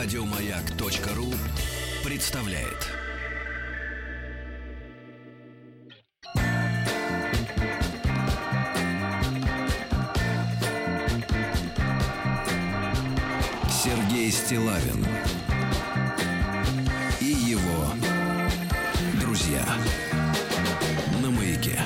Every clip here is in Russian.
Радиомаяк.ру представляет. Сергей Стилавин и его друзья на маяке.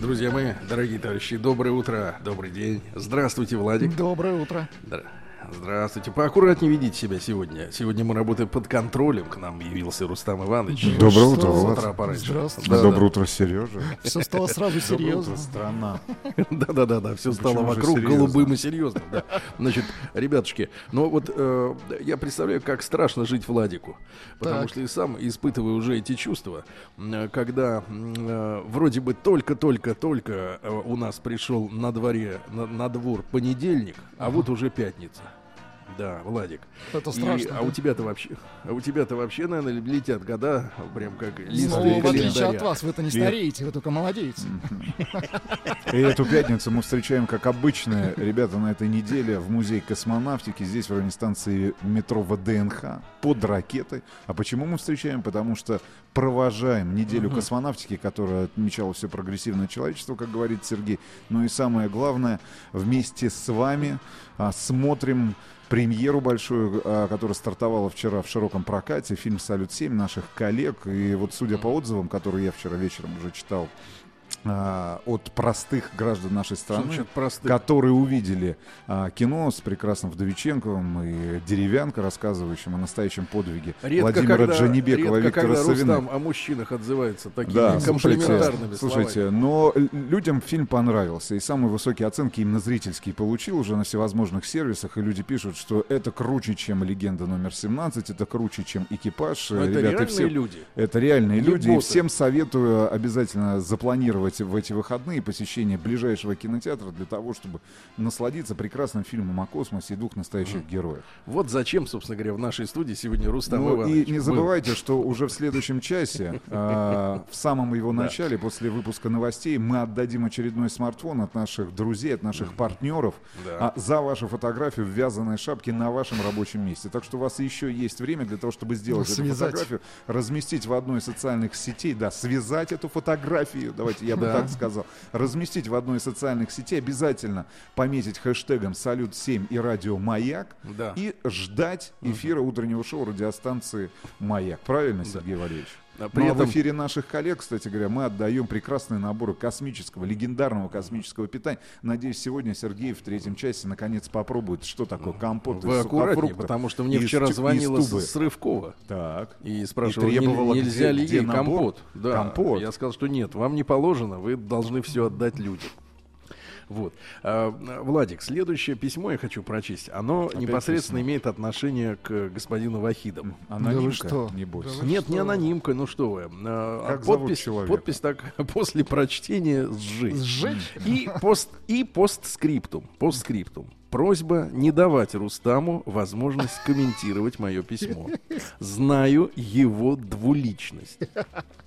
Друзья мои, дорогие товарищи, доброе утро, добрый день. Здравствуйте, Владик. Доброе утро. Дра- Здравствуйте. Поаккуратнее ведите себя сегодня. Сегодня мы работаем под контролем. К нам явился Рустам Иванович. Доброе утро, Влад. Здравствуйте. Да, да, Доброе утро, Сережа. Все стало сразу серьезно. страна. Да-да-да, все стало вокруг голубым и серьезным. да. Значит, ребятушки, ну вот э, я представляю, как страшно жить Владику. Потому Так. что и сам испытываю уже эти чувства, когда э, вроде бы только-только-только э, у нас пришел на дворе, на, на двор понедельник, а вот уже пятница. Да, Владик. Это И- страшно. а у тебя-то вообще, а у тебя-то вообще, наверное, летят года, прям как Ну, листы в отличие от вас, вы-то не стареете, вы только молодеете. И эту пятницу мы встречаем, как обычно, ребята, на этой неделе в музее космонавтики, здесь в районе станции метро ВДНХ, под ракетой. А почему мы встречаем? Потому что провожаем неделю космонавтики, которая отмечала все прогрессивное человечество, как говорит Сергей. Ну и самое главное, вместе с вами а, смотрим премьеру большую, а, которая стартовала вчера в широком прокате, фильм «Салют-7» наших коллег. И вот судя по отзывам, которые я вчера вечером уже читал от простых граждан нашей страны, простых? которые увидели а, кино с прекрасным Вдовиченковым и Деревянко, рассказывающим о настоящем подвиге Редко, Владимира когда, Джанибекова и редко, Виктора когда Савина. Рустам о мужчинах отзывается такими Да, слушайте, комплиментарными слушайте, словами. но людям фильм понравился, и самые высокие оценки именно зрительские получил уже на всевозможных сервисах, и люди пишут, что это круче, чем «Легенда номер 17», это круче, чем «Экипаж». Но это Ребята, реальные все- люди. Это реальные люди. И боты. всем советую обязательно запланировать в эти выходные посещение ближайшего кинотеатра для того, чтобы насладиться прекрасным фильмом о космосе и двух настоящих героев. Вот зачем, собственно говоря, в нашей студии сегодня Рустам Ну Иванович. и не был. забывайте, что уже в следующем часе, а, в самом его начале, после выпуска новостей, мы отдадим очередной смартфон от наших друзей, от наших партнеров Да. а, за вашу фотографию в вязаной шапке на вашем рабочем месте. Так что у вас еще есть время для того, чтобы сделать Ну, эту связать. фотографию, разместить в одной из социальных сетей, да, связать эту фотографию, давайте я бы Да. так сказал, разместить в одной из социальных сетей, обязательно пометить хэштегом «Салют-7» и «Радио Маяк», Да. и ждать эфира утреннего шоу радиостанции «Маяк». Правильно, Сергей Валерьевич? А при ну, а этом- в эфире наших коллег, кстати говоря, мы отдаем прекрасные наборы космического, легендарного космического питания. Надеюсь, сегодня Сергей в третьем часе наконец попробует, что такое компот Вы из аккуратнее, потому что мне из вчера звонила с Рывкова. Так. И спрашивала, И требовала, нельзя где- ли где компот. Да. Компот. Я сказал, что нет, вам не положено, вы должны все отдать людям. Вот. А, Владик, следующее письмо я хочу прочесть. Оно непосредственно письмо. имеет отношение к господину Вахидову. Анонимка, вы что? небось. Да вы Нет, не что? анонимка, ну что вы. А, Как а зовут подпись, человека? подпись так, после прочтения сжечь. Сжечь? И, пост, и постскриптум. Постскриптум. Просьба не давать Рустаму возможность комментировать мое письмо. Знаю его двуличность.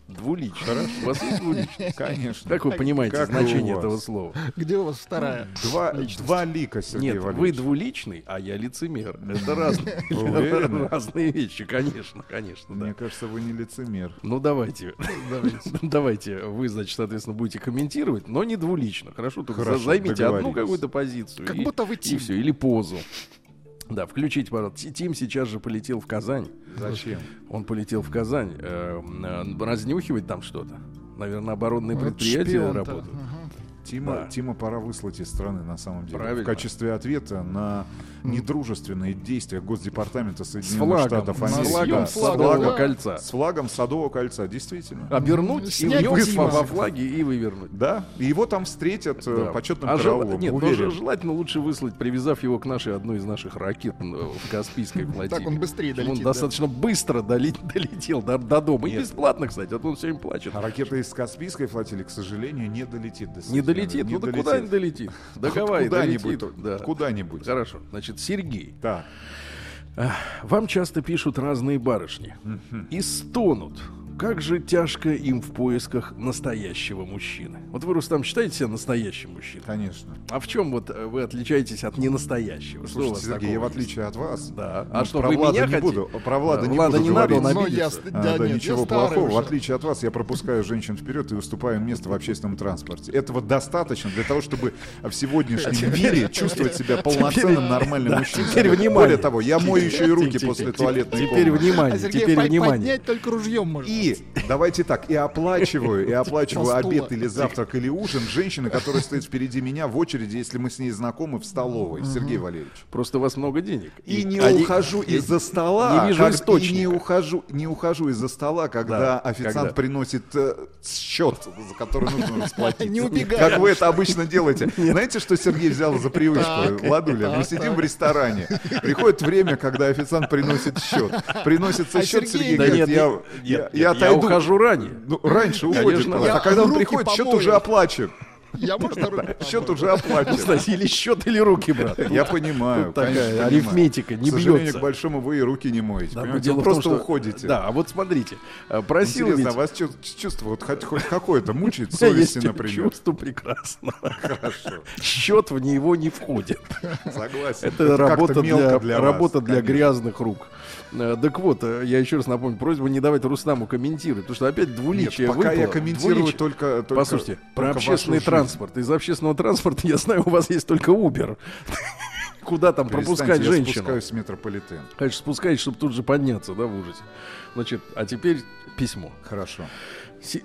Двуличность. У вас есть двуличность? Конечно. Как вы понимаете Как значение этого слова? Где у вас вторая? Два, два лика, Сергей Нет, вы Валерьевич. двуличный, а я лицемер. Это разные, Вы разные вещи, конечно, конечно, да. Мне кажется, вы не лицемер. Ну давайте, давайте, вы, значит, соответственно, будете комментировать, но не двулично, хорошо? Только Хорошо, за- займите одну какую-то позицию. Как и- будто вы и все, или позу. Да, включите, пожалуйста. Ти- Тим сейчас же полетел в Казань. Зачем? Он полетел в Казань. э, э, разнюхивать там что-то. Наверное, оборонные Вот предприятия работают. Ага. Тима, Да. Тима пора выслать из страны, на самом деле. Правильно. В качестве ответа на недружественные действия Госдепартамента С Соединенных флагом, Штатов с Америки. флагом Да, Садового да. кольца. С флагом Садового кольца, действительно. Обернуть и Снять в нем Тима. во флаге и вывернуть. Да, и его там встретят э, Да. почетным А жел- караулом, Нет, но уверен. ж- желательно лучше выслать, привязав его к нашей одной из наших ракет э, в Каспийской флотилии. Так он быстрее долетит, Он достаточно быстро долетел до, до дома. И Нет. бесплатно, кстати, а то он все им плачет. А ракета из Каспийской флотилии, к сожалению, не долетит до долетит? не ну да долетит. куда не долетит? До Гавайи долетит. Да. Куда-нибудь. Хорошо. Значит, Сергей. Так. Вам часто пишут разные барышни и стонут, как же тяжко им в поисках настоящего мужчины. Вот вы, Рустам, считаете себя настоящим мужчиной? Конечно. А в чем вот э, вы отличаетесь от ненастоящего? Что Слушайте, вас Сергей, я в отличие от вас, Да. ну, А что, про вы Влада меня не хотите? буду, про Влада Да, не Влада буду не надо, он говорить. Ну, я, ст- А, да, да, нет, ничего я плохого. В уже. отличие от вас, я пропускаю женщин вперед и уступаю им место в общественном транспорте. Этого достаточно для того, чтобы в сегодняшнем мире чувствовать себя полноценным нормальным мужчиной. теперь внимание. Более того, я мою еще и руки после туалетной Теперь внимание, А теперь внимание. поднять только ружьем можно. И давайте так, и оплачиваю, и оплачиваю обед или завтрак или ужин женщины, которая стоит впереди меня в очереди, если мы с ней знакомы в столовой, Сергей Валерьевич. Просто у вас много денег. И не ухожу из-за стола. не вижу источника. И не ухожу, не ухожу из-за стола, когда Да, официант приносит э, счет, за который нужно расплатиться. Не убегай. Как вы это обычно делаете. Знаете, что Сергей взял за привычку? Так, Владуля, мы сидим в ресторане. Приходит время, когда официант приносит счет. Приносится А счет, Сергей- говорит, я, я, ухожу ранее. Ну, раньше я А когда он приходит, счет уже оплачен. Я, может, Счет уже оплачен. Или счет, или руки, брат. Я понимаю. Такая арифметика, не К сожалению, бьется. к большому вы и руки не моете. Вы просто уходите. Да, а вот смотрите, э, просил Интересно, а вас чу- чувство вот хоть, какое-то мучает У меня есть совести, например? чувство прекрасно. Хорошо, Счет в него не входит. согласен. Это, работа для, работа грязных рук. Э, Так вот, э, я еще раз напомню, просьба не давать Рустаму комментировать, потому что опять Нет, двуличие пока я выпало. комментирую Двуличие. только, только Послушайте, про только общественный вашу жизнь. транспорт. Из общественного транспорта, я знаю, у вас есть только Uber. Куда там пропускать Перестаньте, я женщину? спускаюсь с метрополитен. Конечно, спускаешь, чтобы тут же подняться, да, в ужасе. Значит, а теперь письмо. Хорошо.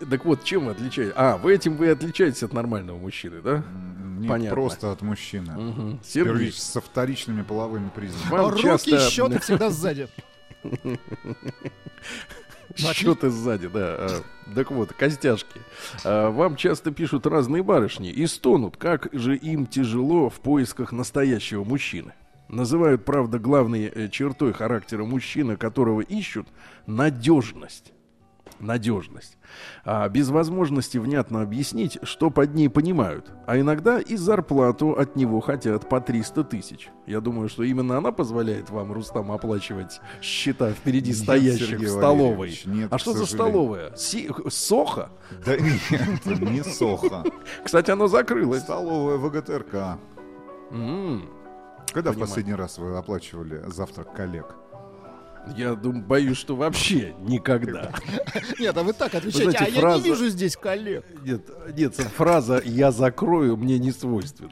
Так вот, чем вы отличаетесь? А, вы этим вы отличаетесь от нормального мужчины, да? М, Нет, Понятно. просто от мужчины. Сергей, Первич- Со вторичными половыми признаками. вам Руки, часто счеты всегда сзади. Счеты сзади, да. А, Так вот, костяшки. А, Вам часто пишут разные барышни и стонут, как же им тяжело в поисках настоящего мужчины. Называют, правда, главной э, чертой характера мужчины, которого ищут, надежность. Надежность. А без возможности внятно объяснить, что под ней понимают. А иногда и зарплату от него хотят по 300 тысяч. Я думаю, что именно она позволяет вам, Рустам, оплачивать счета впереди Нет, стоящих Сергей в столовой. Валерьевич, нет, а что за столовая? Си- Соха? Да нет, не Соха. Кстати, оно закрылось. Столовая ВГТРК. Когда в последний раз вы оплачивали завтрак коллег? Я думаю, боюсь, что вообще никогда. Нет, а вы так отвечаете, знаете, а я фраза- не вижу здесь коллег. Нет, нет, фраза «я закрою» мне не свойственна.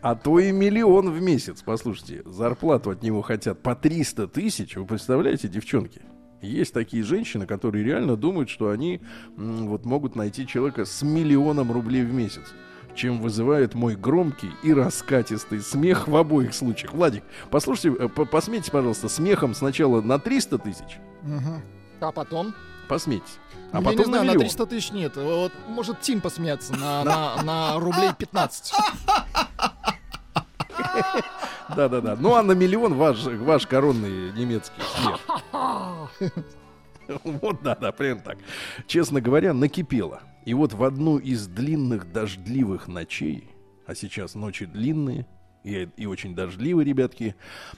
А то и миллион в месяц. Послушайте, зарплату от него хотят по 300 тысяч. Вы представляете, девчонки? Есть такие женщины, которые реально думают, что они вот могут найти человека с миллионом рублей в месяц чем вызывает мой громкий и раскатистый смех в обоих случаях. Владик, послушайте, э, по- посмейтесь, пожалуйста, смехом сначала на 300 тысяч, Мгм. А потом? посмейтесь, а Ну, я потом не знаю, на на миллион. 300 тысяч нет. Вот может Тим посмеяться на, на, на рублей 15. Да-да-да. Ну а на миллион ваш, ваш коронный немецкий смех. Вот да-да, прям так. Честно говоря, накипело. И вот в одну из длинных дождливых ночей, а сейчас ночи длинные и, и очень дождливые, ребятки,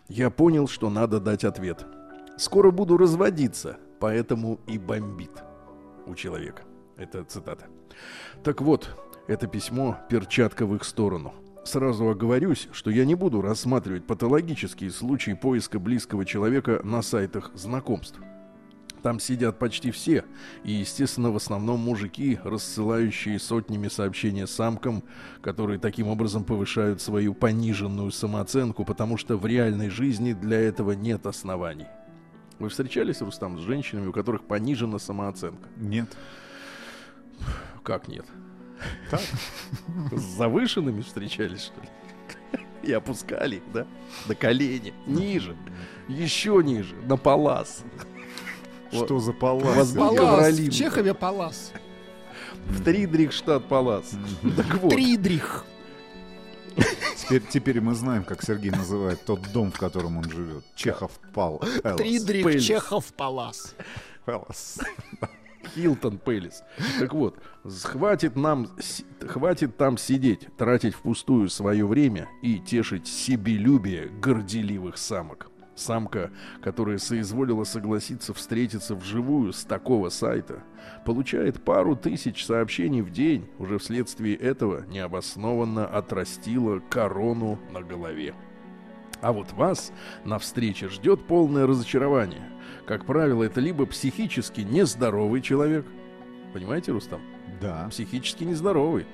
я понял, что надо дать ответ. Скоро буду разводиться, поэтому и бомбит у человека. Это цитата. Так вот, это письмо перчатка в их сторону. Сразу оговорюсь, что я не буду рассматривать патологические случаи поиска близкого человека на сайтах знакомств. Там сидят почти все, и, естественно, в основном мужики, рассылающие сотнями сообщения самкам, которые таким образом повышают свою пониженную самооценку, потому что в реальной жизни для этого нет оснований. Вы встречались, Рустам, с женщинами, у которых понижена самооценка? Нет. Как нет? С завышенными встречались, что ли? И опускали их, да? До колени. Ниже. Еще ниже. На палас. Вот. Что за палас? Палас. В Чехове Палас. В Тридрихштадт палас. Так вот. Тридрих. Теперь, теперь мы знаем, как Сергей называет тот дом, в котором он живет. Чехов Пал. Тридрих. Чехов Палас. Пэлас. Хилтон Пелес. Так вот, хватит нам, хватит там сидеть, тратить впустую свое время и тешить себелюбие горделивых самок. Самка, которая соизволила согласиться встретиться вживую с такого сайта, получает пару тысяч сообщений в день, уже вследствие этого необоснованно отрастила корону на голове. А вот вас на встрече ждет полное разочарование. Как правило, это либо психически нездоровый человек, понимаете, Рустам? Да. Психически нездоровый,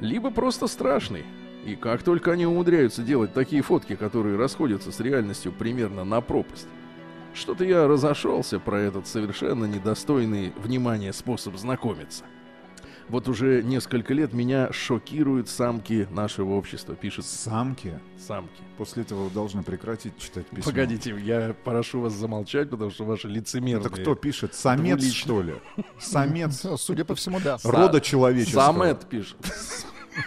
либо просто страшный. И как только они умудряются делать такие фотки, которые расходятся с реальностью примерно на пропасть. Что-то я разошелся про этот совершенно недостойный внимания способ знакомиться. Вот уже несколько лет меня шокируют самки нашего общества, пишет Самки. самки. После этого вы должны прекратить читать письмо. Погодите, я прошу вас замолчать, потому что ваши лицемерные... Это кто пишет? Самец, Двуличный. что ли? Самец Судя по всему, да. рода человеческого. Самет пишет.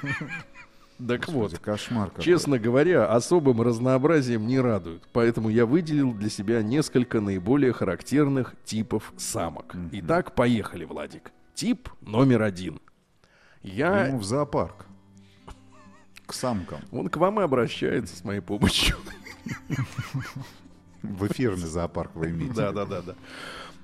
Так вот, Господи, кошмар какой. Честно говоря, особым разнообразием не радуют. Поэтому я выделил для себя несколько наиболее характерных типов самок. Итак, поехали, Владик. Тип номер один. Я... Ему в зоопарк. К самкам. Он к вам и обращается с моей помощью. В эфирный зоопарк вы имеете. Да, да, да, да.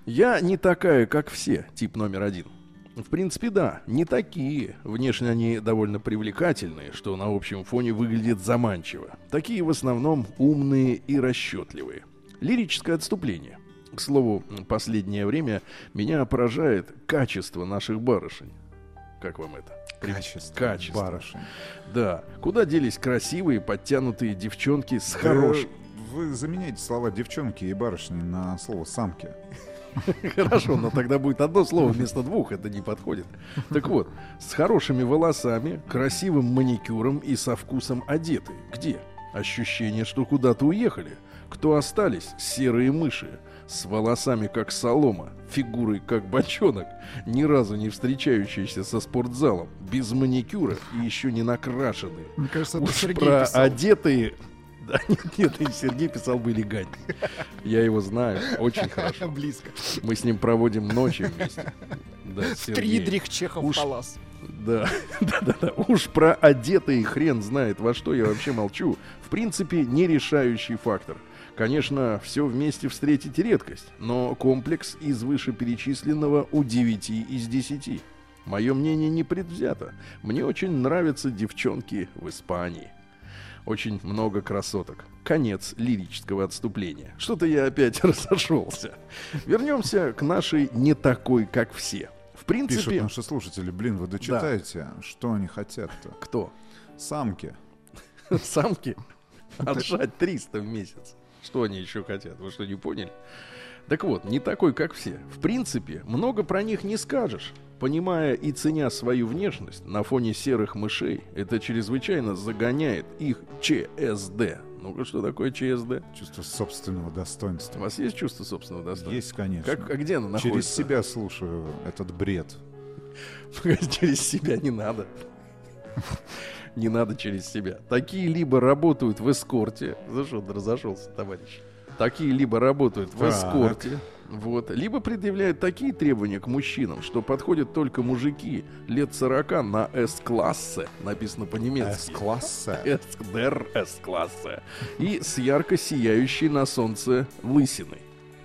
Я не такая, как все, тип номер один. В принципе, да, не такие. Внешне они довольно привлекательные, что на общем фоне выглядит заманчиво. Такие в основном умные и расчетливые. Лирическое отступление. К слову, последнее время меня поражает качество наших барышень. Как вам это? Качество. Качество. Барышень. Да. Куда делись красивые, подтянутые девчонки с хорошим... Вы заменяете слова девчонки и барышни на слово самки. Хорошо, но тогда будет одно слово вместо двух, это не подходит. Так вот, с хорошими волосами, красивым маникюром и со вкусом одеты. Где? Ощущение, что куда-то уехали. Кто остались? Серые мыши. С волосами, как солома, фигурой, как бочонок, ни разу не встречающиеся со спортзалом, без маникюра и еще не накрашенные. Мне кажется, это Уж Сергей про писал. одетые... Да, нет, нет, и Сергей писал бы элегантнее. Я его знаю, очень хорошо. Близко. Мы с ним проводим ночи вместе. Да. Фридрих Чехов Уж- Палас. Да, да, да, да. Уж про одетый хрен знает во что я вообще молчу. В принципе, не решающий фактор. Конечно, все вместе встретить редкость, но комплекс из вышеперечисленного у 9 из 10. Мое мнение не предвзято. Мне очень нравятся девчонки в Испании. Очень много красоток. Конец лирического отступления. Что-то я опять разошелся. Вернемся к нашей не такой, как все. В Пишут принципе, наши слушатели, блин, вы дочитаете, что они хотят-то? кто? Самки. Самки отжать 300 в месяц. Что они еще хотят? Вы что, не поняли? Так вот, не такой, как все. В принципе, много про них не скажешь. Понимая и ценя свою внешность на фоне серых мышей, это чрезвычайно загоняет их ЧСД. Ну-ка, что такое ЧСД? Чувство собственного У достоинства. вас есть чувство собственного достоинства? Есть, конечно. Как, а где оно Через находится? себя слушаю этот бред. Через себя не надо. Не надо через себя. Такие либо работают в эскорте. За что разошелся, товарищ? Такие либо работают в эскорте. Вот. Либо предъявляют такие требования к мужчинам, что подходят только мужики лет 40 на С-классе, написано по-немецки. С-класса. Эскдер С-класса. И с ярко сияющей на солнце лысиной.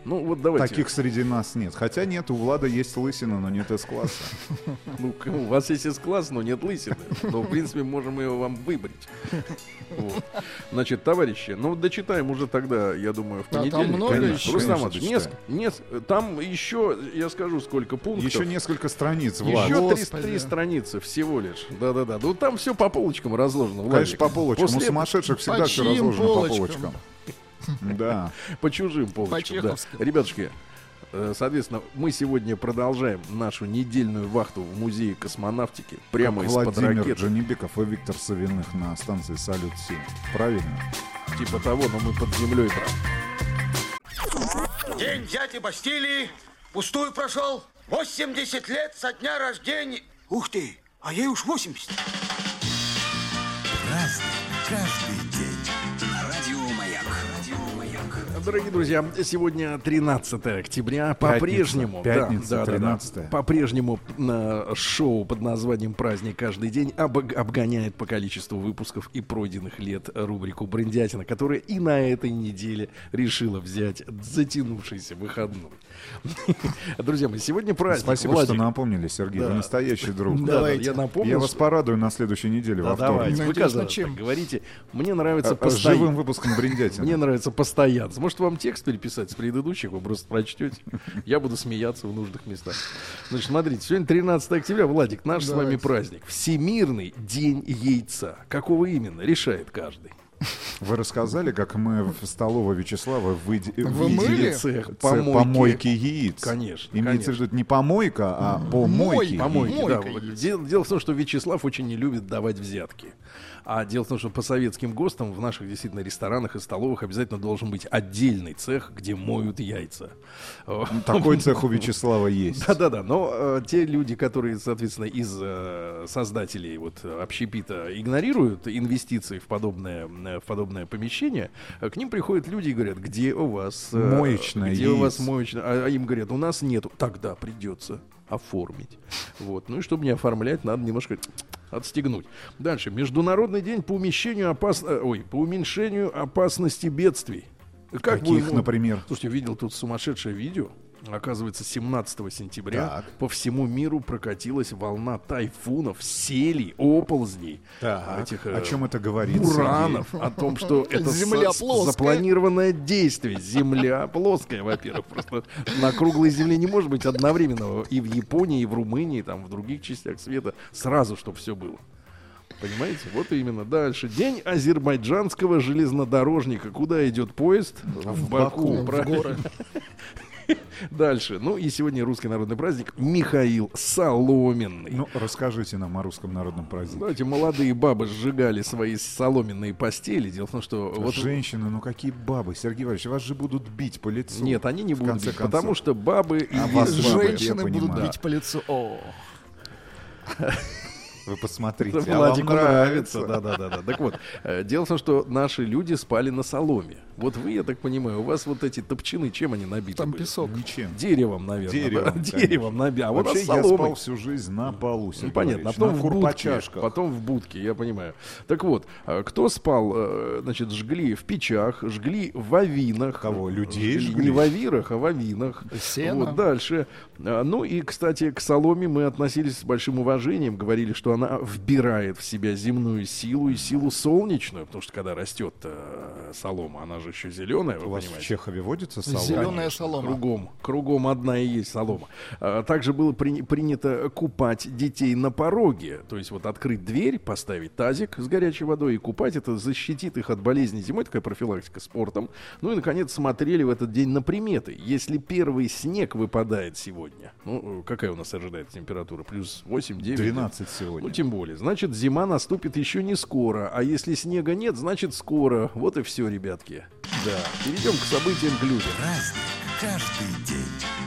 Ну вот давайте. Таких среди нас нет. Хотя нет, у Влада есть лысина, но нет С-класса. Ну, у вас есть S-класс, но нет лысины. Но, в принципе, можем его вам выбрить. Вот. Значит, товарищи, ну, дочитаем уже тогда, я думаю, в Да, там понедельник. много Конечно. еще. Рустам нес- там еще, я скажу, сколько пунктов. Еще несколько страниц, Влад. Еще три, три страницы всего лишь. Да-да-да. Ну, там все по полочкам разложено. Конечно, по полочкам. После- У сумасшедших всегда все разложено по полочкам? Да. По чужим полочкам. да. Ребятушки, э, соответственно, мы сегодня продолжаем нашу недельную вахту в музее космонавтики прямо Как из-под Владимир ракеты. Джанибеков и Виктор Савиных на станции Салют-7. Правильно? Типа того, но мы под землей, правда. День дяди Бастилии пустую прошел. 80 лет со дня рождения. Ух ты, а ей уж 80. Разный Дорогие друзья, сегодня 13 октября. По-прежнему, да, Пятница, да, да, да. 13. по-прежнему на шоу под названием «Праздник каждый день» обог- обгоняет по количеству выпусков и пройденных лет рубрику «Брендятина», которая и на этой неделе решила взять затянувшийся выходной. Друзья мои, сегодня праздник. Спасибо, Владик. что напомнили, Сергей. Да. Вы настоящий друг. Да, Давайте. я напомню, Я вас что- порадую на следующей неделе Да, во вторник. давайте. Вы Надеюсь, когда на чем? говорите, мне нравится А, а, постоянно. Живым выпуском Бриндятина. Мне нравится постоянство. Может, вам текст переписать с предыдущих, вы просто прочтете. Я буду смеяться в нужных местах. Значит, смотрите, сегодня 13 октября, Владик, наш с вами Давайте. праздник. Всемирный день яйца. Какого именно? Решает каждый. Вы рассказали, как мы в столовой Вячеслава выйди- Вы видели мыли? Цех помойки. помойки яиц. Конечно, Имеется конечно. в виду не помойка, а помойки. Помойки, да. Есть. Дело, дело в том, что Вячеслав очень не любит давать взятки. А дело в том, что по советским ГОСТам в наших действительно ресторанах и столовых обязательно должен быть отдельный цех, где моют яйца. Такой цех у Вячеслава есть. Да-да-да, но э, те люди, которые, соответственно, из э, создателей вот э, общепита игнорируют инвестиции в подобное, э, в подобное помещение, э, к ним приходят люди и говорят, где у вас... э, Моечная Где у вас яиц. моечная? А, а им говорят, у нас нету. Тогда придется оформить. Вот. Ну и чтобы не оформлять, надо немножко отстегнуть. Дальше. Международный день по умещению опас... э, Ой, по уменьшению опасности бедствий. Как вы Каких, ему- например? Слушайте, видел тут сумасшедшее видео. Оказывается, 17 сентября Так. по всему миру прокатилась волна тайфунов, селей, оползней. Так, этих, о э, чем это говорит, Буранов. О том, что это Земля плоская. запланированное действие. Земля плоская, во-первых. Просто на круглой земле не может быть одновременного и в Японии, и в Румынии, там в других частях света. Сразу, чтобы все было. Понимаете? Вот именно. Дальше. День азербайджанского железнодорожника. Куда идет поезд? В Баку. В правильно. горы. Дальше. Ну и сегодня русский народный праздник Михаил Соломенный. Ну, расскажите нам о русском народном празднике. Знаете, молодые бабы сжигали свои соломенные постели. Дело в том, что вот Женщины, ну какие бабы, Сергей Иванович, вас же будут бить по лицу. нет, они не будут бить, концов. потому что бабы и А вас есть бабы, Женщины будут бить по лицу. О, Вы посмотрите, Это а вам нравится. Да, да, да, да. Так вот, э, дело в том, что наши люди спали на соломе. Вот вы, я так понимаю, у вас вот эти топчины, чем они набиты? там были? песок. Ничем. Деревом, наверное. Деревом, да? Деревом набиты. А вот Вообще, с я спал всю жизнь на полу, Ну, Сергей понятно, а потом на в будке, курпачашках. потом в будке, я понимаю. Так вот, а, кто спал, э, значит, жгли в печах, жгли в авинах. Кого, людей жгли? жгли? Не в авирах, а в авинах. Сено. Вот дальше. А, Ну и, кстати, к соломе мы относились с большим уважением, говорили, что она вбирает в себя земную силу и силу солнечную, потому что когда растет э, солома, она же еще зеленая, вы У вас в понимаете. Чехове водится солома? Зеленая солома. Кругом, кругом одна и есть солома. А, Также было при- принято купать детей на пороге. То есть вот открыть дверь, поставить тазик с горячей водой и купать. Это защитит их от болезней зимой. Такая профилактика спортом. Ну и, наконец, смотрели в этот день на приметы. Если первый снег выпадает сегодня, ну, какая у нас ожидается температура? Плюс 8, 9? 12 Ну, сегодня. тем более. Значит, зима наступит еще не скоро. А если снега нет, значит, скоро. Вот и все, ребятки. Да. Перейдем к событиям людям. Праздник каждый день.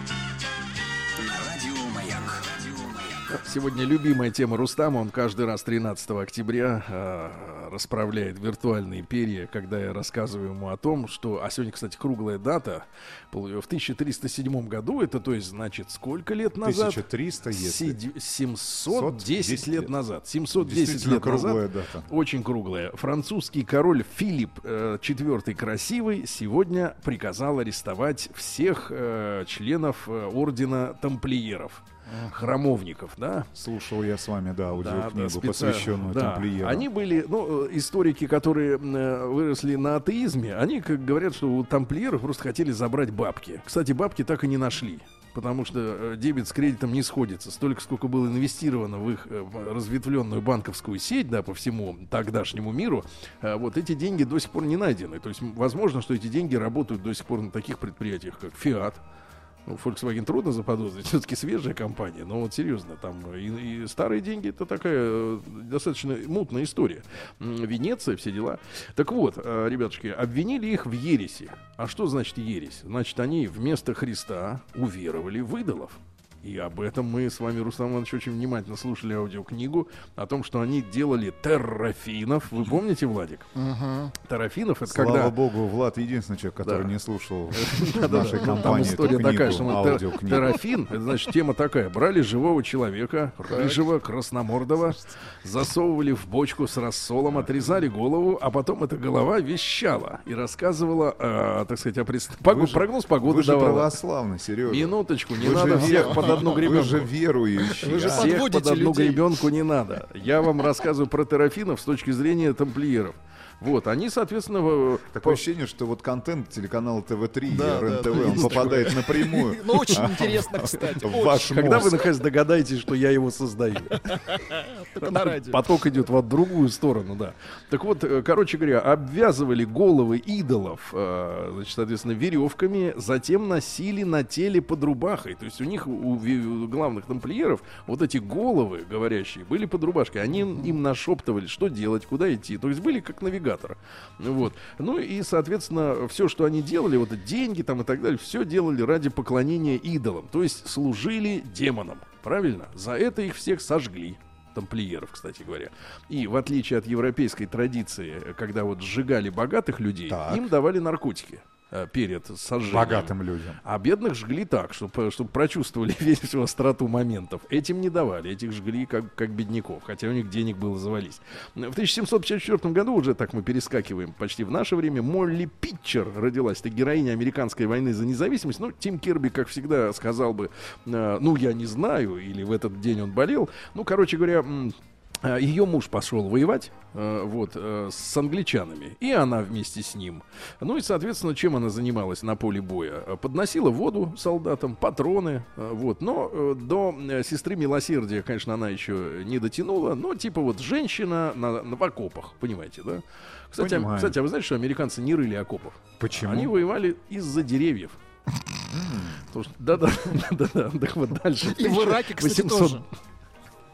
Сегодня любимая тема Рустама. Он каждый раз 13 октября э, расправляет виртуальные перья, когда я рассказываю ему о том, что... А сегодня, кстати, круглая дата. Пол- В 1307 году, это то есть, значит, сколько лет назад? 1300, если. Сиди- 710 10 лет назад. 710 Действительно лет назад. круглая дата. Очень круглая. Французский король Филипп э, IV Красивый сегодня приказал арестовать всех э, членов э, ордена тамплиеров. Храмовников, да? Слушал я с вами, да, аудиокнигу, специально. посвященную Да. тамплиерам. Они были, ну, историки, которые э, выросли на атеизме, они как говорят, что у тамплиеров просто хотели забрать бабки. Кстати, бабки так и не нашли. Потому что э, дебет с кредитом не сходится. Столько, сколько было инвестировано в их э, разветвленную банковскую сеть, да, по всему тогдашнему миру, вот эти деньги до сих пор не найдены. То есть, возможно, что эти деньги работают до сих пор на таких предприятиях, как Fiat, ну, Volkswagen трудно заподозрить, все-таки свежая компания, но вот серьезно, там и, и старые деньги это такая э, достаточно мутная история. Венеция, все дела. Так вот, э, ребятушки, обвинили их в ереси. А что значит ересь? Значит, они вместо Христа уверовали в идолов. И об этом мы с вами, Рустам Иванович, очень внимательно слушали аудиокнигу о том, что они делали террафинов. Вы помните, Владик? Террафинов это Слава когда... богу, Влад единственный человек, который Да. не слушал нашей Там компании история такая, что мы тер- аудиокнигу. терафин, это значит тема такая. Брали живого человека, рыжего, красномордого, засовывали в бочку с рассолом, отрезали голову, а потом эта голова вещала и рассказывала, э, так сказать, о прогноз погоды давала. православный, Сережа. Минуточку, не надо всех под одну Вы гребенку. же верующий. Вы же? Всех под одну людей. гребенку не надо. Я вам рассказываю про терафинов с точки зрения тамплиеров. Вот, они, соответственно, э, Такое по- ощущение, что вот контент телеканала ТВ-3 Да, и да, РЕН-ТВ, да, он попадает напрямую Ну, очень интересно, кстати. ваш когда вы, наконец, догадаетесь, что я его создаю. Поток идет в другую сторону, да. Так вот, э, короче говоря, обвязывали головы идолов, э, значит, соответственно, веревками, затем носили на теле под рубахой. То есть у них, у, главных тамплиеров, вот эти головы говорящие были под рубашкой. Они им нашептывали, что делать, куда идти. То есть были как навигатор. Вот. Ну и, соответственно, все, что они делали, вот деньги там и так далее, все делали ради поклонения идолам. То есть служили демонам. Правильно? За это их всех сожгли тамплиеров, кстати говоря. И в отличие от европейской традиции, когда вот сжигали богатых людей, Так. им давали наркотики перед сожжением. Богатым людям. А бедных жгли так, чтобы, чтобы прочувствовали весь остроту моментов. Этим не давали, этих жгли как, как бедняков, хотя у них денег было завались. В 1754 году, уже так мы перескакиваем почти в наше время, Молли Питчер родилась. Это героиня американской войны за независимость. Ну, Тим Кирби, как всегда, сказал бы, э, ну, я не знаю, или в этот день он болел. Ну, короче говоря, э, ее муж пошел воевать э, вот, э, с англичанами, и она вместе с ним. Ну и, соответственно, чем она занималась на поле боя? Э, Подносила воду солдатам, патроны, э, вот. Но э, до э, сестры милосердия, конечно, она еще не дотянула, но типа вот женщина на, на- в окопах, понимаете, да? Кстати, а, кстати, а вы знаете, что американцы не рыли окопов? Почему? Они воевали из-за деревьев. Да-да, да-да, так вот дальше. И в Ираке, кстати, 800 тоже.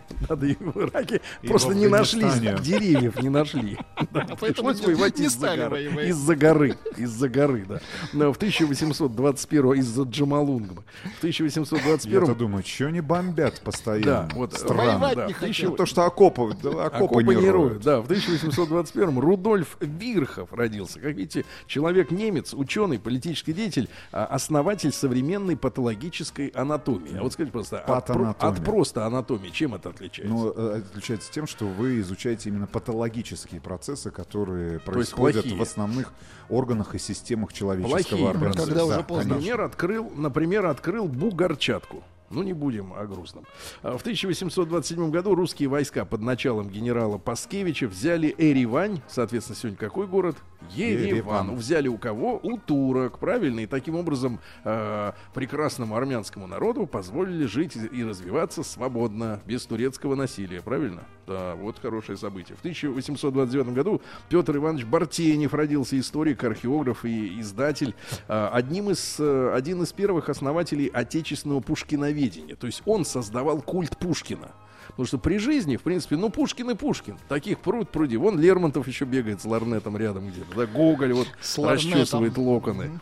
Надо и в Ираке И просто не нашли, деревьев не нашли. Да, А Пришлось воевать из-за горы. Из-за горы. Из-за горы, да. Но в 1821 из-за Джамалунгма. В Я-то 1821 думаю, что они бомбят постоянно? да, вот Странно. Да, не То, что окопы, да, окопы, Окопы не не роют. роют. Да, в 1821 Рудольф Вирхов родился. Как видите, человек-немец, ученый, политический деятель, а, основатель современной патологической анатомии. А вот скажите просто, от, про- Патанатомия. от просто анатомии чем это отличается? Э, отличается тем, что вы изучаете именно патологические процессы, которые есть происходят в основных органах и системах человеческого Плохие организма. Когда уже Да, поздно. конечно. Например, открыл, например, открыл бугорчатку. Ну, не будем о грустном. А В 1827 году русские войска под началом генерала Паскевича взяли Эревань. Соответственно, сегодня какой город? Ереван. Ереван. Взяли у кого? У турок. Правильно. И таким образом э, прекрасному армянскому народу позволили жить и- развиваться свободно, без турецкого насилия. Правильно? Да, вот хорошее событие. В 1829 году Петр Иванович Бартенев родился, историк, археограф и издатель. А, Одним из, э, один из первых основателей отечественного пушкиноведения. То есть он создавал культ Пушкина. Потому что при жизни, в принципе, ну, Пушкин и Пушкин. Таких пруд пруди. Вон Лермонтов еще бегает с ларнетом рядом где-то. Да, Гоголь вот С ларнетом. расчесывает локоны.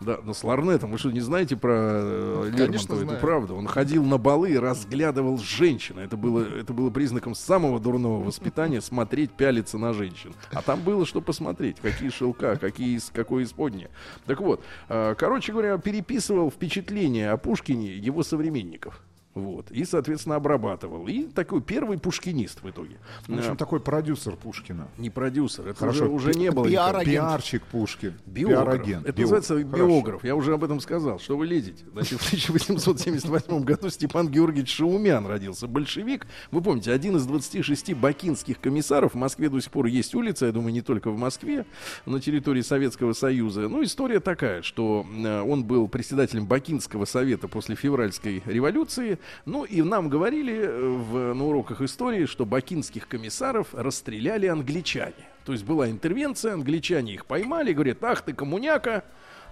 Да, но с ларнетом. Вы что, не знаете про э, Конечно, Лермонтова? Это правда. Он ходил на балы и разглядывал женщин. Это было, это было признаком самого дурного воспитания смотреть, пялиться на женщин. А там было что посмотреть. Какие шелка, какие, какое исподнее. Так вот, э, короче говоря, переписывал впечатления о Пушкине его современников. Вот. И, соответственно, обрабатывал. И такой первый пушкинист в итоге. В общем, Э, такой продюсер Пушкина. не продюсер, это Хорошо, уже, уже не было. пиар-агент. Пиарчик Пушкин. Биограф. Пиарагент. Это Био- называется Хорошо. биограф. Я уже об этом сказал. Что вы лезете? Значит, в 1878 году Степан Георгиевич Шаумян родился. Большевик. Вы помните, один из 26 бакинских комиссаров. В Москве до сих пор есть улица, я думаю, не только в Москве, на территории Советского Союза. Ну, история такая, что э, он был председателем Бакинского совета после февральской революции. Ну, и нам говорили э, в, на уроках истории, что бакинских комиссаров расстреляли англичане. То есть была интервенция, англичане их поймали, говорят, ах ты коммуняка,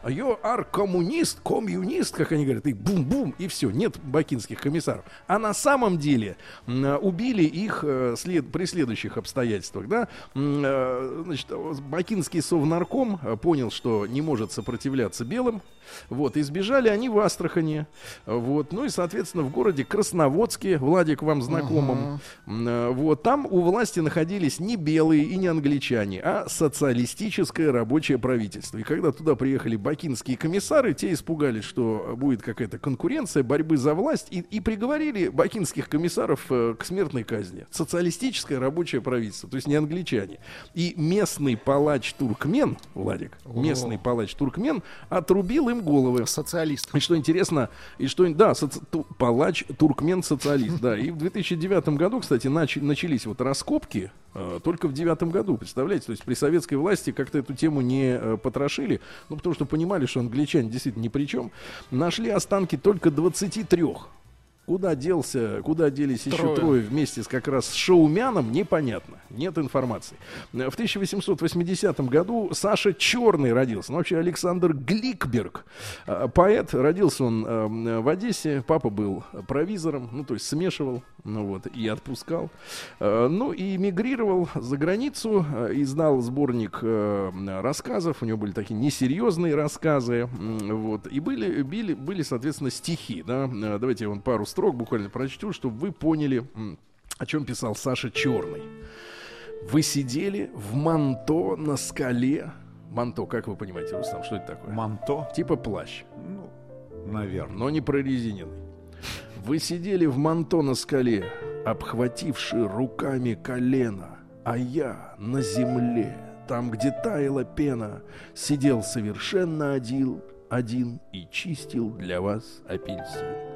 You are коммунист, коммунист, как они говорят, и бум-бум, и все, нет бакинских комиссаров. А на самом деле убили их э, след, при следующих обстоятельствах, да, э, значит, бакинский совнарком э, понял, что не может сопротивляться белым, вот, и сбежали они в Астрахани, вот, ну и, соответственно, в городе Красноводске, Владик вам знакомым, э, вот, там у власти находились не белые и не англичане, а социалистическое рабочее правительство. И когда туда приехали бакинские комиссары, те испугались, что будет какая-то конкуренция, борьбы за власть, и, и приговорили бакинских комиссаров э, к смертной казни. Социалистическое рабочее правительство, то есть не англичане. И местный палач Туркмен, Владик, местный палач Туркмен отрубил им головы. Социалист. И что интересно, и что, да, соци- палач, туркмен, социалист, да. И в 2009 году, кстати, нач- начались вот раскопки, только в девятом году, представляете? То есть при советской власти как-то эту тему не э, потрошили, ну, потому что понимали, что англичане действительно ни при чем. Нашли останки только 23. Куда делся, куда делись еще Трое. трое вместе с как раз с Шаумяном, непонятно. Нет информации. В 1880 году Саша Черный родился. Ну, вообще Александр Гликберг. э, Поэт. Родился он э, в Одессе. Папа был провизором, ну, то есть смешивал, ну вот, и отпускал. Э, Ну, и мигрировал за границу, э, издал сборник рассказов. У него были такие несерьезные рассказы. Вот. И были, были, были, соответственно, стихи. Да? Давайте я вам пару строк буквально прочту, чтобы вы поняли, о чем писал Саша Черный. Вы сидели в манто на скале. Манто, как вы понимаете, Рустам, что это такое? Манто? Типа плащ, Ну, наверное. но не прорезиненный. Вы сидели в манто на скале, обхвативши руками колено, а я на земле, там, где таяла пена, сидел совершенно один, один и чистил для вас апельсин.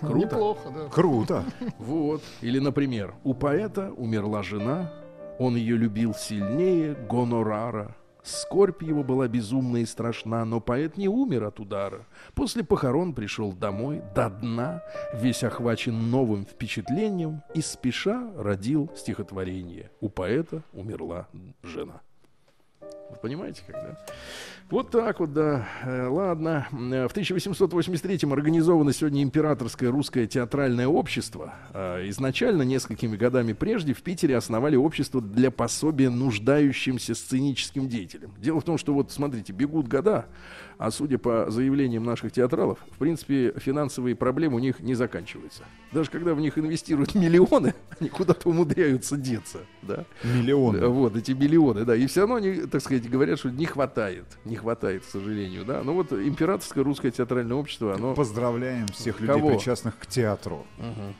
Круто. Неплохо, да. Круто. Вот. Или, например, у поэта умерла жена, он ее любил сильнее гонорара. Скорбь его была безумна и страшна, но поэт не умер от удара. После похорон пришел домой до дна, весь охвачен новым впечатлением и спеша родил стихотворение. У поэта умерла жена. Вы понимаете, когда? Вот так вот, да. Э, Ладно. Э, В 1883-м организовано сегодня Императорское русское театральное общество. Э, Изначально, несколькими годами прежде, в Питере основали общество для пособия нуждающимся сценическим деятелям. Дело в том, что вот, смотрите, бегут года, а судя по заявлениям наших театралов, в принципе, финансовые проблемы у них не заканчиваются. Даже когда в них инвестируют миллионы, они куда-то умудряются деться, да? Миллион. Да, Вот, эти миллионы, да. И все равно они, так сказать, говорят, что не хватает. Не хватает, к сожалению, да. Ну вот императорское русское театральное общество, оно... Поздравляем всех людей, Кого? причастных к театру. Мгм.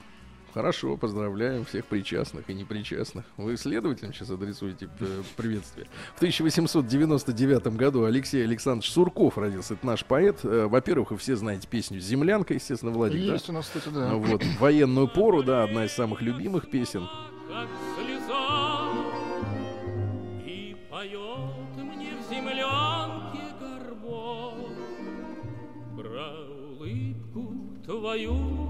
Хорошо, поздравляем всех причастных и непричастных. Вы следователям сейчас адресуете э, приветствие. В 1899 году Алексей Александрович Сурков родился. Это наш поэт. Э, Во-первых, вы все знаете песню «Землянка», естественно, Владик, да? Есть у нас, кстати, да. Вот, военную пору, да, одна из самых любимых песен. как слеза, И поет мне в землянке горбок Про улыбку твою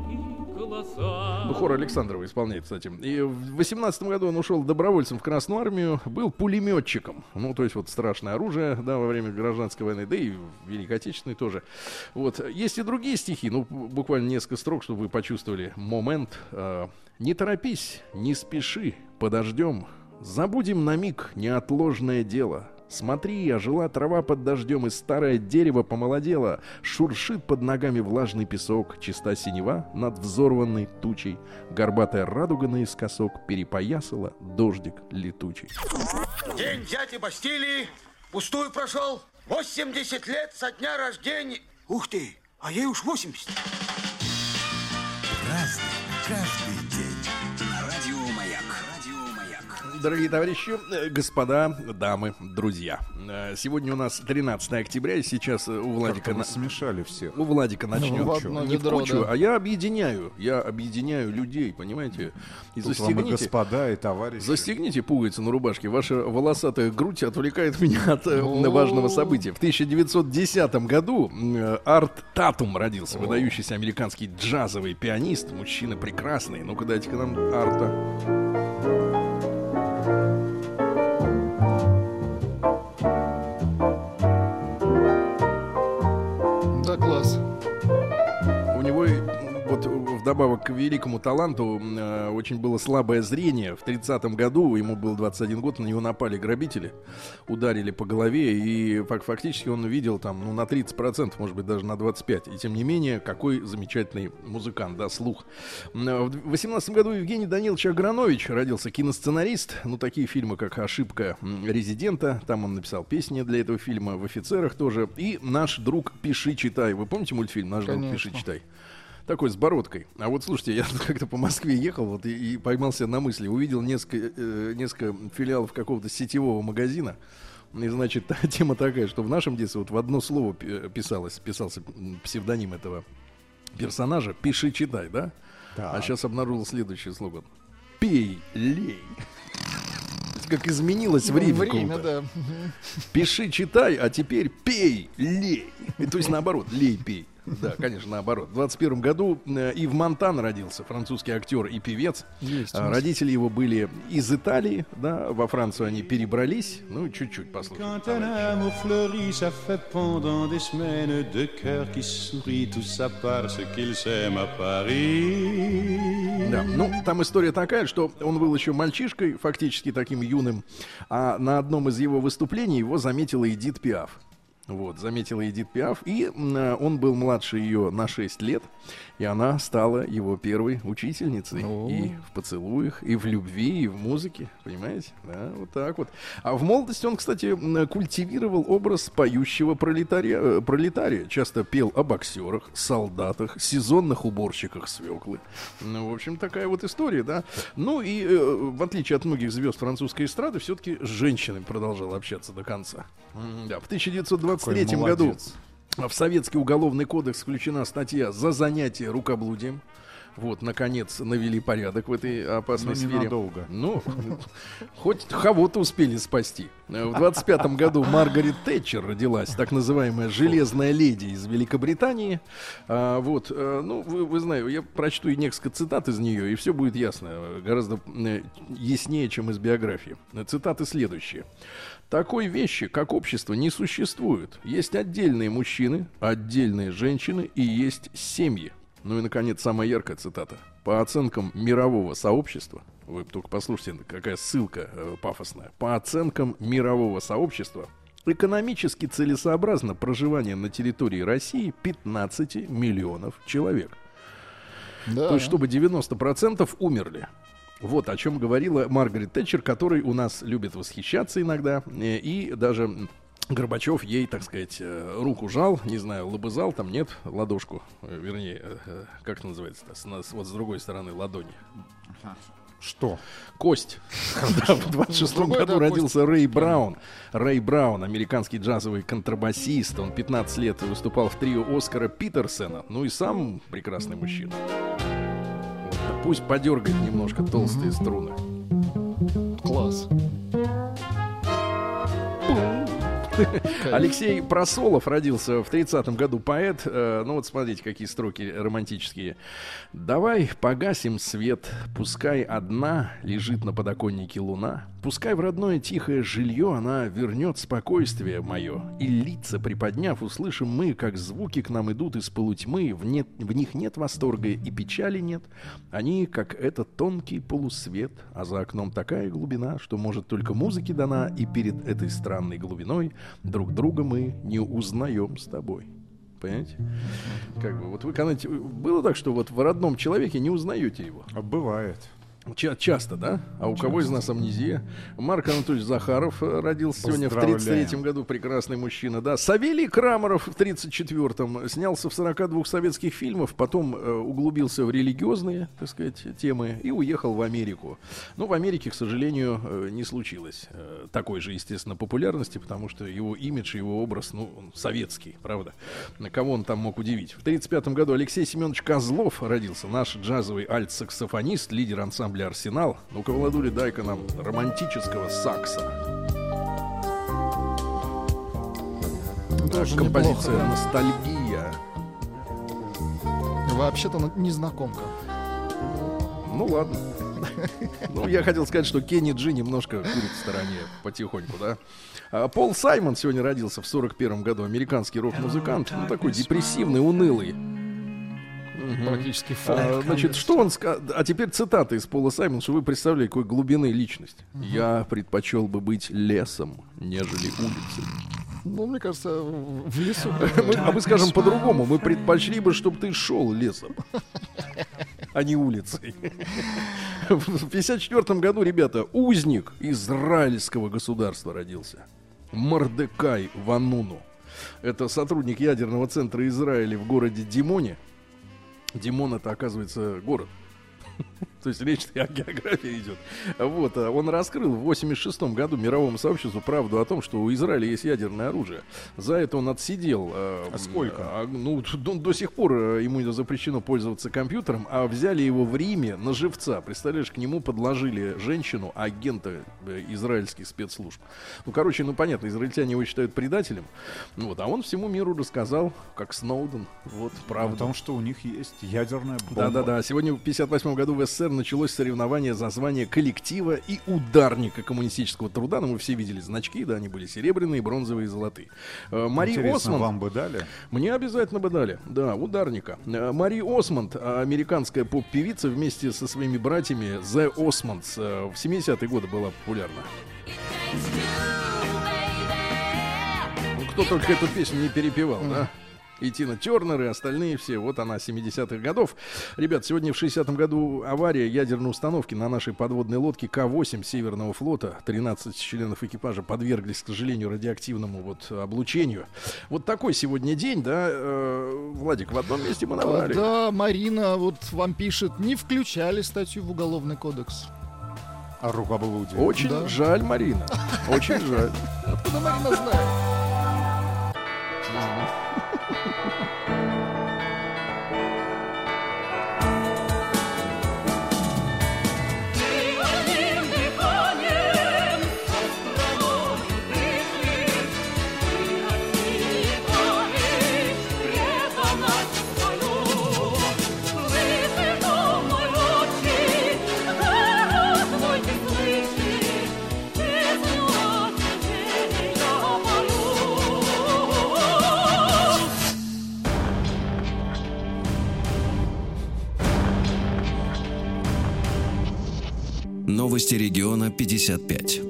Ну, хор Александрова исполняет, кстати. И в 18 году он ушел добровольцем в Красную армию, был пулеметчиком. Ну, то есть вот страшное оружие, да, во время гражданской войны, да и Великой Отечественной тоже. Вот. Есть и другие стихи, ну, буквально несколько строк, чтобы вы почувствовали момент. Э, Не торопись, не спеши, подождем. Забудем на миг неотложное дело. Смотри, ожила трава под дождем, и старое дерево помолодело. Шуршит под ногами влажный песок, чиста синева над взорванной тучей. Горбатая радуга наискосок перепоясала дождик летучий. День дяди Бастилии пустую прошел. 80 лет со дня рождения. Ух ты, а ей уж 80. Разный, каждый Дорогие товарищи, э, господа, дамы, друзья. Э, Сегодня у нас 13 октября, и сейчас э, у Владика... На- смешали всех. У Владика начнем. в одно не в ведро, кучу, да. а я объединяю. Я объединяю людей, понимаете? И Тут вам и застегните. господа, и товарищи. Застегните пуговицы на рубашке. Ваша волосатая грудь отвлекает меня от важного события. В 1910 году Арт Татум родился. Выдающийся американский джазовый пианист. Мужчина прекрасный. Ну-ка дайте-ка нам Арта. Да, класс. У него вот вдобавок к великому таланту э, очень было слабое зрение. В 30-м году, ему был 21 год, на него напали грабители, ударили по голове, и фак- фактически он видел там, ну, на 30%, может быть, даже на 25%. И тем не менее, какой замечательный музыкант, да, слух. Э, В 18 году Евгений Данилович Агранович родился киносценарист. Ну, такие фильмы, как «Ошибка резидента», там он написал песни для этого фильма, «В офицерах» тоже. И «Наш друг Пиши, читай». Вы помните мультфильм «Наш друг. Пиши, читай»? Такой с бородкой. А вот слушайте, я как-то по Москве ехал вот и, и поймался на мысли, увидел несколько, э, несколько филиалов какого-то сетевого магазина. И значит, тема такая, что в нашем детстве вот в одно слово пи- писалось, писался псевдоним этого персонажа «Пиши, читай», да? А сейчас обнаружил следующий слоган. «Пей, лей». Как изменилось время. Время, круто. да. Пиши, читай, а теперь пей, лей. И, то есть наоборот, лей, пей. Да, конечно, наоборот. В 21 году э, Ив Монтан родился, французский актер и певец. Есть А. Родители его были из Италии, да, во Францию они перебрались. Ну, чуть-чуть послушаем. Да, ну, там история такая, что он был еще мальчишкой, фактически таким юным, а на одном из его выступлений его заметила Эдит Пиаф. Вот, заметила Эдит Пиаф, и э, он был младше ее на 6 лет, и она стала его первой учительницей. И в поцелуях, и в любви, и в музыке, понимаете? Да, вот так вот. А в молодости он, кстати, культивировал образ поющего пролетария, э, пролетария. Часто пел о боксерах, солдатах, сезонных уборщиках свеклы. Ну, в общем, такая вот история, да. Ну и э, в отличие от многих звезд французской эстрады, все-таки с женщинами продолжал общаться до конца. Да, в 1923 Какой году. В Советский уголовный кодекс включена статья за занятие рукоблудием. Вот, наконец, навели порядок в этой опасной Но сфере. ненадолго. Ну, хоть кого-то успели спасти. В 25 году Маргарет Тэтчер родилась, так называемая железная леди из Великобритании. А, вот, э, ну, вы, вы знаете, я прочту и несколько цитат из нее, и все будет ясно, э, гораздо э, яснее, чем из биографии. Цитаты следующие. Такой вещи, как общество, не существует. Есть отдельные мужчины, отдельные женщины и есть семьи. Ну и, наконец, самая яркая цитата. По оценкам мирового сообщества, вы только послушайте, какая ссылка э, пафосная. По оценкам мирового сообщества, экономически целесообразно проживание на территории России 15 миллионов человек. Да. То есть, чтобы 90% умерли. Вот о чем говорила Маргарет Тэтчер, который у нас любит восхищаться иногда. э, И даже Горбачев ей, так сказать, э, руку жал, не знаю, лобызал, там нет, ладошку, э, вернее, как это называется, с, нас- вот с другой стороны ладони. Что? Кость. Да, В 26 Другой, году да, родился Рэй Браун. Рэй Браун, американский джазовый контрабасист. Он 15 лет выступал в трио Оскара Питерсона. Ну и сам прекрасный мужчина. Пусть подергает немножко толстые струны. Класс. Алексей Просолов родился в 30-м году поэт. Э, ну вот смотрите, какие строки романтические. Давай погасим свет, пускай одна лежит на подоконнике луна. Пускай в родное тихое жилье она вернет спокойствие мое. И лица приподняв, услышим мы, как звуки к нам идут из полутьмы. В, нет, в них нет восторга и печали нет. Они, как этот тонкий полусвет, а за окном такая глубина, что может только музыке дана, и перед этой странной глубиной друг друга мы не узнаем с тобой. Понимаете? Как бы, вот вы когда было так, что вот в родном человеке не узнаете его? А бывает. Ча- часто, да? А у кого из нас амнезия? Марк Анатольевич Захаров э, родился сегодня в Поздравляем. 33-м году. Прекрасный мужчина, да. Савелий Крамаров в 34-м снялся в 42 советских фильмах, потом э, углубился в религиозные, так сказать, темы и уехал в Америку. Но в Америке, к сожалению, э, не случилось э, такой же, естественно, популярности, потому что его имидж, его образ, ну, он советский, правда? На кого он там мог удивить? В 35-м году Алексей Семенович Козлов родился, наш джазовый альт-саксофонист, лидер ансамбля «Арсенал». Ну-ка, Владуля, дай-ка нам романтического сакса. Тоже Композиция неплохо, «Ностальгия». да. Вообще-то на- незнакомка. Ну ладно. Ну, я хотел сказать, что Кенни Джи немножко курит в стороне потихоньку, да. А, Пол Саймон сегодня родился в 41 году, американский рок-музыкант, ну, такой депрессивный, унылый. Практически А, фолк. значит, что он сказал? А теперь цитата из Пола Саймона, что вы представляете, какой глубины личность. Я предпочел бы быть лесом, нежели улицей. Ну, мне кажется, в в лесу. Мы- а мы скажем по-другому. Мы предпочли бы, чтобы ты шел лесом, а не улицей. В 54 году, ребята, узник израильского государства родился. Мордекай Вануну. Это сотрудник ядерного центра Израиля в городе Димоне. Димон это, оказывается, город. То есть речь о географии идет. Вот, а он раскрыл в 86 году мировому сообществу правду о том, что у Израиля есть ядерное оружие. За это он отсидел. А сколько? ну, до, до сих пор э, ему запрещено пользоваться компьютером, а взяли его в Риме на живца. Представляешь, к нему подложили женщину, агента э, израильских спецслужб. Ну, короче, ну понятно, израильтяне его считают предателем. Ну, вот, а он всему миру рассказал, как Сноуден, вот, правду. О том, что у них есть ядерная бомба. Да-да-да. Сегодня в 58 году в СССР началось соревнование за звание коллектива и ударника коммунистического труда. Ну, мы все видели значки, да, они были серебряные, бронзовые и золотые. Э, Мари Интересно, Осман... вам бы дали? Мне обязательно бы дали. Да, ударника. Э, Мари Осмонд, американская поп-певица, вместе со своими братьями The Osmonds э, в 70-е годы была популярна. Ну, кто только эту песню не перепевал, да? И Тина Тернер, и остальные все. Вот она, 70-х годов. Ребят, сегодня в 60-м году авария ядерной установки на нашей подводной лодке К-8 Северного флота. 13 членов экипажа подверглись, к сожалению, радиоактивному вот облучению. Вот такой сегодня день, да, э, Владик, в одном месте мы набрали. Да, Марина вот вам пишет, не включали статью в Уголовный кодекс. А рукоблудие. Очень Да. жаль, Марина. Очень жаль. Откуда Марина знает? Новости региона 55.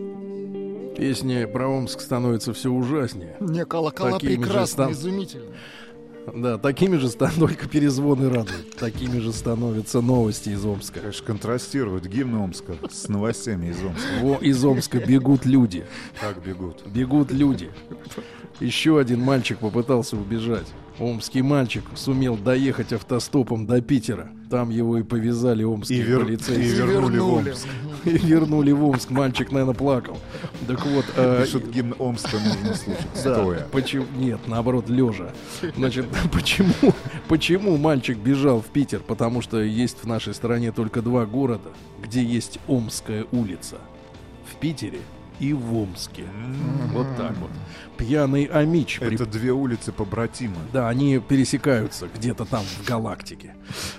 Песни про Омск становятся все ужаснее. Не, колокола Такими прекрасны, стан- изумительно. Да, такими же ста- только перезвоны радуют. Такими же становятся новости из Омска. Конечно, контрастирует гимн Омска с новостями из Омска. Во, из Омска бегут люди. Как бегут. Бегут люди. Еще один мальчик попытался убежать. Омский мальчик сумел доехать автостопом до Питера. Там его и повязали омские И вер- полицейские. и вернули в Омск. И вернули в Омск. Мальчик, наверное, плакал. Так вот, э, Пишут, гимн Омска нужно слушать да, стоя. почему нет, наоборот, лежа. Значит, почему, почему мальчик бежал в Питер? Потому что есть в нашей стране только два города, где есть Омская улица. В Питере и в Омске. Вот так вот. Пьяный Амич. при- Это две улицы побратимы. Да, они пересекаются где-то там в галактике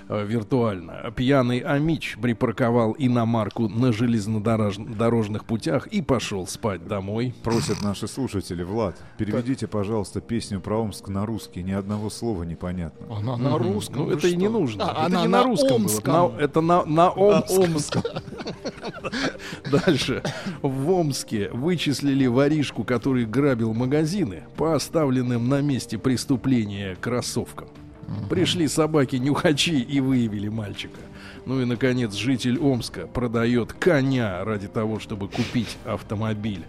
э, виртуально. Пьяный Амич припарковал иномарку на железнодорожных путях и пошел спать домой. Просят наши слушатели, Влад, переведите, пожалуйста, песню про Омск на русский. Ни одного слова непонятно. Она на русском. Ну, это и не нужно. А, это она не на на русском омском. было. На- это на, на ом- омском. Дальше. В Омске вычислили воришку, который грабил магазины по оставленным на месте преступления кроссовкам. Пришли собаки-нюхачи и выявили мальчика. Ну и, наконец, житель Омска продает коня ради того, чтобы купить автомобиль.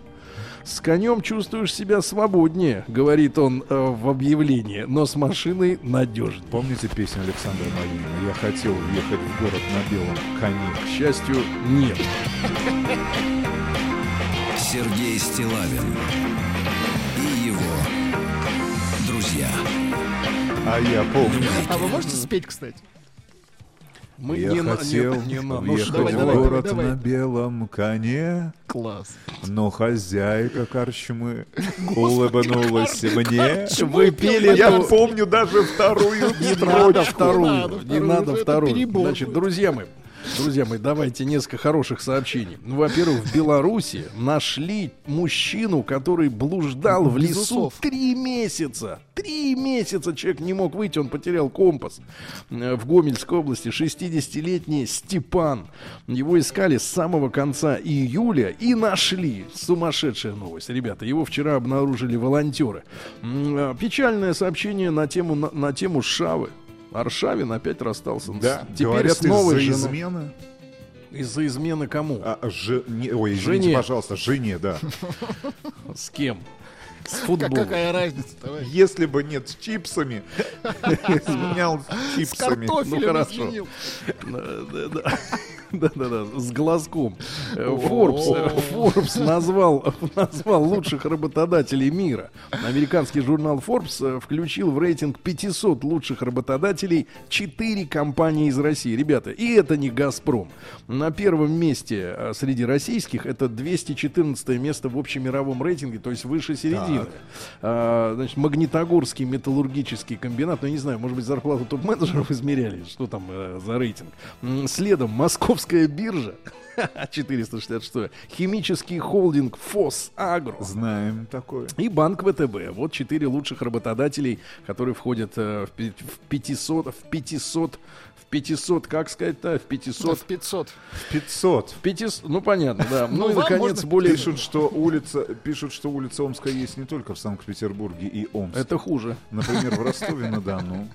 С конем чувствуешь себя свободнее, говорит он э, в объявлении, но с машиной надежнее. Помните песню Александра Малинина? Я хотел въехать в город на белом коне. К счастью, нет. Сергей Стилавин друзья. А я помню. А вы можете спеть, кстати? Мы Я не на- хотел не- не на- ну въехать что давай, в давай, город давай. на белом коне, Класс. но хозяйка корчмы улыбнулась мне. Вы пели Я помню даже вторую Не надо вторую, не надо вторую. Значит, друзья мои, Друзья мои, давайте несколько хороших сообщений. Ну, во-первых, в Беларуси нашли мужчину, который блуждал в лесу три месяца. Три месяца человек не мог выйти, он потерял компас. Э, В Гомельской области 60-летний Степан. Его искали с самого конца июля и нашли. Сумасшедшая новость, ребята. Его вчера обнаружили волонтеры. Э, Печальное сообщение на тему, на, на тему Шавы. Аршавин опять расстался. Да, Теперь говорят, с новой из-за женой. измены. Из-за измены кому? А, же- не- ой, извините, Жене. пожалуйста, жене, да. С кем? С футболом. какая разница, товарищ? Если бы нет с чипсами, изменял с С чипсами. картофелем Ну, хорошо. Да-да-да, с глазком. Э, Forbes, э, Forbes назвал, назвал лучших работодателей мира. Американский журнал Forbes э, включил в рейтинг 500 лучших работодателей 4 компании из России. Ребята, и это не «Газпром». На первом месте э, среди российских это 214 место в общемировом рейтинге, то есть выше середины. А, Значит, Магнитогорский металлургический комбинат, ну, я не знаю, может быть, зарплату топ-менеджеров измеряли, что там э, за рейтинг. Следом Московская биржа, 466 химический холдинг ФОС Агро. Знаем такое. И банк ВТБ. Вот четыре лучших работодателей, которые входят э, в пи- в 500, в 500, в 500, как сказать-то, в 500, В 500. 500. в 500, ну понятно, да. Ну, Ну, и наконец можно- более... Пишут, что улица, пишут, что улица Омская есть не только в Санкт-Петербурге и Омске. Это хуже. Например, в Ростове-на-Дону,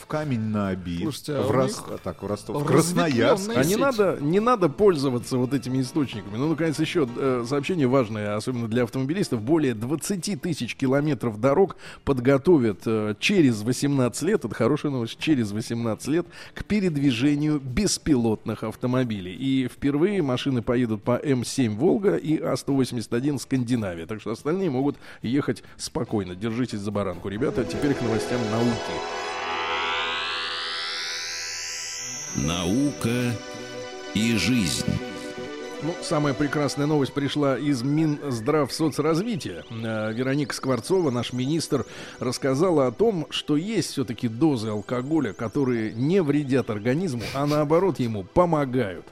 в Камень-на-Оби, Слушайте, а в, Рос- них так, в Ростов, в Красноярск. А не надо, не надо пользоваться вот этими источниками. Ну, наконец, еще э, сообщение важное, особенно для автомобилистов. Более 20 тысяч километров дорог подготовят э, через 18 лет, это хорошая новость, через 18 лет к передвижению беспилотных автомобилей. И впервые машины поедут по М7 Волга и А181 Скандинавия. Так что остальные могут ехать спокойно. Держитесь за баранку, ребята. Теперь к новостям науки. Наука и жизнь. Ну, самая прекрасная новость пришла из Минздравсоцразвития. Э, Вероника Скворцова, наш министр, рассказала о том, что есть все-таки дозы алкоголя, которые не вредят организму, а наоборот ему помогают.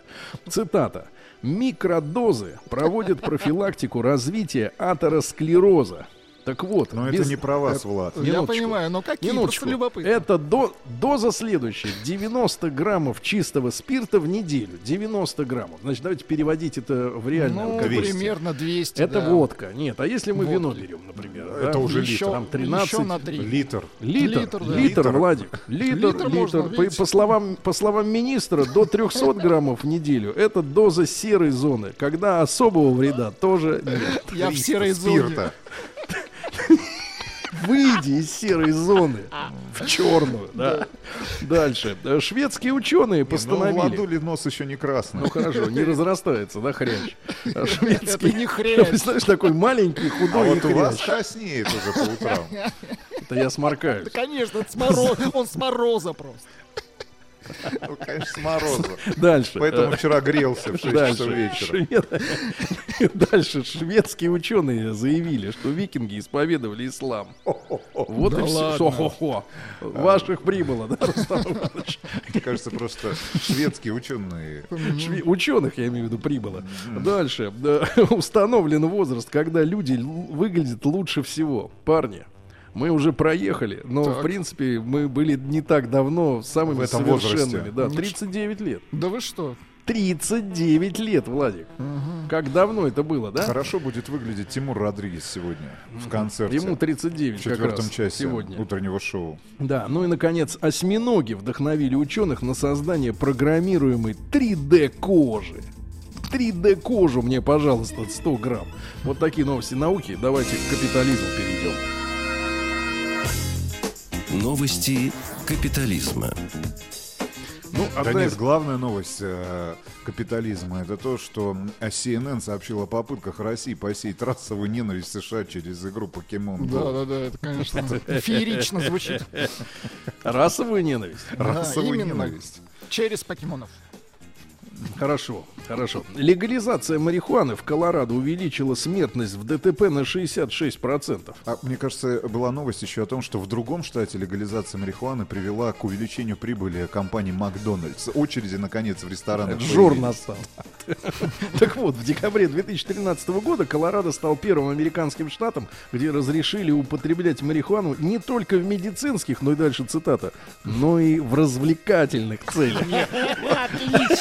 Цитата. Микродозы проводят профилактику развития атеросклероза. Так вот, Но без- это не про вас, Влад. Я Минуточку. понимаю, но какие Минуточку. просто любопытно. Это до, доза следующая. 90 граммов чистого спирта в неделю. 90 граммов. Значит, давайте переводить это в реальный Ну, алкоголь. 200. примерно 200. Это да. водка. Нет, а если мы Водки. вино берем, например? Это да? уже Еще, литр. Там 13. еще на 3. Литр. Литр, Литр, да. литр, Литр. Владик, литр, Литр литр. можно, по, видите? по словам, по словам министра, до 300 граммов в неделю. Это доза серой зоны, когда особого вреда тоже нет. Я в серой зоне. Выйди из серой зоны в черную. Да. Дальше. Шведские ученые ну, постановили. Владули нос еще не красный. Ну хорошо, не разрастается, да, хрящ? А Это Шведский. не хрящ. Представляешь, такой маленький, А худой вот у вас краснеет уже по утрам. Это я сморкаюсь. Да, конечно, это с мороз- он с мороза просто. Ну, конечно, с мороза. Дальше. Поэтому вчера грелся в 6 часов вечера. Швед- Дальше шведские ученые заявили, что викинги исповедовали ислам. Вот Да и все. ладно. Хо-хо-хо. Ваших прибыло, да, Рустам Иванович? Мне кажется, просто шведские ученые. Шве- Ученых, я имею в виду, прибыло. Дальше. Да, Установлен возраст, когда люди выглядят лучше всего. Парни, мы уже проехали, но, в Так. принципе, мы были не так давно самыми В этом совершенными. возрасте. Да, Ну, 39 лет. Да вы что? 39 лет, Владик. Как давно это было, да? Хорошо будет выглядеть Тимур Родригес сегодня в концерте. Ему 39 в как четвертом раз часе сегодня. утреннего шоу. Да, ну и, наконец, осьминоги вдохновили ученых на создание программируемой 3D-кожи. 3D-кожу мне, пожалуйста, 100 грамм. Вот такие новости науки. Давайте к капитализму перейдем. Новости капитализма. Ну, Да одна нет, из- главная новость э, капитализма это то, что CNN сообщил о попытках России посеять расовую ненависть США через игру Pokemon Да, Go. да, да, это, конечно, феерично звучит. расовую ненависть. Расовую ненависть. Через покемонов. Хорошо, хорошо. Легализация марихуаны в Колорадо увеличила смертность в ДТП на 66%. А, мне кажется, была новость еще о том, что в другом штате легализация марихуаны привела к увеличению прибыли компании Макдональдс. Очереди, наконец, в ресторанах. Жор настал. Так вот, в декабре 2013 года Колорадо стал первым американским штатом, где разрешили употреблять марихуану не только в медицинских, но и дальше цитата, но и в развлекательных целях.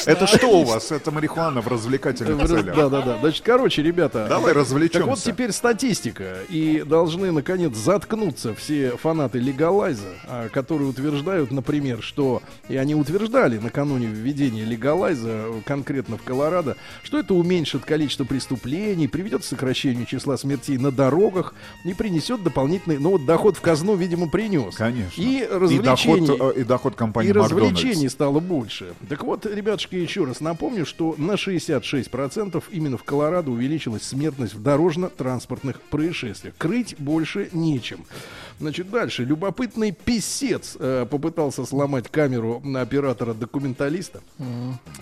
Это что у вас? Это марихуана в развлекательных целях? Да, да, да. Значит, короче, ребята. Давай Так развлечемся. вот теперь статистика. И должны, наконец, заткнуться все фанаты легалайза, а, которые утверждают, например, что, и они утверждали накануне введения легалайза, э, конкретно в Колорадо, что это уменьшит количество преступлений, приведет к сокращению числа смертей на дорогах и принесет дополнительный, ну вот доход в казну, видимо, принес. Конечно. И И развлечений. доход, э, и доход компании И развлечений стало больше. Так вот, ребятушки, еще раз напомню, что на 66% именно в Колорадо увеличилась смертность в дорожно-транспортных происшествиях. Крыть больше нечем. Значит, дальше. Любопытный писец э, попытался сломать камеру на оператора-документалиста.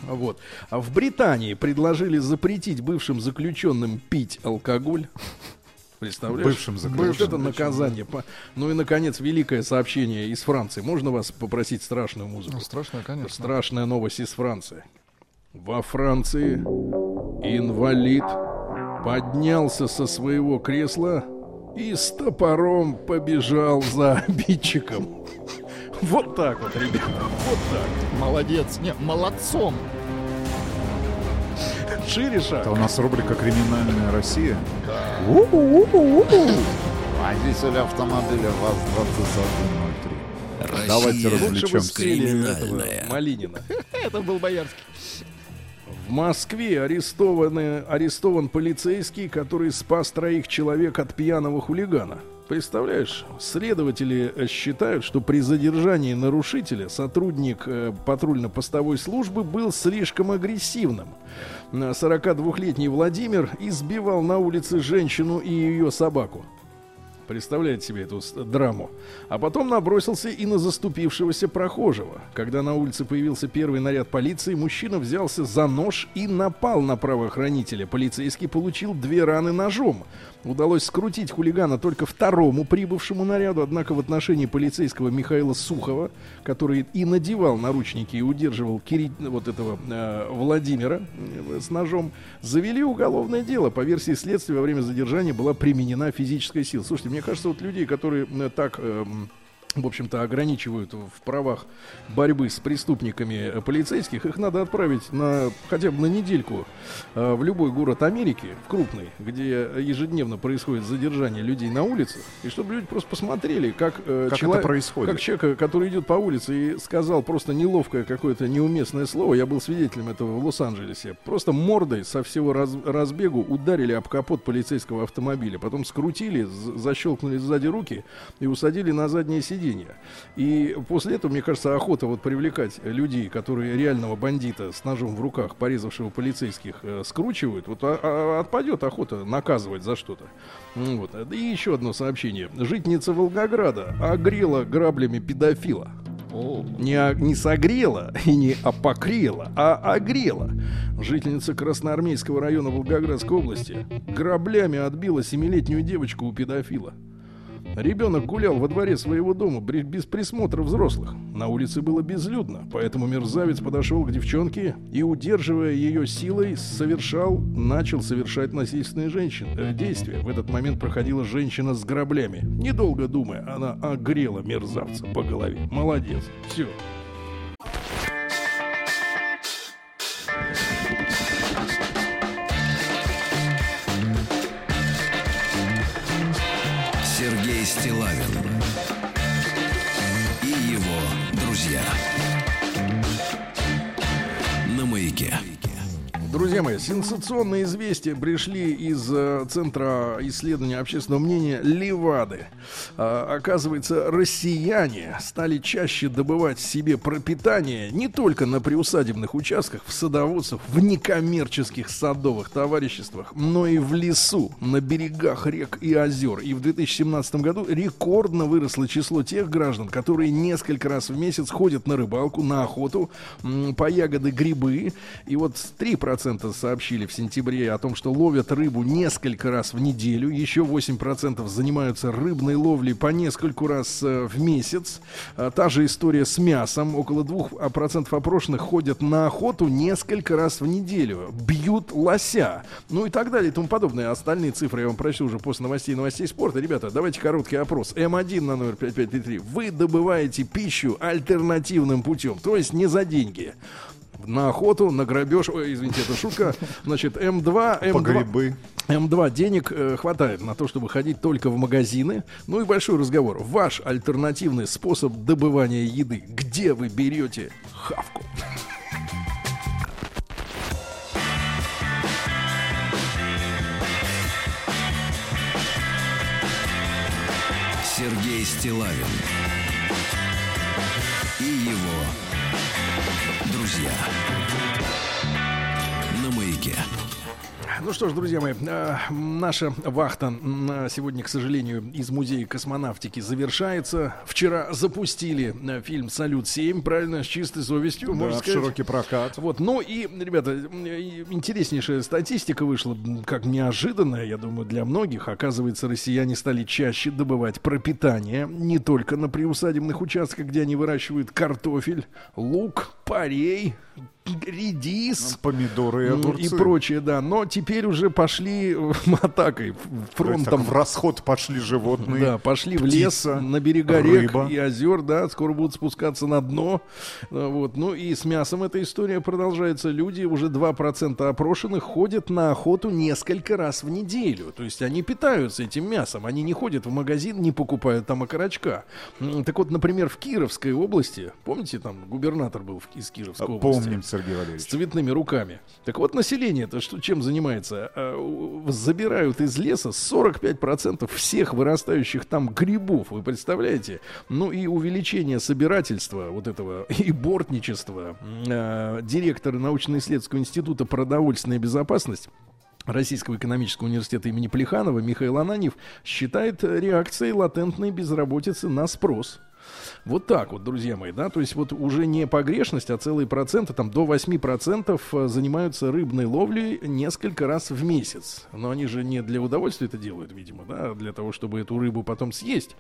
Вот. А в Британии предложили запретить бывшим заключенным пить алкоголь. Представляешь? Бывшим Вот это наказание. Ну и, наконец, великое сообщение из Франции. Можно вас попросить страшную музыку? Ну, страшно, конечно. Страшная новость из Франции. Во Франции инвалид поднялся со своего кресла и с топором побежал за обидчиком. Вот так вот, ребята, вот так. Молодец. Не, молодцом. Шире шаг. Это у нас рубрика «Криминальная Россия». Водитель автомобиля ВАЗ-2103. Давайте Россия Лучше бы развлечемся. этого. Малинина. Это был Боярский. В Москве арестованы, арестован полицейский, который спас троих человек от пьяного хулигана. Представляешь, следователи э, считают, что при задержании нарушителя сотрудник э, патрульно-постовой службы был слишком агрессивным. На 42-летний Владимир избивал на улице женщину и ее собаку. Представляете себе эту драму. А потом набросился и на заступившегося прохожего. Когда на улице появился первый наряд полиции, мужчина взялся за нож и напал на правоохранителя. Полицейский получил две раны ножом. Удалось скрутить хулигана только второму прибывшему наряду, однако в отношении полицейского Михаила Сухова, который и надевал наручники и удерживал Кири... вот этого э, Владимира э, с ножом, завели уголовное дело. По версии следствия, во время задержания была применена физическая сила. Слушайте, мне кажется, вот людей, которые э, так... эм, в общем-то, ограничивают в правах борьбы с преступниками полицейских, их надо отправить на хотя бы на недельку э, в любой город Америки, в крупный, где ежедневно происходит задержание людей на улицах, и чтобы люди просто посмотрели, как, э, Как чело- это происходит. как человек, который идет по улице и сказал просто неловкое какое-то неуместное слово, я был свидетелем этого в Лос-Анджелесе, просто мордой со всего раз- разбегу ударили об капот полицейского автомобиля, потом скрутили, защелкнули сзади руки и усадили на заднее сиденье. И после этого, мне кажется, охота вот привлекать людей, которые реального бандита с ножом в руках, порезавшего полицейских, э, скручивают, вот а- а- отпадет охота наказывать за что-то. Вот. И еще одно сообщение. Житница Волгограда огрела граблями педофила. Не, не согрела и не опокрела, а огрела. Жительница Красноармейского района Волгоградской области граблями отбила семилетнюю девочку у педофила. Ребенок гулял во дворе своего дома без присмотра взрослых. На улице было безлюдно, поэтому мерзавец подошел к девчонке и, удерживая ее силой, совершал, начал совершать насильственные женщин, э, действия. В этот момент проходила женщина с граблями. Недолго думая, она огрела мерзавца по голове. Молодец. Все. Стилавин и его друзья. На маяке. Друзья мои, сенсационные известия пришли из э, Центра исследования общественного мнения Левады. А, оказывается, россияне стали чаще добывать себе пропитание не только на приусадебных участках, в садоводствах, в некоммерческих садовых товариществах, но и в лесу, на берегах рек и озер. И в 2017 году рекордно выросло число тех граждан, которые несколько раз в месяц ходят на рыбалку, на охоту, по ягоды, грибы. И вот 3% сообщили в сентябре о том, что ловят рыбу несколько раз в неделю. Еще 8% занимаются рыбной ловлей по нескольку раз э, в месяц. А, Та же история с мясом. Около 2% опрошенных ходят на охоту несколько раз в неделю. Бьют лося. Ну и так далее и тому подобное. Остальные цифры я вам прочту уже после новостей новостей спорта. Ребята, давайте короткий опрос. М1 на номер 5533. Вы добываете пищу альтернативным путем, то есть не за деньги на охоту, на грабеж, ой, извините, это шутка. Значит, М2, По М2, грибы. М2 денег э, хватает на то, чтобы ходить только в магазины. Ну и большой разговор. Ваш альтернативный способ добывания еды. Где вы берете хавку? Сергей Стилавин и его друзья на маяке. Ну что ж, друзья мои, э, наша вахта на сегодня, к сожалению, из музея космонавтики завершается. Вчера запустили э, фильм «Салют-7», правильно, с чистой совестью, Да, можно сказать. широкий прокат. Вот, ну и, ребята, интереснейшая статистика вышла, как неожиданная, я думаю, для многих. Оказывается, россияне стали чаще добывать пропитание не только на приусадебных участках, где они выращивают картофель, лук, парей, редис. Помидоры и м, огурцы. И прочее, да. Но теперь уже пошли атакой, То есть так фронтом. в расход пошли животные. Да, пошли в лес, птица, на берега рек рыба. и озер, да, скоро будут спускаться на дно. А, Вот. Ну и с мясом эта история продолжается. Люди, уже 2% опрошенных, ходят на охоту несколько раз в неделю. То есть они питаются этим мясом. Они не ходят в магазин, не покупают там окорочка. Так вот, например, в Кировской области, помните, там губернатор был из Кировской области? Помним, Сергей с Валерьевич. цветными руками. Так вот, население-то что, чем занимается? А, Забирают из леса 45% всех вырастающих там грибов, вы представляете? Ну и увеличение собирательства вот этого и бортничества. А, Директор научно-исследовательского института продовольственная безопасность Российского экономического университета имени Плеханова Михаил Ананьев считает реакцией латентной безработицы на спрос. Вот так вот, друзья мои, да, то есть вот уже не погрешность, а целые проценты, там до 8% э, занимаются рыбной ловлей несколько раз в месяц. Но они же не для удовольствия это делают, видимо, да, а для того, чтобы эту рыбу потом съесть,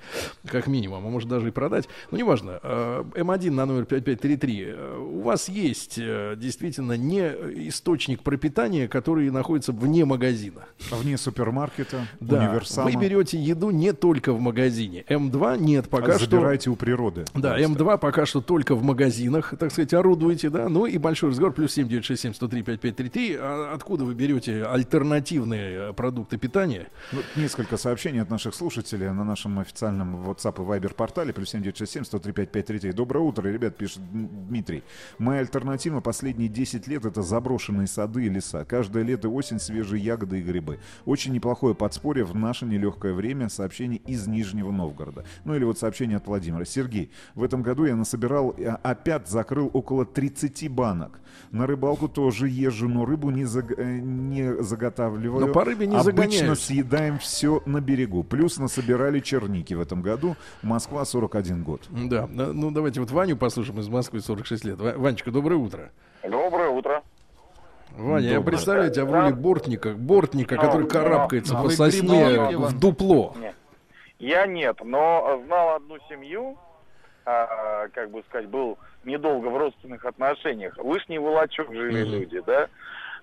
как минимум, а может даже и продать. Ну, неважно, э, М1 на номер 5533, э, у вас есть действительно не источник пропитания, который находится вне магазина. Вне супермаркета, Да, универсама. вы берете еду не только в магазине. М2 нет, пока А что... забирайте у природы. Да, М2 пока что только в магазинах, так сказать, орудуете, да. Ну и большой разговор, плюс 7967 103 5533. А откуда вы берете альтернативные э, продукты питания? Ну, несколько сообщений от наших слушателей на нашем официальном WhatsApp и Viber портале плюс 7967 103 5533. Доброе утро, ребят, пишет Дмитрий. Моя альтернатива последние 10 лет это заброшенные сады и леса. Каждое лето и осень свежие ягоды и грибы. Очень неплохое подспорье в наше нелегкое время сообщение из Нижнего Новгорода. Ну или вот сообщение от Владимира. Сергей, в этом году я насобирал, а, опять закрыл около 30 банок. На рыбалку тоже езжу, но рыбу не, заг- э, не заготавливаю. Но по рыбе не Обычно съедаем все на берегу. Плюс насобирали черники в этом году. Москва 41 год. Да, да, ну давайте вот Ваню послушаем из Москвы, 46 лет. Ва- Ванечка, доброе утро. Доброе утро. Ваня, я Доброе. представляю тебя в роли бортника, бортника, который Ну, карабкается а по сосне в дупло. Я нет, но знал одну семью, а, как бы сказать, был недолго в родственных отношениях. Вышний Волочок жили Мгм. люди, да.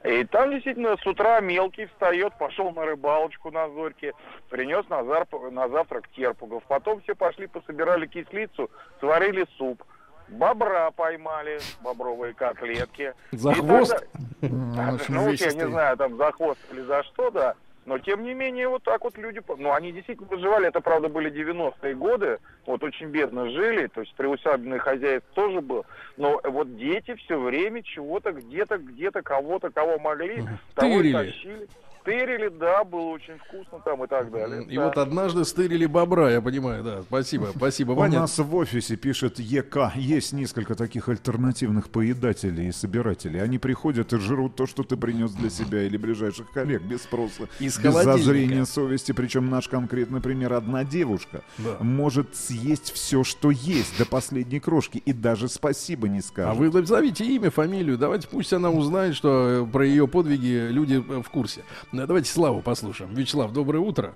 И там действительно с утра мелкий встает, пошел на рыбалочку на зорьке, принес на, зарп- на завтрак терпугов. Потом все пошли, пособирали кислицу, сварили суп. Бобра поймали, бобровые котлетки. За И хвост? тогда- ну, я не знаю, там за хвост или за что, да. Но, тем не менее, вот так вот люди... Ну, они действительно выживали. Это, правда, были 90-е годы. Вот очень бедно жили. То есть приусадебный хозяйство тоже был. Но вот дети все время чего-то, где-то, где-то, кого-то, кого могли, того и Тырили. тащили. Тырили, да, было очень вкусно там и так далее. И Да. вот однажды стырили бобра, я понимаю, да. Спасибо, спасибо, У Ваня. нас в офисе пишет ЕК. Есть несколько таких альтернативных поедателей и собирателей. Они приходят и жрут то, что ты принес для себя или ближайших коллег без спроса. Из без зазрения совести. Причем наш конкретный пример. Одна девушка Да. может съесть все, что есть до последней крошки. И даже спасибо не скажет. А вы назовите имя, фамилию, давайте пусть она узнает, что э, про ее подвиги люди э, в курсе. Э, Давайте Славу послушаем. Вячеслав, доброе утро.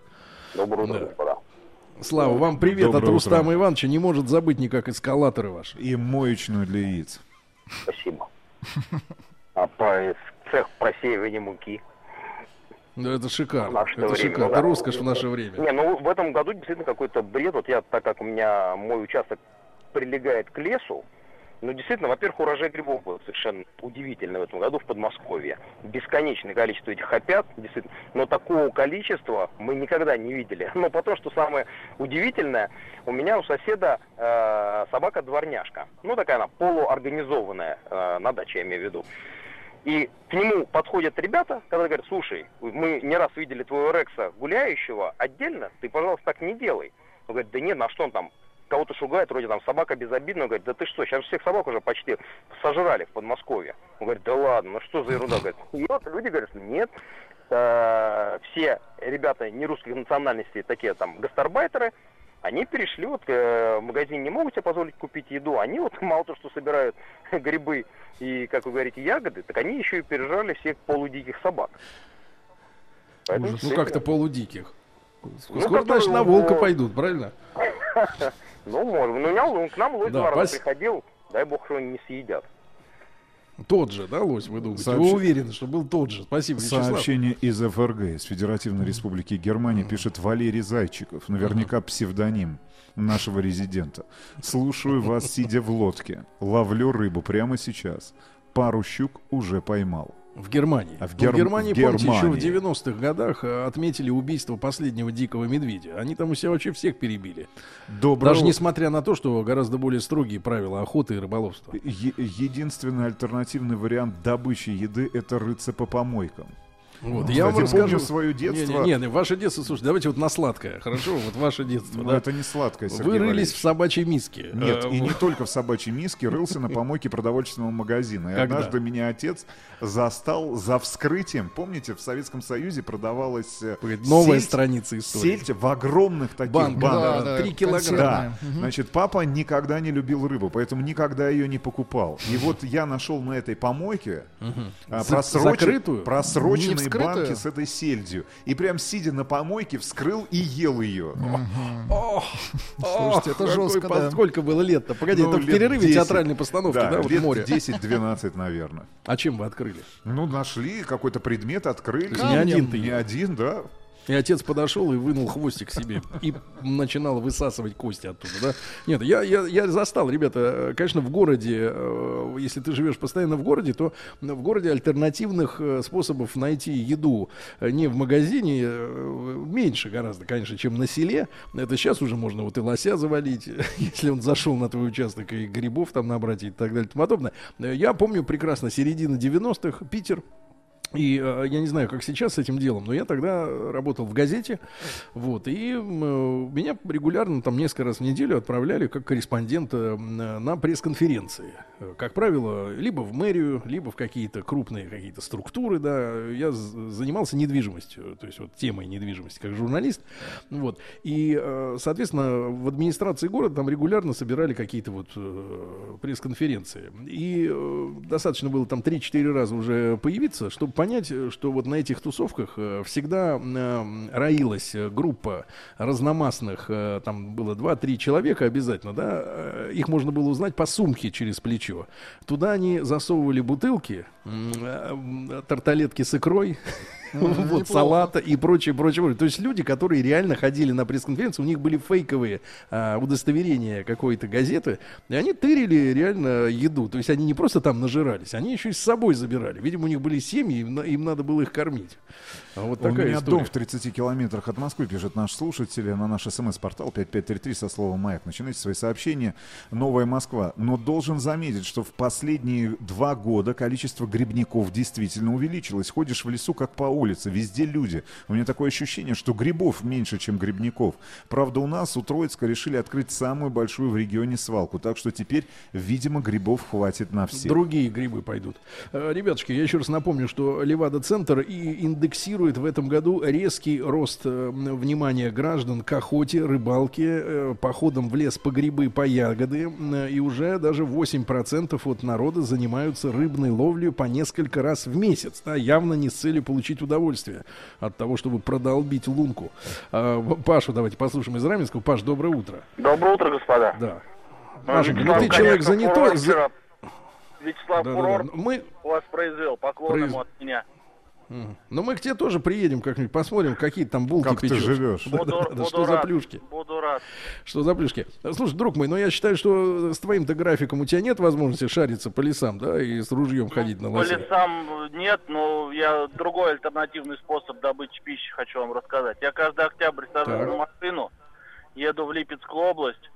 Доброе утро, Да. господа. Слава, вам привет Доброе от Рустама утро. Ивановича. Не может забыть никак эскалаторы ваши. И моечную для яиц. Спасибо. А по цех просеивания муки. Ну, это шикарно. Это время, шикарно. ну да. Это роскошь в наше время. Не, ну в этом году действительно какой-то бред. Вот я, так как у меня мой участок прилегает к лесу, ну, действительно, во-первых, урожай грибов был совершенно удивительный в этом году в Подмосковье. Бесконечное количество этих опят, действительно. Но такого количества мы никогда не видели. Но потом, что самое удивительное, у меня у соседа э, собака-дворняжка. Ну, такая она полуорганизованная, э, на даче я имею в виду. И к нему подходят ребята, когда говорят, слушай, мы не раз видели твоего Рекса гуляющего отдельно, ты, пожалуйста, так не делай. Он говорит, да нет, на что он там кого-то шугает, вроде там собака безобидная, он говорит, да ты что, сейчас всех собак уже почти сожрали в Подмосковье. Он говорит, да ладно, ну что за ерунда, говорит. И вот люди говорят, нет, э, все ребята не русских национальностей, такие там гастарбайтеры, они перешли вот э, магазин не могут себе позволить купить еду, они вот мало то, что собирают грибы и, как вы говорите, ягоды, так они еще и пережрали всех полудиких собак. Поэтому Ну как-то полудиких. Ну, Скоро, которые значит, на волка пойдут, правильно? Ну, может. Ну, меня он к нам лось Да, два раза пос- приходил, дай бог, что они не съедят. Тот же, да, лось, вы думаете? Сообщ- Вы уверены, что был тот же? Спасибо, Вячеслав. Сообщение из ФРГ, из Федеративной Республики Германия, пишет Валерий Зайчиков, наверняка псевдоним нашего резидента. Слушаю вас, сидя в лодке. Ловлю рыбу прямо сейчас. Пару щук уже поймал. В Германии. А в Ну, Гер- в Германии, в помните, еще в Германии. 90-х годах э, отметили убийство последнего дикого медведя. Они там у себя вообще всех перебили. Доброе Даже несмотря на то, что гораздо более строгие правила охоты и рыболовства. Е- единственный альтернативный вариант добычи еды – это рыться по помойкам. Вот, Кстати, я вам помню расскажу. свое детство. Не, не, не, ваше детство, слушайте, давайте вот на сладкое, хорошо? Вот ваше детство, Но да? это не сладкое, Сергей Вы рылись Валерьевич. в собачьей миске. Нет, Э, и не только в собачьей миске, рылся на помойке продовольственного магазина. И Когда? однажды меня отец застал за вскрытием. Помните, в Советском Союзе продавалась э, Погоди, Новая сельдь- страница истории. сельдь в огромных таких Банках. банках. Да, да, три килограмма. Да, значит, папа никогда не любил рыбу, поэтому никогда ее не покупал. И вот я нашел на этой помойке а, За- просрочен- закрытую? Не просроченные вскрытую? банки с этой сельдью. И прям сидя на помойке вскрыл и ел ее. Ох, Слушайте, это жестко, да. Сколько было лет-то? Погоди, Ну, это в перерыве 10. театральной постановки, да, в море. 10-12, наверное. А чем вы открыли? Ну, нашли какой-то предмет, открыли. Не один ты Не один, да. И отец подошел и вынул хвостик себе и начинал высасывать кости оттуда, да? Нет, я, я, я застал, ребята, э, конечно, в городе, э, если ты живешь постоянно в городе, то в городе альтернативных э, способов найти еду не в магазине меньше гораздо, конечно, чем на селе. Это сейчас уже можно вот и лося завалить, если он зашел на твой участок, и грибов там набрать и так далее и тому подобное. Я помню прекрасно середина 90-х, Питер, и э, я не знаю, как сейчас с этим делом, но я тогда работал в газете, вот, и э, меня регулярно, там, несколько раз в неделю отправляли как корреспондента э, на пресс-конференции. Как правило, либо в мэрию, либо в какие-то крупные какие-то структуры, да. Я занимался недвижимостью, то есть вот темой недвижимости, как журналист, вот. И, э, соответственно, в администрации города там регулярно собирали какие-то вот э, пресс-конференции. И э, достаточно было там 3-4 раза уже появиться, чтобы понять, э, что вот на этих тусовках э, всегда э, роилась группа разномастных, там было 2-3 человека обязательно, да, их можно было узнать по сумке через плечо. Туда они засовывали бутылки, тарталетки с икрой, вот салата и прочее, прочее. То есть люди, которые реально ходили на пресс-конференцию, у них были фейковые а, удостоверения какой-то газеты, и они тырили реально еду. То есть они не просто там нажирались, они еще и с собой забирали. Видимо, у них были семьи, им, им надо было их кормить. А вот У такая меня история. дом в 30 километрах от Москвы, пишет наш слушатель на наш смс-портал 5533 со словом «Маяк». Начинайте свои сообщения. Новая Москва. Но должен заметить, что в последние два года количество грибников действительно увеличилось. Ходишь в лесу, как по улице, везде люди. У меня такое ощущение, что грибов меньше, чем грибников. Правда, у нас, у Троицка, решили открыть самую большую в регионе свалку. Так что теперь, видимо, грибов хватит на всех. Другие грибы пойдут. Э, Ребятушки, я еще раз напомню, что Левада-центр и индексирует в этом году резкий рост э, внимания граждан к охоте, рыбалке, э, походам в лес по грибы, по ягоды. И уже даже 8% от народа занимаются рыбной ловлей по несколько раз в месяц. Да, явно не с целью получить удовольствие от того, чтобы продолбить лунку. А, Пашу давайте послушаем из Раменского. Паш, доброе утро. Доброе утро, господа. Да. Ну, Пашенька, ну Вячеслав, ты человек занятой. фурор за-. Вячеслав Да, да, Фурор да. Мы, вас произвел, поклон Произ- ему от меня. Ну, мы к тебе тоже приедем как-нибудь, посмотрим, какие там булки Как ты печешь. живешь. Да, Буду, да, да, буду что за рад, плюшки? Буду рад. Что за плюшки? Слушай, друг мой, ну я считаю, что с твоим-то графиком у тебя нет возможности шариться по лесам, да, и с ружьем ходить на По лосе. лесам нет, но я другой альтернативный способ добычи пищи хочу вам рассказать. Я каждый октябрь сажусь Так. на машину, еду в Липецкую область,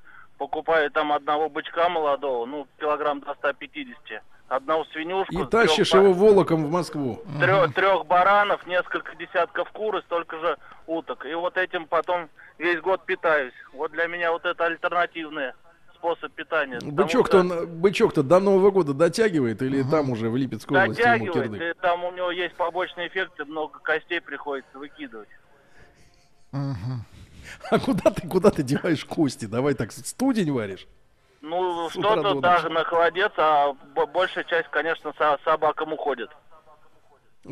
покупаю там одного бычка молодого, ну, килограмм до 150, одну свинюшку. И тащишь его волоком в Москву. трех, трех баранов, несколько десятков кур и столько же уток. И вот этим потом весь год питаюсь. Вот для меня вот это альтернативный способ питания. Бычок-то, что он- бычок-то до Нового года дотягивает или там уже в Липецкой области ему дотягивает, кирдык? и там у него есть побочные эффекты, много костей приходится выкидывать. А куда ты, куда ты деваешь кости? Давай так, студень варишь? Ну, что-то даже на холодец, а большая часть, конечно, со- собакам уходит.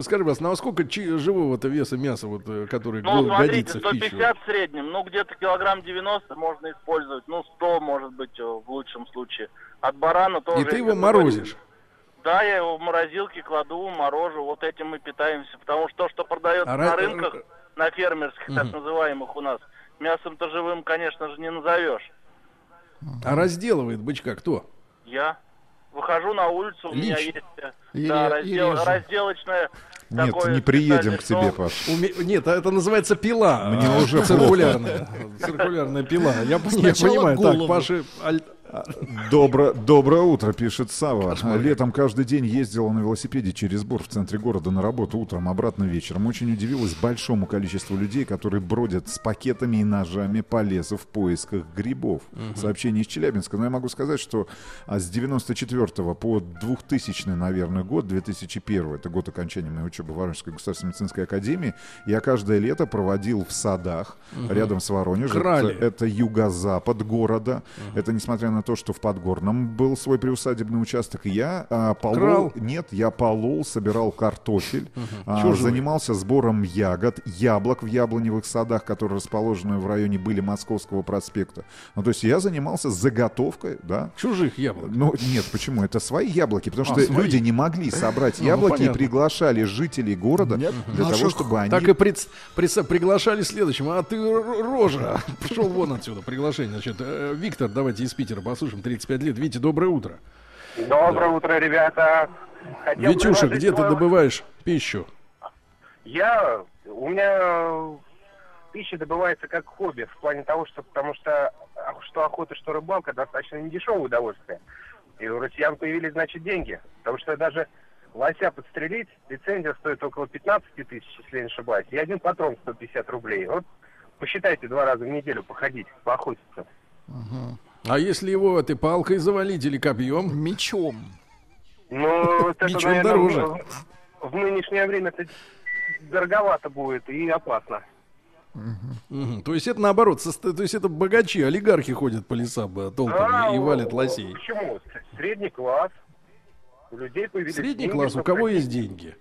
Скажи, вас, на сколько чи- живого-то веса мяса, вот, э, который Ну, го- смотрите, годится в пищу? 150 в среднем, ну, где-то килограмм 90 можно использовать, ну, 100, может быть, э, в лучшем случае. От барана тоже... И ты его морозишь? Да, я его в морозилке кладу, морожу, вот этим мы питаемся. Потому что то, что продается А на рынках, на фермерских, так называемых у нас, мясом-то живым, конечно же, не назовешь. А разделывает бычка кто? Я выхожу на улицу, у меня Лично? есть э, да, раздел- режу. разделочное Нет, такое не приедем к тебе. Паш. Уме- Нет, а это называется пила. Мне А, уже циркулярная. Циркулярная пила. Я, я понимаю. голову. Так, Паши, аль- Добро, доброе утро, пишет Сава. Летом каждый день ездила на велосипеде через Бор в центре города на работу утром, обратно вечером. Очень удивилась большому количеству людей, которые бродят с пакетами и ножами по лесу в поисках грибов. Сообщение из Челябинска. Но я могу сказать, что а, с 94 по 2000, наверное, год, 2001, это год окончания моей учебы в Воронежской государственной медицинской академии, я каждое лето проводил в садах рядом с Воронежем. Крали. Это, это юго-запад города. Это несмотря на то, что в Подгорном был свой приусадебный участок. Я а, полол... Крал? Нет, я полол, собирал картофель, а, Чужой. занимался сбором ягод, яблок в яблоневых садах, которые расположены в районе были Московского проспекта. Ну, то есть я занимался заготовкой, да, чужих яблок. ну, нет, почему? Это свои яблоки, потому А, что свои. люди не могли собрать Ну, яблоки и приглашали жителей города для того, Наших чтобы они... Так и пред- пред- приглашали следующим. А ты рожа. Пошел вон отсюда. Приглашение. Значит, э, Виктор, давайте из Питера послушаем. 35 лет. Витя, доброе утро. Доброе утро, ребята. Хотел Витюша, где ты вам- добываешь пищу? Я, у меня пища добывается как хобби, в плане того, что, потому что, что охота, что рыбалка достаточно недешевое удовольствие. И у россиян появились, значит, деньги. Потому что даже лося подстрелить, лицензия стоит около 15 тысяч, если я не ошибаюсь, и один патрон 150 рублей. Вот посчитайте два раза в неделю походить, поохотиться. А если его этой палкой завалить или копьем? Мечом. Ну, вот это, Мечом наверное, дороже. в- в нынешнее время это дороговато будет и опасно. Мгм. То есть это наоборот, состо- то есть это богачи, олигархи ходят по лесам э, толпами и у- валят лосей. Почему? Средний класс. У людей появились Средний деньги, класс, у кого есть деньги?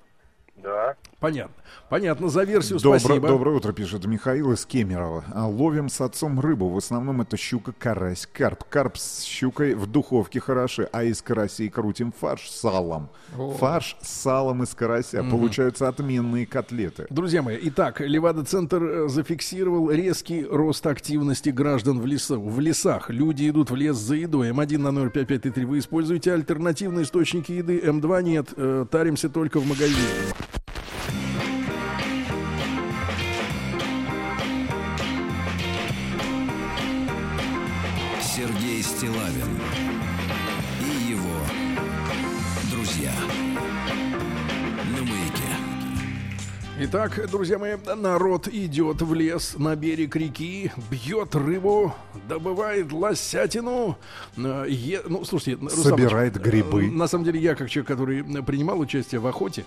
Да. Понятно. Понятно, за версию Добро- спасибо. Доброе утро, пишет Михаил из Кемерово. А, Ловим с отцом рыбу. В основном это щука, карась, карп. Карп с щукой в духовке хороши, а из карасей крутим фарш с салом. Фарш с салом из карася. Получаются отменные котлеты. Друзья мои, итак, Левада-центр э, зафиксировал резкий рост активности граждан в, лесу, в лесах. Люди идут в лес за едой. М1 на 05533 вы используете альтернативные источники еды. М2 нет. Э, таримся только в магазине. Итак, друзья мои, народ идет в лес на берег реки, бьет рыбу, добывает лосятину. э, е- Ну, слушайте, Собирает Ильич, грибы. э, На самом деле, я как человек, который э, принимал участие в охоте,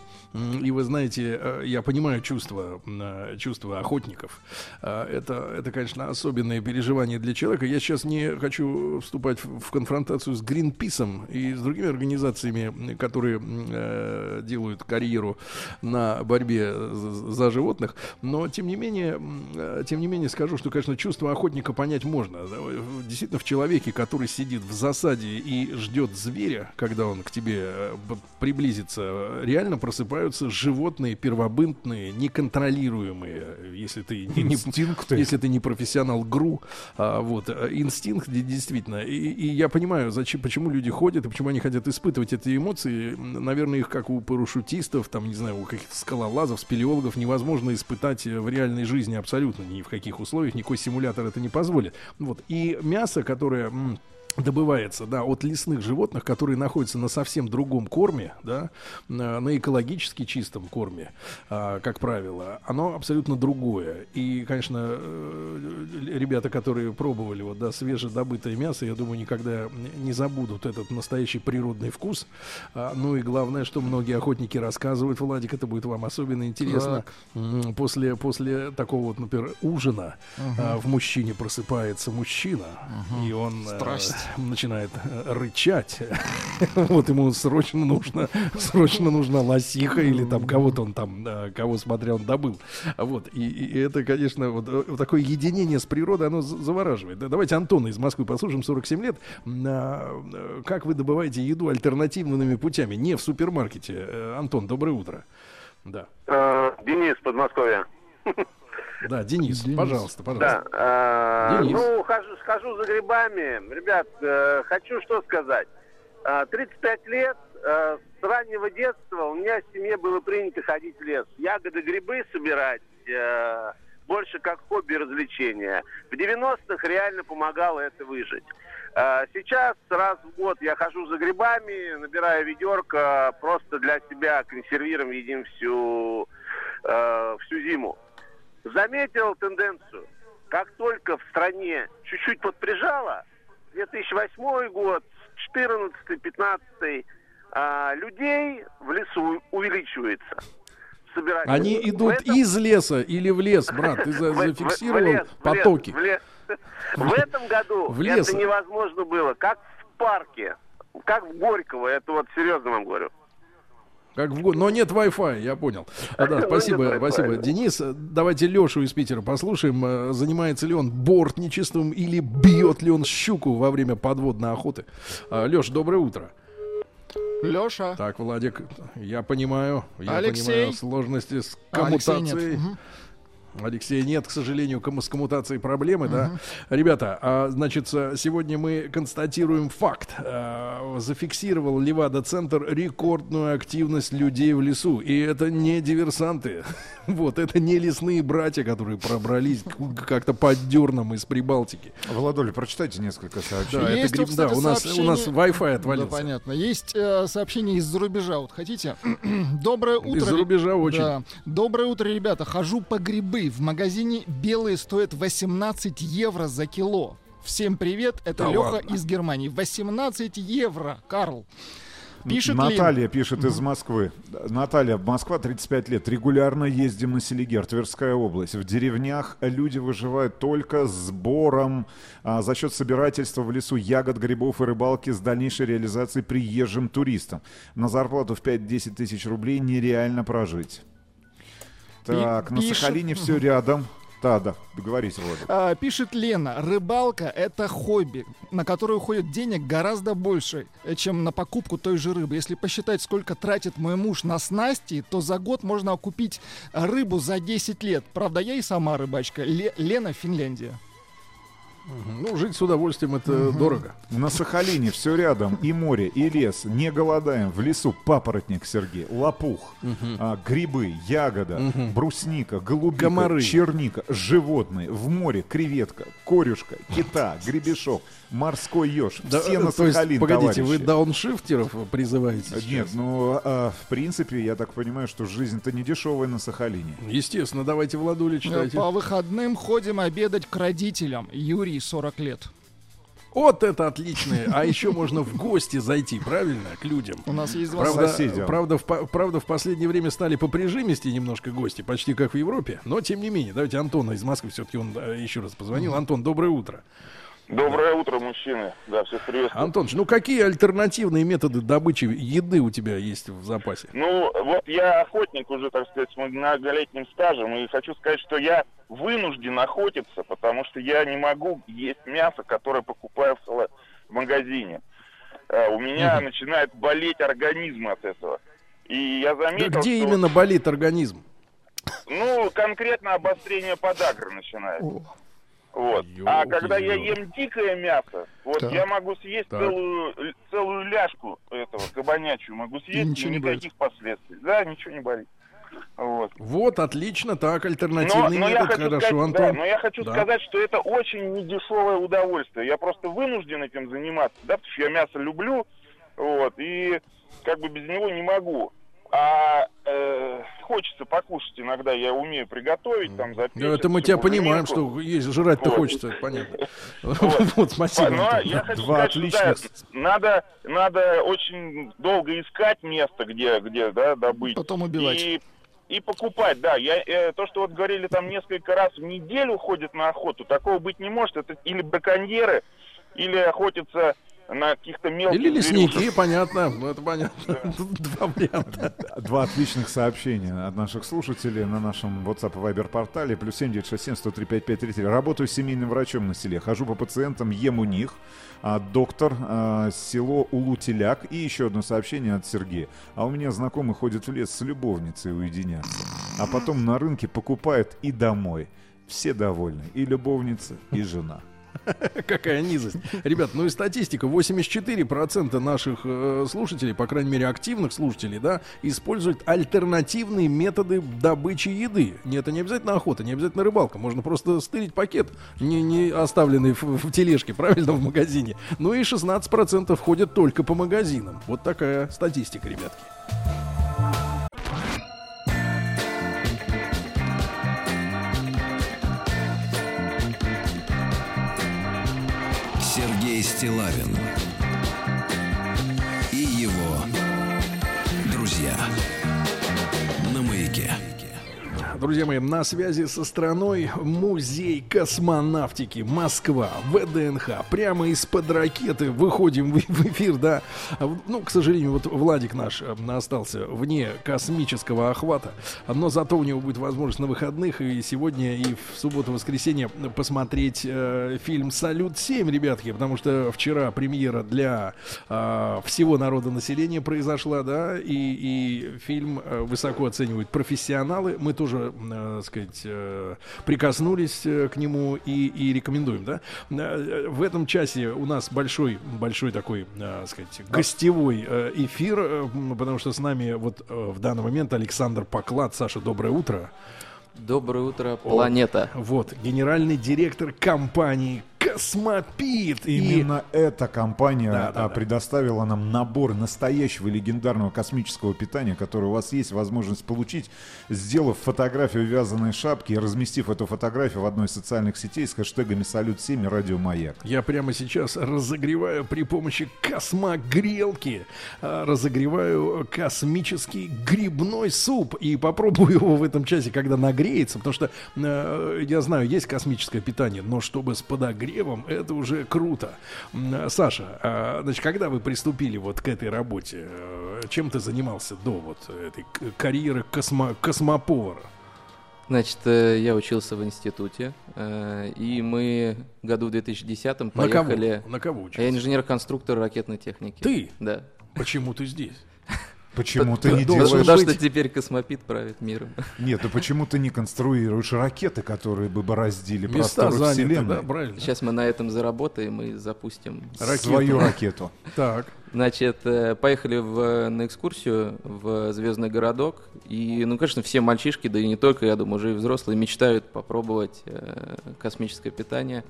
и вы знаете, э, я понимаю чувства, э, чувства охотников. Э, Это, это, конечно, особенное переживание для человека. Я сейчас не хочу вступать в конфронтацию с Гринписом и с другими организациями, которые э, делают карьеру на борьбе за животных, но тем не менее, э, тем не менее скажу, что, конечно, чувство охотника понять можно. Действительно, в человеке, который сидит в засаде и ждет зверя, когда он к тебе э, приблизится, реально просыпаются животные, первобытные, неконтролируемые, если ты не, Инстинкты. если ты не профессионал ГРУ, а, вот э, инстинкт де- действительно. И, и я понимаю, зачем, почему люди ходят и почему они хотят испытывать эти эмоции. Наверное, их как у парашютистов, там не знаю, у каких-то скалолазов, спелеологов невозможно испытать э, в реальной жизни абсолютно ни в каких условиях, никакой симулятор это не позволит. Вот и мясо, которое добывается, да, от лесных животных, которые находятся на совсем другом корме, да, на, экологически чистом корме, а, как правило, оно абсолютно другое. И, конечно, э, ребята, которые пробовали вот, да, свежедобытое мясо, я думаю, никогда не забудут этот настоящий природный вкус. А, ну и главное, что многие охотники рассказывают, Владик, это будет вам особенно интересно. М, После, после такого вот, например, ужина а, в мужчине просыпается мужчина, и он э, Страсть. Начинает э, рычать. вот ему срочно нужно, срочно нужна лосиха или там кого-то он там, э, кого смотря он добыл. Вот. И, и это, конечно, вот, э, вот такое единение с природой, оно за- завораживает. Да, давайте Антона из Москвы послушаем, 47 лет. Как вы добываете еду альтернативными путями, не в супермаркете? Антон, доброе утро. Да. Денис, Подмосковье. Да, Денис, Денис. пожалуйста, Да, пожалуйста. э, Денис. ну, хожу, схожу за грибами. Ребят, э, хочу что сказать. Э, 35 лет, э, с раннего детства у меня в семье было принято ходить в лес. Ягоды, грибы собирать, э, больше как хобби и развлечение. В 90-х реально помогало это выжить. Э, Сейчас раз в год я хожу за грибами, набираю ведерко, просто для себя консервируем, едим всю, э, всю зиму заметил тенденцию. Как только в стране чуть-чуть подприжало, 2008 год, 14-15, а, людей в лесу увеличивается. Собирать. Они В идут этом- из леса или в лес, брат? Ты зафиксировал лес, в лес, потоки? В, лес. В этом году В лес. это невозможно было. Как в парке, как в Горького. Это вот серьезно вам говорю. Как в Но нет Wi-Fi, я понял. А, да, Ну, спасибо, спасибо. Денис, давайте Лешу из Питера послушаем. Э, Занимается ли он бортничеством или бьет ли он щуку во время подводной охоты? Леш, доброе утро. Леша. Так, Владик, я понимаю, я Алексей? понимаю сложности с А, Алексея нет. Алексея нет, к сожалению, с коммутацией проблемы, да. Ребята, а, значит, с- сегодня мы констатируем факт. А, Зафиксировал Левада-центр рекордную активность людей в лесу. И это не диверсанты. Вот, это не лесные братья, которые пробрались как-то по дернам из Прибалтики. Владуля, прочитайте несколько сообщений. Да, это Есть, гриб- кстати, да, у нас, у нас сообщение- Wi-Fi отвалился. Да, понятно. Есть э, сообщение из-за рубежа. Вот хотите? Доброе утро. Из-за рубежа очень. Да. Доброе утро, ребята. Хожу по грибы. В магазине белые стоят 18 евро за кило. Всем привет, это Да Леха ладно. из Германии. 18 евро, Карл. Пишет Наталья пишет из Москвы. Наталья, Москва, 35 лет. Регулярно ездим на Селигер, Тверская область. В деревнях люди выживают только сбором а, за счет собирательства в лесу ягод, грибов и рыбалки с дальнейшей реализацией приезжим туристам. На зарплату в 5-10 тысяч рублей нереально прожить. Так, на Сахалине все рядом. Да, да, договорите, Владик. А, пишет Лена, рыбалка это хобби, на которое уходит денег гораздо больше, э, чем на покупку той же рыбы. Если посчитать, сколько тратит мой муж на снасти, то за год можно купить рыбу за 10 лет. Правда, я и сама рыбачка. Ле- Лена, Финляндия. Ну, жить с удовольствием это дорого. На Сахалине все рядом. И море, и лес. Не голодаем. В лесу папоротник, Сергей. Лопух. а, грибы, ягода, брусника, голубика, Комары. черника. Животные. В море креветка, корюшка, кита, гребешок, морской еж. Да, Все на то есть, Сахалин, погодите, вы товарищи. дауншифтеров призываете Нет, сейчас? ну, а, в принципе, я так понимаю, что жизнь-то не дешевая на Сахалине. Естественно, давайте Владуля читайте. По выходным ходим обедать к родителям. Юрий, 40 лет. Вот это отлично. А еще можно в гости зайти, правильно, к людям. У нас есть два Правда, соседям. правда, в, правда, в последнее время стали по прижимисти немножко гости, почти как в Европе. Но, тем не менее, давайте Антона из Москвы, все-таки он э, еще раз позвонил. Антон, доброе утро. Доброе утро, мужчины. Да, всех приветствую. Антоныч, ну какие альтернативные методы добычи еды у тебя есть в запасе? Ну, вот я охотник уже, так сказать, с многолетним стажем, и хочу сказать, что я вынужден охотиться, потому что я не могу есть мясо, которое покупаю в, магазине. Э, У меня начинает болеть организм от этого. И я Да заметил, где что, именно болит организм? ну, конкретно обострение подагры начинается. Вот. А когда я ем дикое мясо, вот Так. я могу съесть Так. целую, целую ляжку этого кабанячью, могу съесть, ничего и не никаких последствий. Да, ничего не болит. Вот. Вот, отлично, так, Но, альтернативный но я метод, хорошо, сказать, Антон. да, но я хочу Да. сказать, что это очень недешевое удовольствие. Я просто вынужден этим заниматься, да, потому что я мясо люблю, вот, и как бы без него не могу. А э, хочется покушать иногда, я умею приготовить, там, запечь. Ну, это мы тебя понимаем, что есть жрать-то Вот. хочется, понятно. Вот, спасибо. Но Антон. я хочу Два сказать, отличных- надо, надо очень долго искать место, где, где да, добыть. Потом убивать. И, и покупать, да. Я, э, то, что вот говорили, там несколько раз в неделю ходят на охоту, такого быть не может. Это или браконьеры, или охотятся на каких-то мелких Или зверюшек. лесники, понятно, ну, это понятно. Тут Два варианта. Два отличных сообщения от наших слушателей на нашем WhatsApp и Viber портале. Плюс 7967 103 5533. Работаю семейным врачом на селе. Хожу по пациентам, ем у них. А, доктор, а, село Улутеляк. И еще одно сообщение от Сергея. А у меня знакомый ходит в лес с любовницей уединяться. А потом на рынке покупает и домой. Все довольны. И любовница, и жена. Какая низость. Ребят, ну и статистика. 84% наших э, слушателей, по крайней мере активных слушателей, да, используют альтернативные методы добычи еды. Это не обязательно охота, не обязательно рыбалка. Можно просто стырить пакет, не, не оставленный в, в тележке, правильно, в магазине. Ну и 16% ходят только по магазинам. Вот такая статистика, ребятки. Стилавин Друзья мои, на связи со страной музей космонавтики Москва, ВДНХ. Прямо из-под ракеты выходим в эфир, да. Ну, к сожалению, вот Владик наш э, остался вне космического охвата, но зато у него будет возможность на выходных и сегодня, и в субботу-воскресенье посмотреть э, фильм «Салют-7», ребятки, потому что вчера премьера для э, всего народа населения произошла, да, и, и фильм э, высоко оценивают профессионалы. Мы тоже, э, так сказать, э, прикоснулись э, к нему и, и рекомендуем, да. В этом часе у нас большой, большой такой, так сказать, гостевой эфир, потому что с нами вот в данный момент Александр Поклад. Саша, доброе утро. Доброе утро, планета. Вот, генеральный директор компании Космопит. И Именно эта компания Да, да, а, да. предоставила нам набор настоящего легендарного космического питания, которое у вас есть возможность получить, сделав фотографию вязаной шапки и разместив эту фотографию в одной из социальных сетей с хэштегами «Салют-7» и «Радио Маяк». Я прямо сейчас разогреваю при помощи космогрелки, а, разогреваю космический грибной суп и попробую его в этом часе, когда нагреется, потому что э, я знаю, есть космическое питание, но чтобы с подогревом, это уже круто. Саша, а, значит, когда вы приступили вот к этой работе, э, чем ты занимался до вот этой карьеры космо- космоповара? Значит, э, я учился в институте, э, и мы году в 2010 На кого? поехали... На кого Я учился? инженер-конструктор ракетной техники. Ты? Да. Почему ты здесь? Почему ты не делаешь... Потому что теперь космопит правит миром. Нет, ну почему ты не конструируешь ракеты, которые бы бороздили Места просторы заняты, Вселенной? да, правильно? Сейчас мы на этом заработаем и запустим. Ракету. Свою ракету. Так. Значит, э, поехали в, на экскурсию в Звездный городок. И, ну, конечно, все мальчишки, да и не только, я думаю, уже и взрослые, мечтают попробовать э, космическое питание.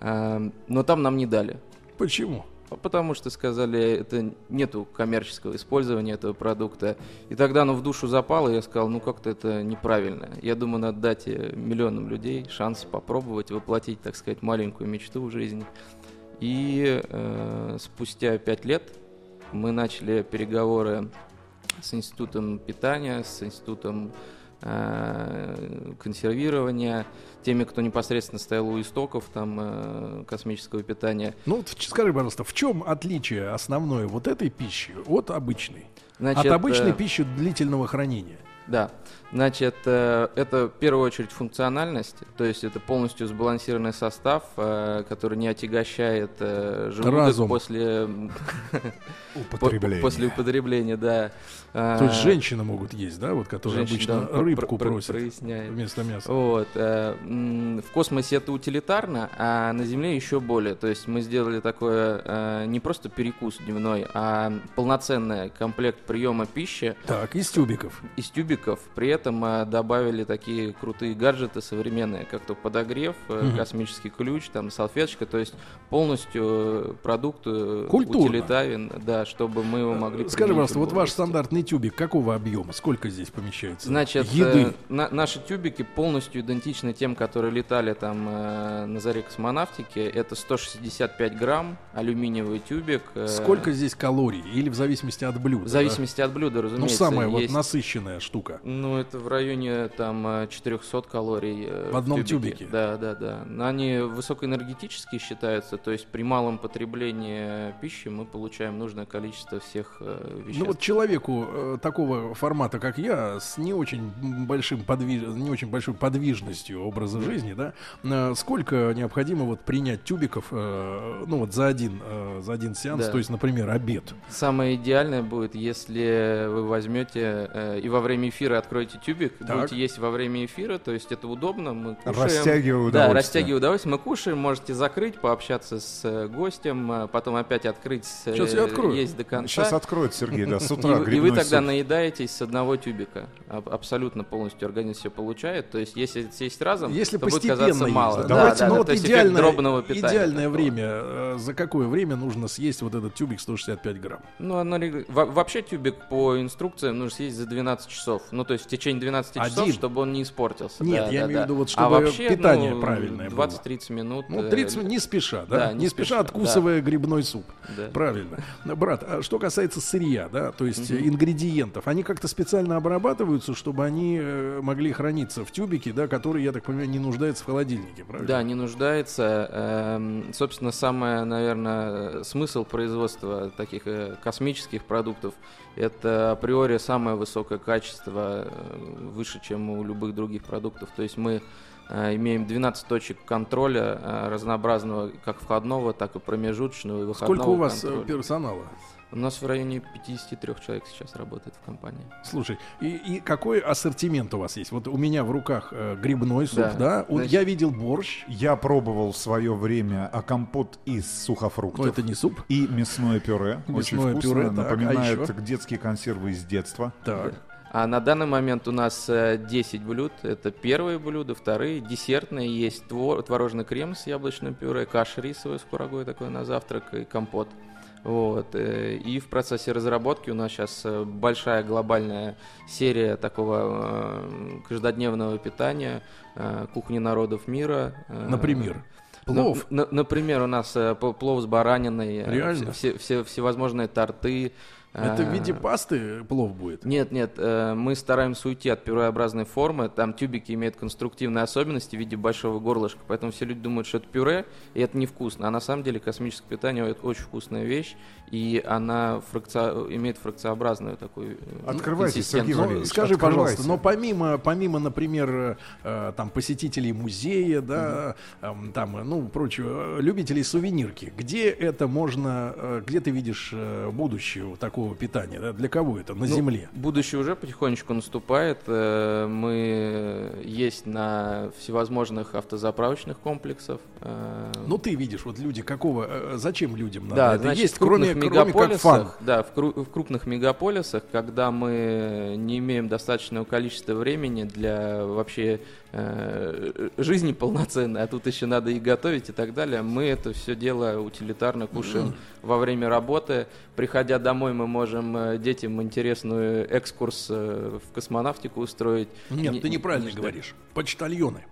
А, но там нам не дали. Почему? Потому что сказали, это нету коммерческого использования этого продукта. И тогда оно в душу запало, и я сказал, ну как-то это неправильно. Я думаю, надо дать э, миллионам людей шанс попробовать воплотить, так сказать, маленькую мечту в жизни. И э, спустя пять лет мы начали переговоры с институтом питания, с институтом консервирования, теми, кто непосредственно стоял у истоков там э, космического питания. Ну, вот скажи, пожалуйста, в чем отличие основное вот этой пищи от обычной? Значит, от обычной э, пищи длительного хранения. Да, значит, э, это в первую очередь функциональность, то есть это полностью сбалансированный состав, э, который не отягощает э, желудок Разум. после Употребление. по- после употребления, да. То есть женщины могут есть, да, вот которые женщин, обычно рыбку про- просят проясняет. вместо мяса. Вот. В космосе это утилитарно, а на Земле еще более. То есть мы сделали такое не просто перекус дневной, а полноценный комплект приема пищи Так, из тюбиков. из тюбиков. При этом э, добавили такие крутые гаджеты современные, как то подогрев, Мгм. космический ключ, там салфеточка. То есть полностью э, продукт э, Культурно. утилитарен, да, чтобы мы его могли Скажи, пожалуйста, вот ваш стандартный тюбик какого объема? Сколько здесь помещается? Значит, еды. на- наши тюбики полностью идентичны тем, которые летали там э, на заре космонавтики. Это 165 грамм, алюминиевый тюбик. э, Сколько здесь калорий? Или в зависимости от блюда? В да? зависимости от блюда, Ну, разумеется. самая вот насыщенная штука. Ну, это в районе там э, 400 калорий. э, В одном тюбике? Да, да, да. Но они высокоэнергетические считаются, то есть при малом потреблении пищи мы получаем нужное количество всех э, веществ. Ну вот человеку э, такого формата, как я, с не очень большим подвиж... не очень большой подвижностью образа жизни, да, э, сколько необходимо вот принять тюбиков, э, ну вот за один, э, за один сеанс, Да. то есть, например, обед. Самое идеальное будет, если вы возьмете э, и во время эфира откроете тюбик, Так. будете есть во время эфира, то есть это удобно, мы кушаем. Растягивая Да, удовольствие. растягивая удовольствие. Мы кушаем, можете закрыть, пообщаться с э, гостем, э, потом опять открыть, э, Сейчас я открою. есть до конца. Сейчас откроет Сергей, да, с утра и вы тогда суп. наедаетесь с одного тюбика. Аб- абсолютно полностью организм все получает. То есть, если съесть разом, Если то будет казаться есть, мало. да. Да, Давайте, да, ну да, вот идеальное, дробного питания. идеальное такого. время, э, за какое время нужно съесть вот этот тюбик 165 грамм? Ну, оно вообще тюбик по инструкциям нужно съесть за 12 часов. Ну, то есть в течение 12 часов, Один? чтобы он не испортился. Нет, Да, я да, имею в да. виду вот, а чтобы вообще, питание ну, правильное было. 20-30 минут. Ну, э, 30 минут не спеша, да? да, не, спеша, спеша, откусывая грибной суп. Да. Правильно. Но, Брат, а что касается сырья, да, то есть э, ингредиентов, они как-то специально обрабатываются, чтобы они э, могли храниться в тюбике, да, который, я так понимаю, не нуждается в холодильнике, правильно? Да, не нуждается. Эм, Собственно, самое, наверное, смысл производства таких э, космических продуктов это априори самое высокое качество, э, выше, чем у любых других продуктов. То есть мы э, имеем 12 точек контроля э, разнообразного, как входного, так и промежуточного и выходного Сколько у вас контроля. персонала? У нас в районе 53 человек сейчас работает в компании. Слушай, и, и какой ассортимент у вас есть? Вот у меня в руках э, грибной суп, да? Да. Вот Значит- я видел борщ, Я пробовал в свое время а компот из сухофруктов. но это не суп. И мясное пюре. Очень Мясное вкусно. пюре, так, а Напоминает еще? детские консервы из детства. Так. А на данный момент у нас э, 10 блюд. Это первые блюда, вторые, десертные. Есть твор- творожный крем с яблочным пюре, каша рисовая с курагой такой на завтрак и компот. Вот. э, И в процессе разработки у нас сейчас э, большая глобальная серия такого э, каждодневного питания, кухни народов мира. Например, ну, плов. например, у нас плов с бараниной, Реально? все, все- всевозможные торты. Это в виде пасты плов будет? нет, нет, э, мы стараемся уйти от пюреобразной формы. Там тюбики имеют конструктивные особенности в виде большого горлышка, поэтому все люди думают, что это пюре, и это невкусно. А на самом деле космическое питание это очень вкусная вещь, и она фракци- имеет фракциобразную такую э, Открывайте. Сергей Ну, Валерьевич, скажи, открывайте. пожалуйста, но помимо, помимо, например, э, там посетителей музея, да, эм, там, ну, прочего, любителей сувенирки, где это можно, где ты видишь будущее вот такого питания, да? для кого это на Ну, земле? Будущее уже потихонечку наступает. Э, Мы есть на всевозможных автозаправочных комплексах. Э, Ну, ты видишь, вот люди какого, э, зачем людям надо? Да, это значит, есть, в крупных кроме, кроме как фан. да, в, кру- в крупных мегаполисах, когда мы не имеем достаточного количества времени для вообще жизни полноценной, а тут еще надо и готовить и так далее, мы это все дело утилитарно кушаем во время работы. Приходя домой, мы можем э, детям интересную экскурс э, в космонавтику устроить. Нет, Не- ты неправильно не говоришь. Почтальоны,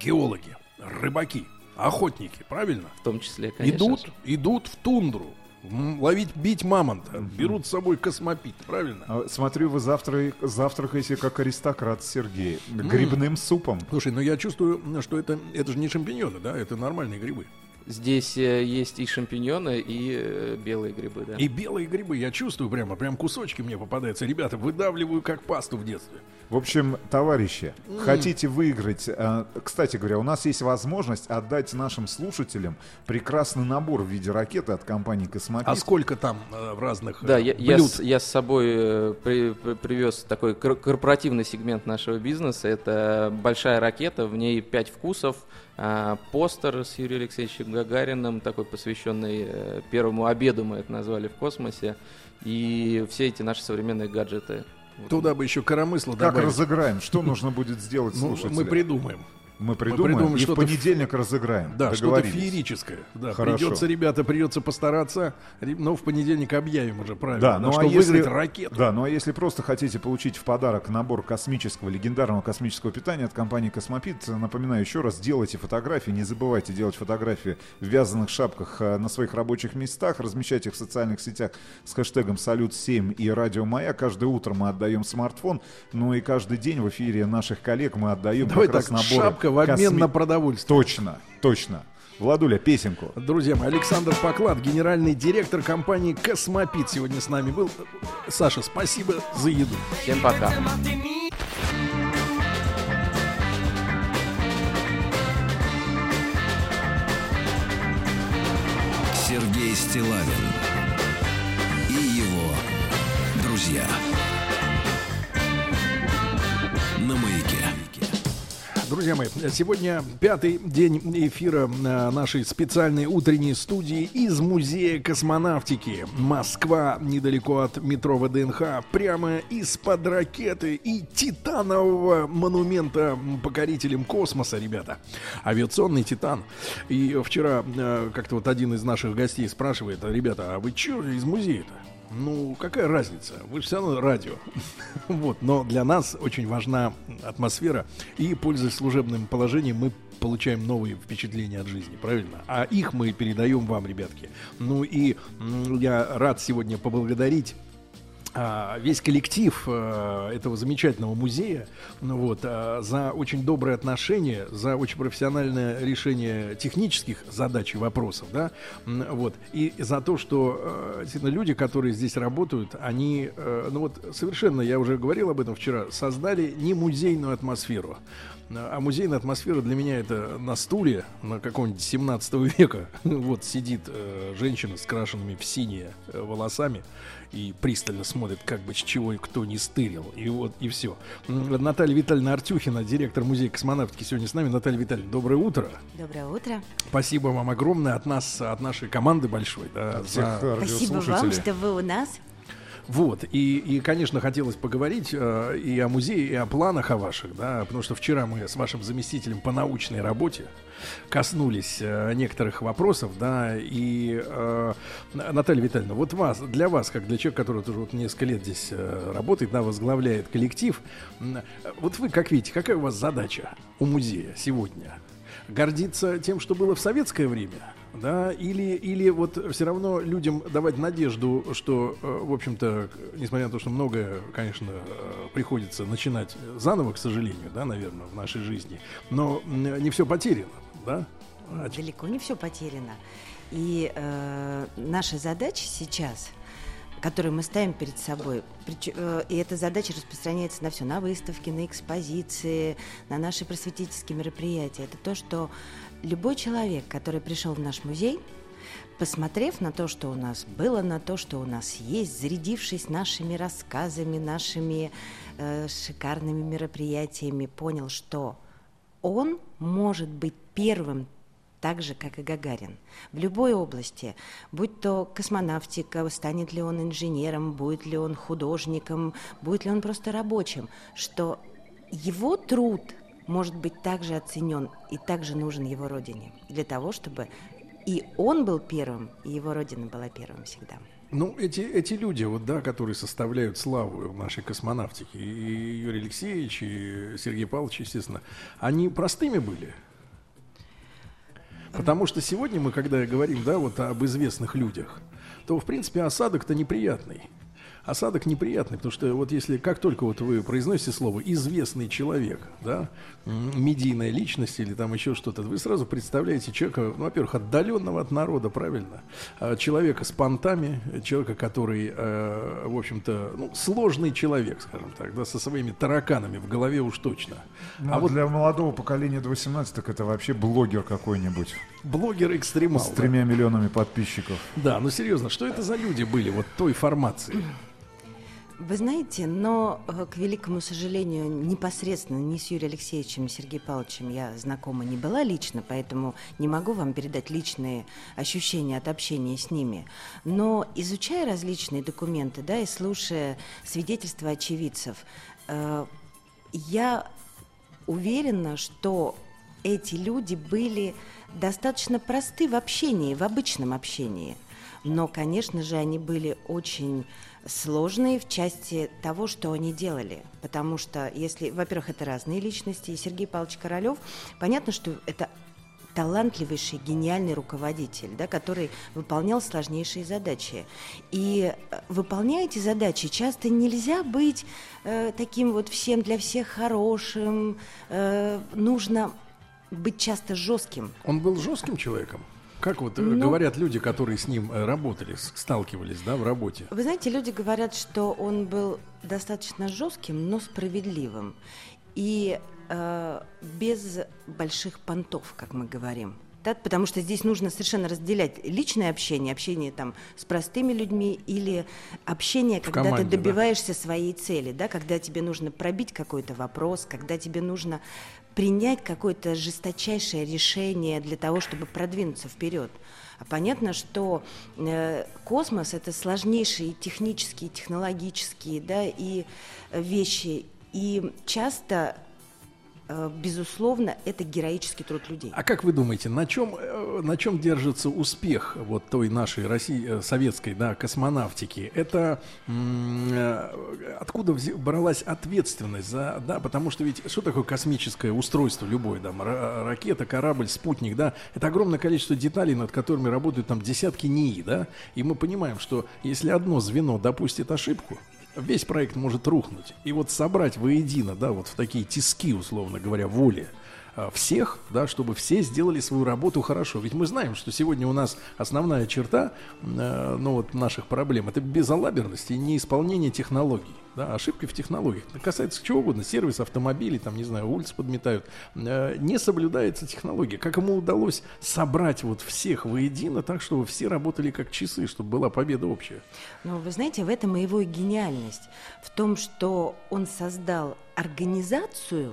геологи, рыбаки, охотники, правильно? В том числе, конечно. идут, же. идут в тундру, ловить, бить мамонта, берут с собой космопит, правильно? А, Смотрю, вы завтра завтракаете как аристократ Сергей. Грибным супом. Слушай, ну я чувствую, что это, это же не шампиньоны, да, это нормальные грибы. Здесь э, есть и шампиньоны, и э, белые грибы, да. И белые грибы, я чувствую прямо, прям кусочки мне попадаются. Ребята, выдавливаю как пасту в детстве. В общем, товарищи, хотите выиграть... э, Кстати говоря, у нас есть возможность отдать нашим слушателям прекрасный набор в виде ракеты от компании «Космопит». А сколько там в разных Да, я, я блюд? с, я с собой при- при- привез такой кор- корпоративный сегмент нашего бизнеса. Это большая ракета, в ней пять вкусов. А, постер с Юрием Алексеевичем Гагариным, такой посвященный э, первому обеду, мы это назвали в космосе. И все эти наши современные гаджеты. Туда бы еще коромысло Как добавить. разыграем? Что нужно будет сделать Ну, слушателям? мы придумаем. Мы придумаем, придумаем и в понедельник разыграем. Да, что-то феерическое. Да, Хорошо. придется, ребята, придется постараться. Но в понедельник объявим уже правильно. Да, ну что а если, ракету. Да, ну а если просто хотите получить в подарок набор космического, легендарного космического питания от компании Космопит, напоминаю еще раз, делайте фотографии, не забывайте делать фотографии в вязаных шапках э, на своих рабочих местах, размещайте их в социальных сетях с хэштегом «Салют-7» и «Радио Моя». Каждое утро мы отдаем смартфон, ну и каждый день в эфире наших коллег мы отдаем Давай как раз так, наборы шапка в обмен косми- на продовольствие. Точно, точно. Владуля, песенку. Друзья мои, Александр Поклад, генеральный директор компании «Космопит» сегодня с нами был. Саша, спасибо за еду. Всем пока. Сергей Стилавин и его друзья. На маяке. Друзья мои, сегодня пятый день эфира э, нашей специальной утренней студии из Музея космонавтики. Москва, недалеко от метро ВДНХ, прямо из-под ракеты и титанового монумента покорителям космоса, ребята. Авиационный титан. И вчера э, как-то вот один из наших гостей спрашивает, ребята, а вы что из музея-то? Ну, какая разница? Вы же все равно радио. вот, но для нас очень важна атмосфера. И, пользуясь служебным положением, мы получаем новые впечатления от жизни, правильно? А их мы передаем вам, ребятки. Ну и я рад сегодня поблагодарить весь коллектив а, этого замечательного музея ну вот, а, за очень доброе отношение, за очень профессиональное решение технических задач и вопросов, да, вот, и за то, что а, действительно люди, которые здесь работают, они, э, ну вот, совершенно, я уже говорил об этом вчера, создали не музейную атмосферу, а музейная атмосфера для меня это на стуле на каком-нибудь 17 века. Вот сидит э, женщина с крашенными в синие э, волосами и пристально смотрит, как бы с чего и кто не стырил. И вот, и все. Наталья Витальевна Артюхина, директор музея космонавтики, сегодня с нами. Наталья Витальевна, доброе утро. Доброе утро. Спасибо вам огромное от нас, от нашей команды большой. Да, От всех за- Спасибо вам, что вы у нас. Вот, и, и, конечно, хотелось поговорить э, и о музее, и о планах о ваших, да, потому что вчера мы с вашим заместителем по научной работе коснулись э, некоторых вопросов, да, и э, Наталья Витальевна, вот вас, для вас, как для человека, который уже вот несколько лет здесь э, работает, да, возглавляет коллектив, м, вот вы как видите, какая у вас задача у музея сегодня? Гордиться тем, что было в советское время? Да, или, или вот все равно людям давать надежду, что, э, в общем-то, несмотря на то, что многое, конечно, э, приходится начинать заново, к сожалению, да, наверное, в нашей жизни, но не все потеряно, да? А Далеко не все потеряно. И э, наша задача сейчас, которую мы ставим перед собой, э, и эта задача распространяется на все, на выставки, на экспозиции, на наши просветительские мероприятия, это то, что любой человек, который пришел в наш музей, посмотрев на то, что у нас было, на то, что у нас есть, зарядившись нашими рассказами, нашими э, шикарными мероприятиями, понял, что он может быть первым так же, как и Гагарин. В любой области, будь то космонавтика, станет ли он инженером, будет ли он художником, будет ли он просто рабочим, что его труд может быть также оценен и также нужен его родине для того, чтобы и он был первым, и его родина была первым всегда. Ну, эти, эти люди, вот, да, которые составляют славу нашей космонавтики, и Юрий Алексеевич, и Сергей Павлович, естественно, они простыми были? Потому что сегодня мы, когда говорим, да, вот об известных людях, то, в принципе, осадок-то неприятный. Осадок неприятный, потому что вот если как только вот вы произносите слово известный человек, да, медийная личность или там еще что-то, вы сразу представляете человека, ну, во-первых, отдаленного от народа, правильно, А, человека с понтами, человека, который, э, в общем-то, ну, сложный человек, скажем так, да, со своими тараканами в голове уж точно. Ну, а вот для молодого поколения до 18 так это вообще блогер какой-нибудь блогер-экстремал. с да. тремя миллионами подписчиков. Да, ну серьезно, что это за люди были вот той формации? Вы знаете, но, э, к великому сожалению, непосредственно ни с Юрием Алексеевичем, ни с Сергеем Павловичем я знакома не была лично, поэтому не могу вам передать личные ощущения от общения с ними. Но изучая различные документы, да, и слушая свидетельства очевидцев, э, я уверена, что эти люди были достаточно просты в общении, в обычном общении. Но, конечно же, они были очень сложные в части того, что они делали. Потому что, если, во-первых, это разные личности, и Сергей Павлович Королев, понятно, что это талантливейший, гениальный руководитель, да, который выполнял сложнейшие задачи. И э, выполняя эти задачи, часто нельзя быть э, таким вот всем для всех хорошим, э, нужно быть часто жестким. Он был жестким человеком? Как вот э, Ну- говорят люди, которые с ним э, работали, сталкивались, да, в работе? Вы знаете, люди говорят, что он был достаточно жестким, но справедливым. И э, без больших понтов, как мы говорим. Да, потому что здесь нужно совершенно разделять личное общение, общение там с простыми людьми или общение, когда команде, ты да. добиваешься своей цели, да, когда тебе нужно пробить какой-то вопрос, когда тебе нужно принять какое-то жесточайшее решение для того, чтобы продвинуться вперед. А понятно, что э, космос это сложнейшие технические, технологические, да, и э, вещи, и часто, безусловно, это героический труд людей. А как вы думаете, на чем, э, на чем держится успех вот той нашей России, э, советской, да, космонавтики? Это э, откуда бралась ответственность за, да, потому что ведь что такое космическое устройство любое, да, ра- ракета, корабль, спутник, да, это огромное количество деталей, над которыми работают там десятки НИИ, да, и мы понимаем, что если одно звено допустит ошибку, весь проект может рухнуть. И вот собрать воедино, да, вот в такие тиски, условно говоря, воли всех, да, чтобы все сделали свою работу хорошо. Ведь мы знаем, что сегодня у нас основная черта, э, ну вот наших проблем, это безалаберность и неисполнение технологий. Да, ошибки в технологиях. Это касается чего угодно, сервис автомобилей, там, не знаю, улицы подметают. Э, не соблюдается технология. Как ему удалось собрать вот всех воедино так, чтобы все работали как часы, чтобы была победа общая? Но вы знаете, в этом и его гениальность. В том, что он создал организацию,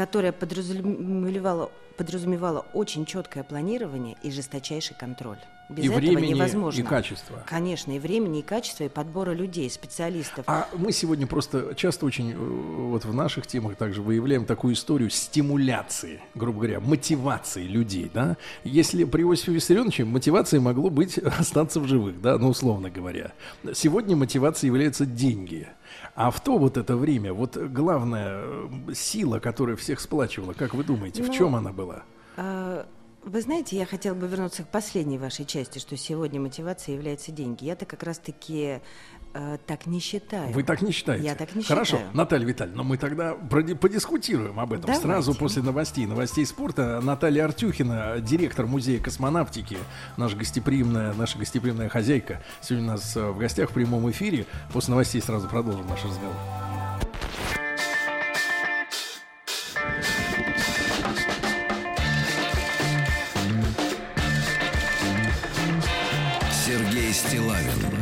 которая подразумевала подразумевало очень четкое планирование и жесточайший контроль. Без И этого времени, невозможно. и качества. Конечно, и времени, и качества, и подбора людей, специалистов. А мы сегодня просто часто очень э, вот в наших темах также выявляем такую историю стимуляции, грубо говоря, мотивации людей, да. Если при Иосифе Виссарионовиче мотивацией могло быть остаться в живых, да, ну условно говоря. Сегодня мотивацией являются деньги. А в то вот это время, вот главная э, сила, которая всех сплачивала, как вы думаете, в Ну, чем она была? А, Вы знаете, я хотела бы вернуться к последней вашей части, что сегодня мотивацией являются деньги. Я-то как раз-таки э, так не считаю. Вы так не считаете? Я так не Хорошо, считаю. Наталья Витальевна, но мы тогда проди- подискутируем об этом. Давайте. Сразу после новостей, новостей спорта. Наталья Артюхина, директор музея космонавтики, наша гостеприимная, наша гостеприимная хозяйка, сегодня у нас э, в гостях в прямом эфире. После новостей сразу продолжим наш разговор. Сергей Стилавин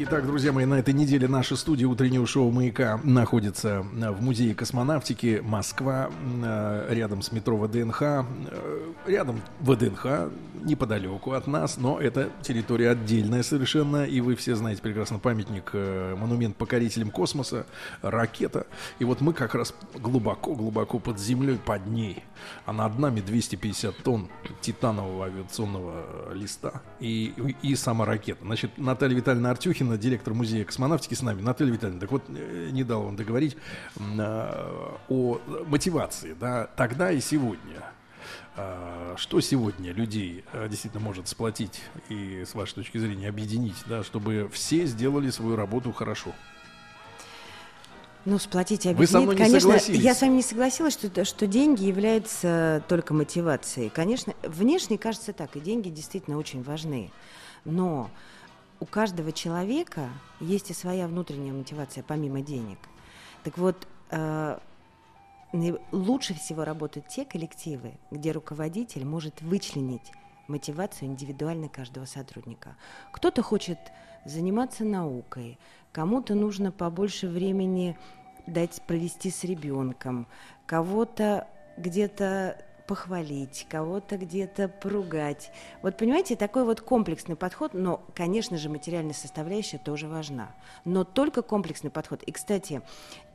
Итак, друзья мои, на этой неделе наша студия утреннего шоу «Маяка» находится э, в Музее космонавтики Москва, э, рядом с метро ВДНХ, э, рядом ВДНХ, неподалеку от нас, но это территория отдельная совершенно, и вы все знаете прекрасно памятник, монумент покорителям космоса, ракета. И вот мы как раз глубоко-глубоко под землей, под ней, а над нами 250 тонн титанового авиационного листа и, и сама ракета. Значит, Наталья Витальевна Артюхина, директор музея космонавтики с нами. Наталья Витальевна, так вот, э, не дал вам договорить а, о мотивации, да, тогда и сегодня. А, Что сегодня людей а, действительно может сплотить и, с вашей точки зрения, объединить, да, чтобы все сделали свою работу хорошо? Ну, сплотить и Вы со объединить, мной не конечно, я с вами не согласилась, что, что деньги являются только мотивацией. Конечно, внешне кажется так, и деньги действительно очень важны. Но у каждого человека есть и своя внутренняя мотивация, помимо денег. Так вот, э, лучше всего работают те коллективы, где руководитель может вычленить мотивацию индивидуально каждого сотрудника. Кто-то хочет заниматься наукой, кому-то нужно побольше времени дать провести с ребенком, кого-то где-то похвалить, кого-то где-то поругать. Вот понимаете, такой вот комплексный подход, но, конечно же, материальная составляющая тоже важна. Но только комплексный подход. И, кстати,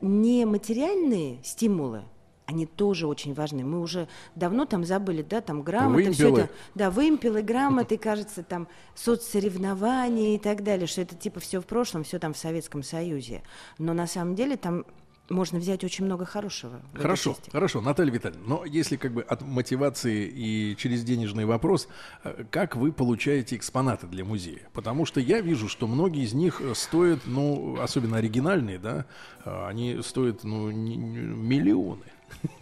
не материальные стимулы, они тоже очень важны. Мы уже давно там забыли, да, там грамоты, все Вымпелы. это, да, вымпелы, грамоты, кажется, там соцсоревнования и так далее, что это типа все в прошлом, все там в Советском Союзе. Но на самом деле там можно взять очень много хорошего. Хорошо, хорошо, Наталья Витальевна, но если как бы от мотивации и через денежный вопрос, э, как вы получаете экспонаты для музея? Потому что я вижу, что многие из них э, стоят, ну, особенно оригинальные, да, э, они стоят, ну, миллионы.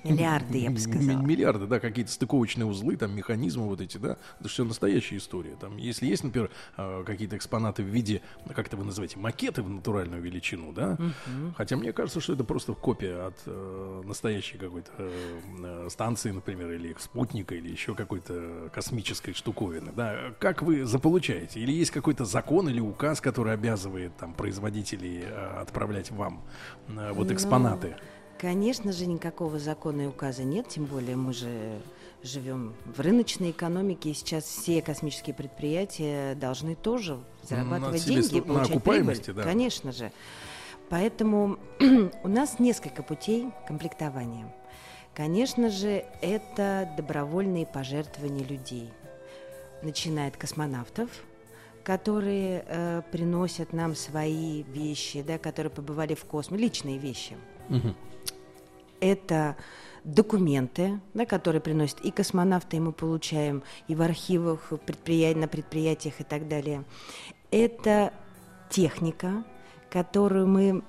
Миллиарды, я бы сказала. Миллиарды, да, какие-то стыковочные узлы, там, механизмы вот эти, да. Это все настоящая история. Там, если есть, например, э, какие-то экспонаты в виде, ну, как это вы называете, макеты в натуральную величину, да. Мгм. Хотя мне кажется, что это просто копия от э, настоящей какой-то э, э, станции, например, или спутника, или еще какой-то космической штуковины, да. Как вы заполучаете? Или есть какой-то закон или указ, который обязывает там производителей э, отправлять вам э, вот Ну, экспонаты? Конечно же, никакого закона и указа нет, тем более мы же живем в рыночной экономике, и сейчас все космические предприятия должны тоже зарабатывать себе деньги, на получать окупаемости, прибыль. да. Конечно же. Поэтому у нас несколько путей комплектования. Конечно же, это добровольные пожертвования людей. Начиная от космонавтов, которые э, приносят нам свои вещи, да, которые побывали в космосе, личные вещи. Мгм. Это документы, да, которые приносят и космонавты, и мы получаем и в архивах, в предприя- на предприятиях и так далее. Это техника, которую мы,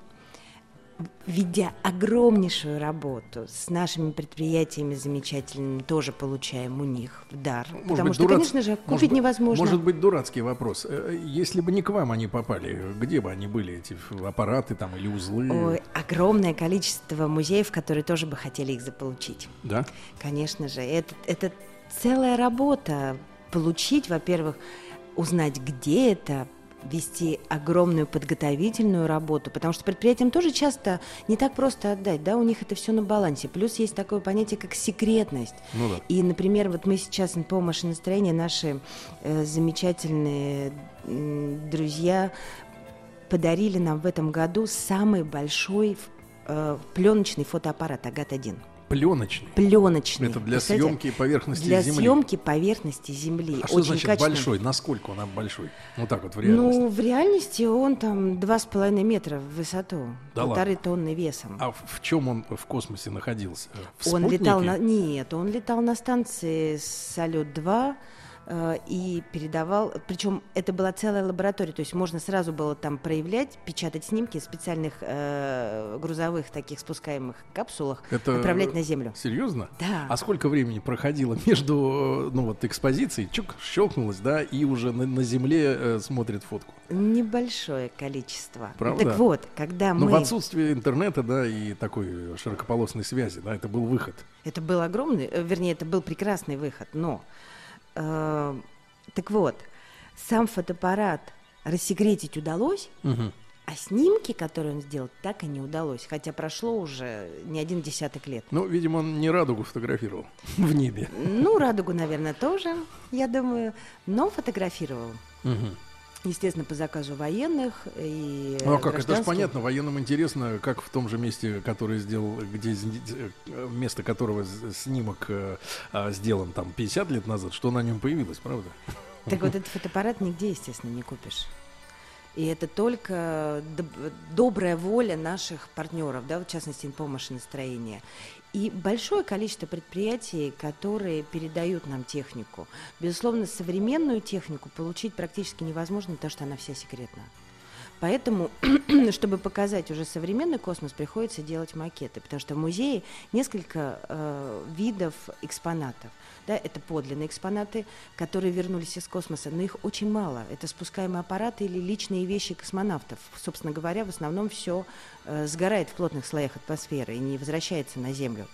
ведя огромнейшую работу с нашими предприятиями замечательными, тоже получаем у них в дар. Может Потому быть, что, дурац- конечно же, может купить быть- невозможно. Может быть, дурацкий вопрос. Э, Если бы не к вам они попали, где бы они были, эти аппараты там или узлы? Ой, огромное количество музеев, которые тоже бы хотели их заполучить. Да? Конечно же, это, это целая работа. Получить, во-первых, узнать, где это, вести огромную подготовительную работу, потому что предприятиям тоже часто не так просто отдать, да, у них это все на балансе. Плюс есть такое понятие, как секретность. Ну да. И, например, вот мы сейчас НПО «Машиностроение», наши э, замечательные м, друзья подарили нам в этом году самый большой э, пленочный фотоаппарат «Агат-1». Пленочный. Пленочный. Это для Представляете? съемки поверхности Для Земли. съемки поверхности Земли. А что Очень значит качественно. большой? Насколько он большой? Вот так вот в реальности. Ну, в реальности он там два с половиной метра в высоту, Да полторы ладно? тонны весом. А в, чем он в космосе находился? В он спутнике? летал на... Нет, он летал на станции Салют-2 э, и передавал... Причем это была целая лаборатория, то есть можно сразу было там проявлять, печатать снимки в специальных э, грузовых таких спускаемых капсулах, Это отправлять на Землю. Серьезно? Да. А сколько времени проходило между, э, ну вот, экспозицией, чук, щелкнулось, да, и уже на, на Земле э, смотрит фотку? Небольшое количество. Правда? Так вот, когда Ну, мы... в отсутствие интернета, да, и такой широкополосной связи, да, это был выход. Это был огромный, э, вернее, это был прекрасный выход, но... э, так вот, сам фотоаппарат рассекретить удалось, Мгм. а снимки, которые он сделал, так и не удалось, хотя прошло уже не один десяток лет. Ну, видимо, он не радугу фотографировал в небе. Ну, радугу, наверное, тоже, я думаю, но фотографировал. Мгм. Естественно, по заказу военных и Ну а как, это же понятно, военным интересно, как в том же месте, которое сделал, где э, место которого снимок э, а, сделан там 50 лет назад, что на нем появилось, правда? Так вот, этот фотоаппарат нигде, естественно, не купишь. И это только доб- добрая воля наших партнеров, да, в частности, по машиностроения. И большое количество предприятий, которые передают нам технику. Безусловно, современную технику получить практически невозможно, потому что она вся секретна. Поэтому, чтобы показать уже современный космос, приходится делать макеты, потому что в музее несколько э, видов экспонатов. Да, это подлинные экспонаты, которые вернулись из космоса, но их очень мало. Это спускаемые аппараты или личные вещи космонавтов. Собственно говоря, в основном все сгорает в плотных слоях атмосферы и не возвращается на Землю.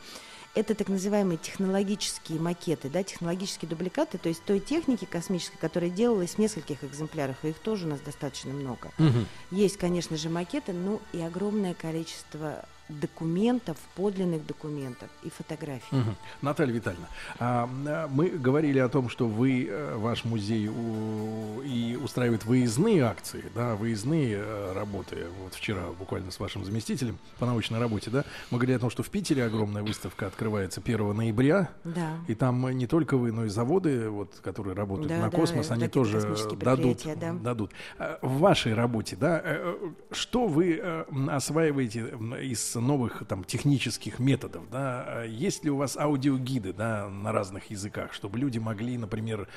Это так называемые технологические макеты, да, технологические дубликаты, то есть той техники космической, которая делалась в нескольких экземплярах, и их тоже у нас достаточно много. Мгм. Есть, конечно же, макеты, ну и огромное количество документов, подлинных документов и фотографий. Мгм. Наталья Витальевна, а, а, мы говорили о том, что вы, э, ваш музей у- и устраивает выездные акции, да, выездные э, работы. Вот вчера буквально с вашим заместителем по научной работе, да, мы говорили о том, что в Питере огромная выставка открывается 1 ноября, Да. и там не только вы, но и заводы, вот, которые работают Да, на да, космос, они тоже дадут, да. дадут. А В вашей работе, да, э, что вы осваиваете м, из новых там технических методов, да? А Есть ли у вас аудиогиды, да, на разных языках, чтобы люди могли, например,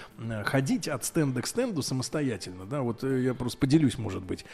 ходить от стенда к стенду самостоятельно, да? Вот э, я просто поделюсь, может быть,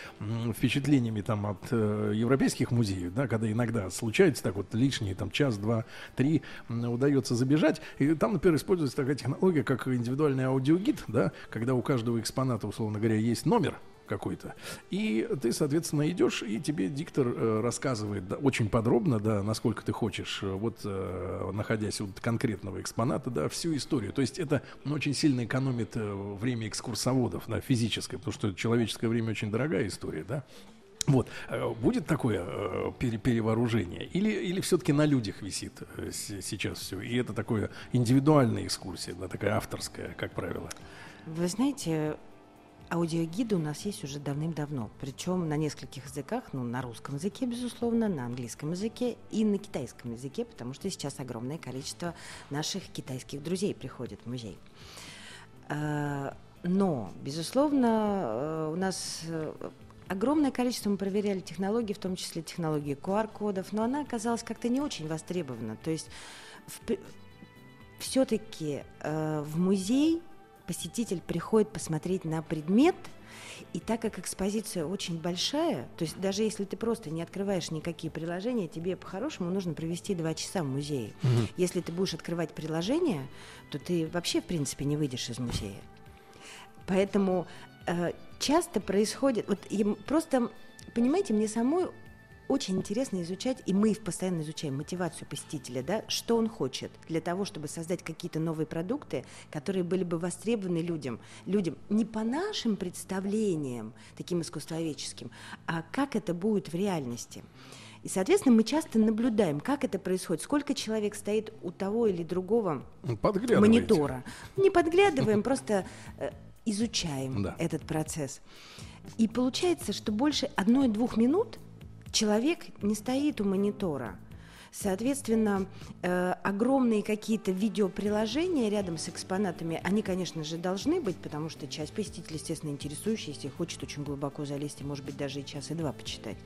впечатлениями там от э, европейских музеев, да, когда иногда случается так вот лишние там час, два, три удается забежать, и там, например, используется такая технология, как индивидуальный аудиогид, да, когда у каждого экспоната, условно говоря, есть номер, какой-то. И ты, соответственно, идешь, и тебе диктор э, рассказывает да, очень подробно, да, насколько ты хочешь, э, вот э, находясь у конкретного экспоната, да, всю историю. То есть это ну, очень сильно экономит э, время экскурсоводов, да, физическое, потому что человеческое время очень дорогая история, да. Вот. Э, Будет такое пере- перевооружение? Или, или все-таки на людях висит сейчас все? И это такое индивидуальная экскурсия, да, такая авторская, как правило. Вы знаете, аудиогиды у нас есть уже давным-давно, причем на нескольких языках, ну, на русском языке, безусловно, на английском языке и на китайском языке, потому что сейчас огромное количество наших китайских друзей приходит в музей. А, Но, безусловно, э, у нас э, огромное количество мы проверяли технологий, в том числе технологии QR-кодов, но она оказалась как-то не очень востребована. То есть все-таки э, в музей посетитель приходит посмотреть на предмет, и так как экспозиция очень большая, то есть даже если ты просто не открываешь никакие приложения, тебе по-хорошему нужно провести два часа в музее. Мгм. Если ты будешь открывать приложения, то ты вообще, в принципе, не выйдешь из музея. Поэтому э, часто происходит... Вот просто, понимаете, мне самой очень интересно изучать, и мы постоянно изучаем мотивацию посетителя, да, что он хочет для того, чтобы создать какие-то новые продукты, которые были бы востребованы людям. Людям не по нашим представлениям, таким искусствоведческим, а как это будет в реальности. И, соответственно, мы часто наблюдаем, как это происходит, сколько человек стоит у того или другого монитора. Не подглядываем, просто э, изучаем этот процесс. И получается, что больше одной-двух минут человек не стоит у монитора. Соответственно, э, огромные какие-то видеоприложения рядом с экспонатами, они, конечно же, должны быть, потому что часть посетителей, естественно, интересующаяся, хочет очень глубоко залезть и, может быть, даже и час, и два почитать.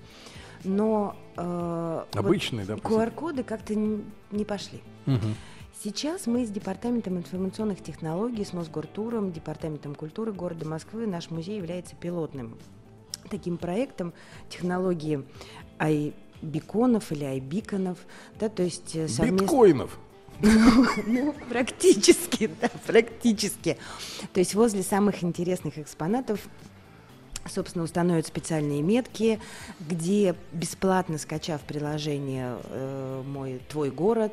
Но э, вот Обычные, да, QR-коды как-то н- не пошли. Мгм. Сейчас мы с Департаментом информационных технологий, с Мосгортуром, Департаментом культуры города Москвы, наш музей является пилотным таким проектом технологии айбиконов или айбиконов, да, то есть э, совмест- Биткоинов. ну, практически, да, практически. То есть возле самых интересных экспонатов собственно, установят специальные метки, где бесплатно скачав приложение э, «Мой твой город»,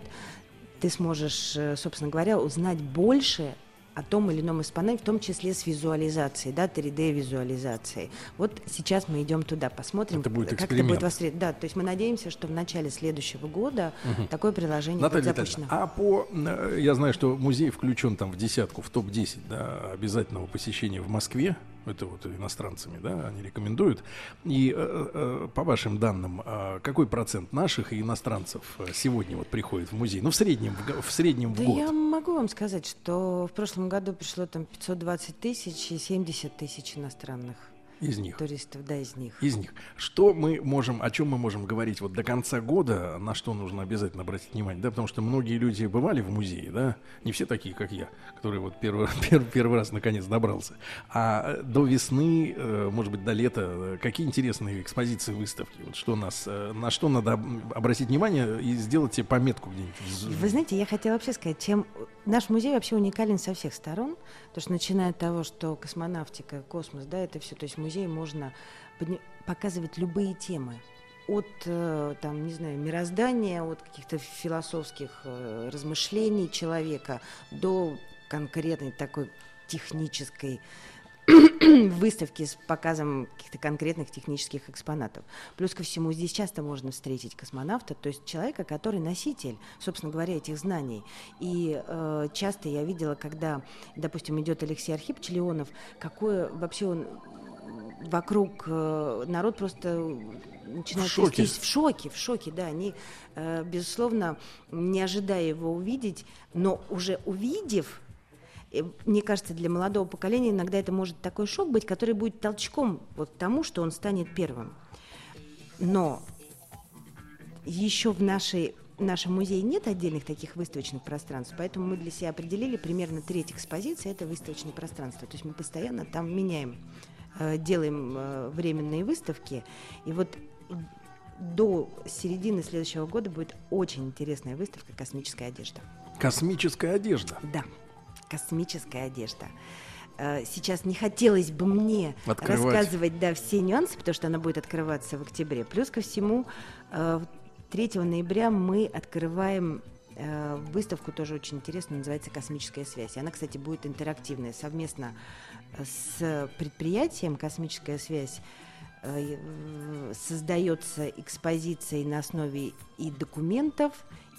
ты сможешь, э, собственно говоря, узнать больше о том или ином экспонате, в том числе с визуализацией, да, 3D-визуализацией. Вот сейчас мы идем туда, посмотрим, Это будет как это будет востребовано. Да, то есть мы надеемся, что в начале следующего года Мгм. такое приложение Наталья будет запущено. Витальевна, а по... э, Я знаю, что музей включен там в десятку, в топ-10 да, обязательного посещения в Москве. Это вот иностранцами, да, они рекомендуют. И э, э, по вашим данным, а какой процент наших и иностранцев э, сегодня вот приходит в музей? Ну, в среднем, в среднем Да в год. я могу вам сказать, что в прошлом году пришло там 520 тысяч и 70 тысяч иностранных Из них. туристов, да, из них. Из них. Что мы можем, о чем мы можем говорить вот до конца года, на что нужно обязательно обратить внимание, да, потому что многие люди бывали в музее, да, не все такие, как я, который вот первый, первый, первый раз наконец добрался. А э, до весны, э, может быть, до лета, э, какие интересные экспозиции, выставки, вот что нас, на что надо об- обратить внимание и сделать себе пометку где-нибудь. Вы знаете, я хотела вообще сказать, чем наш музей вообще уникален со всех сторон, потому что начиная от того, что космонавтика, космос, да, это все, то есть в музее можно показывать любые темы. От, э, там, не знаю, мироздания, от каких-то философских э, размышлений человека до конкретной такой технической выставки с показом каких-то конкретных технических экспонатов. Плюс ко всему, здесь часто можно встретить космонавта, то есть человека, который носитель, собственно говоря, этих знаний. И э, часто я видела, когда, допустим, идет Алексей Архипович Леонов, какое вообще он вокруг э, народ просто начинает В шоке. трястись в шоке, в шоке, да, они, э, безусловно, не ожидая его увидеть, но уже увидев, э, мне кажется, для молодого поколения иногда это может такой шок быть, который будет толчком вот к тому, что он станет первым. Но еще в нашей в нашем музее нет отдельных таких выставочных пространств, поэтому мы для себя определили примерно треть экспозиции это выставочные пространства. То есть мы постоянно там меняем, э, делаем э, временные выставки. И вот до середины следующего года будет очень интересная выставка «Космическая одежда». Космическая одежда. Да, космическая одежда. Э, Сейчас не хотелось бы мне Открывать. рассказывать да, все нюансы, потому что она будет открываться в октябре. Плюс ко всему, э, 3 ноября мы открываем э, выставку, тоже очень интересную, называется «Космическая связь». Она, кстати, будет интерактивная, совместно э, с предприятием «Космическая связь» э, э, создается экспозиция на основе и документов,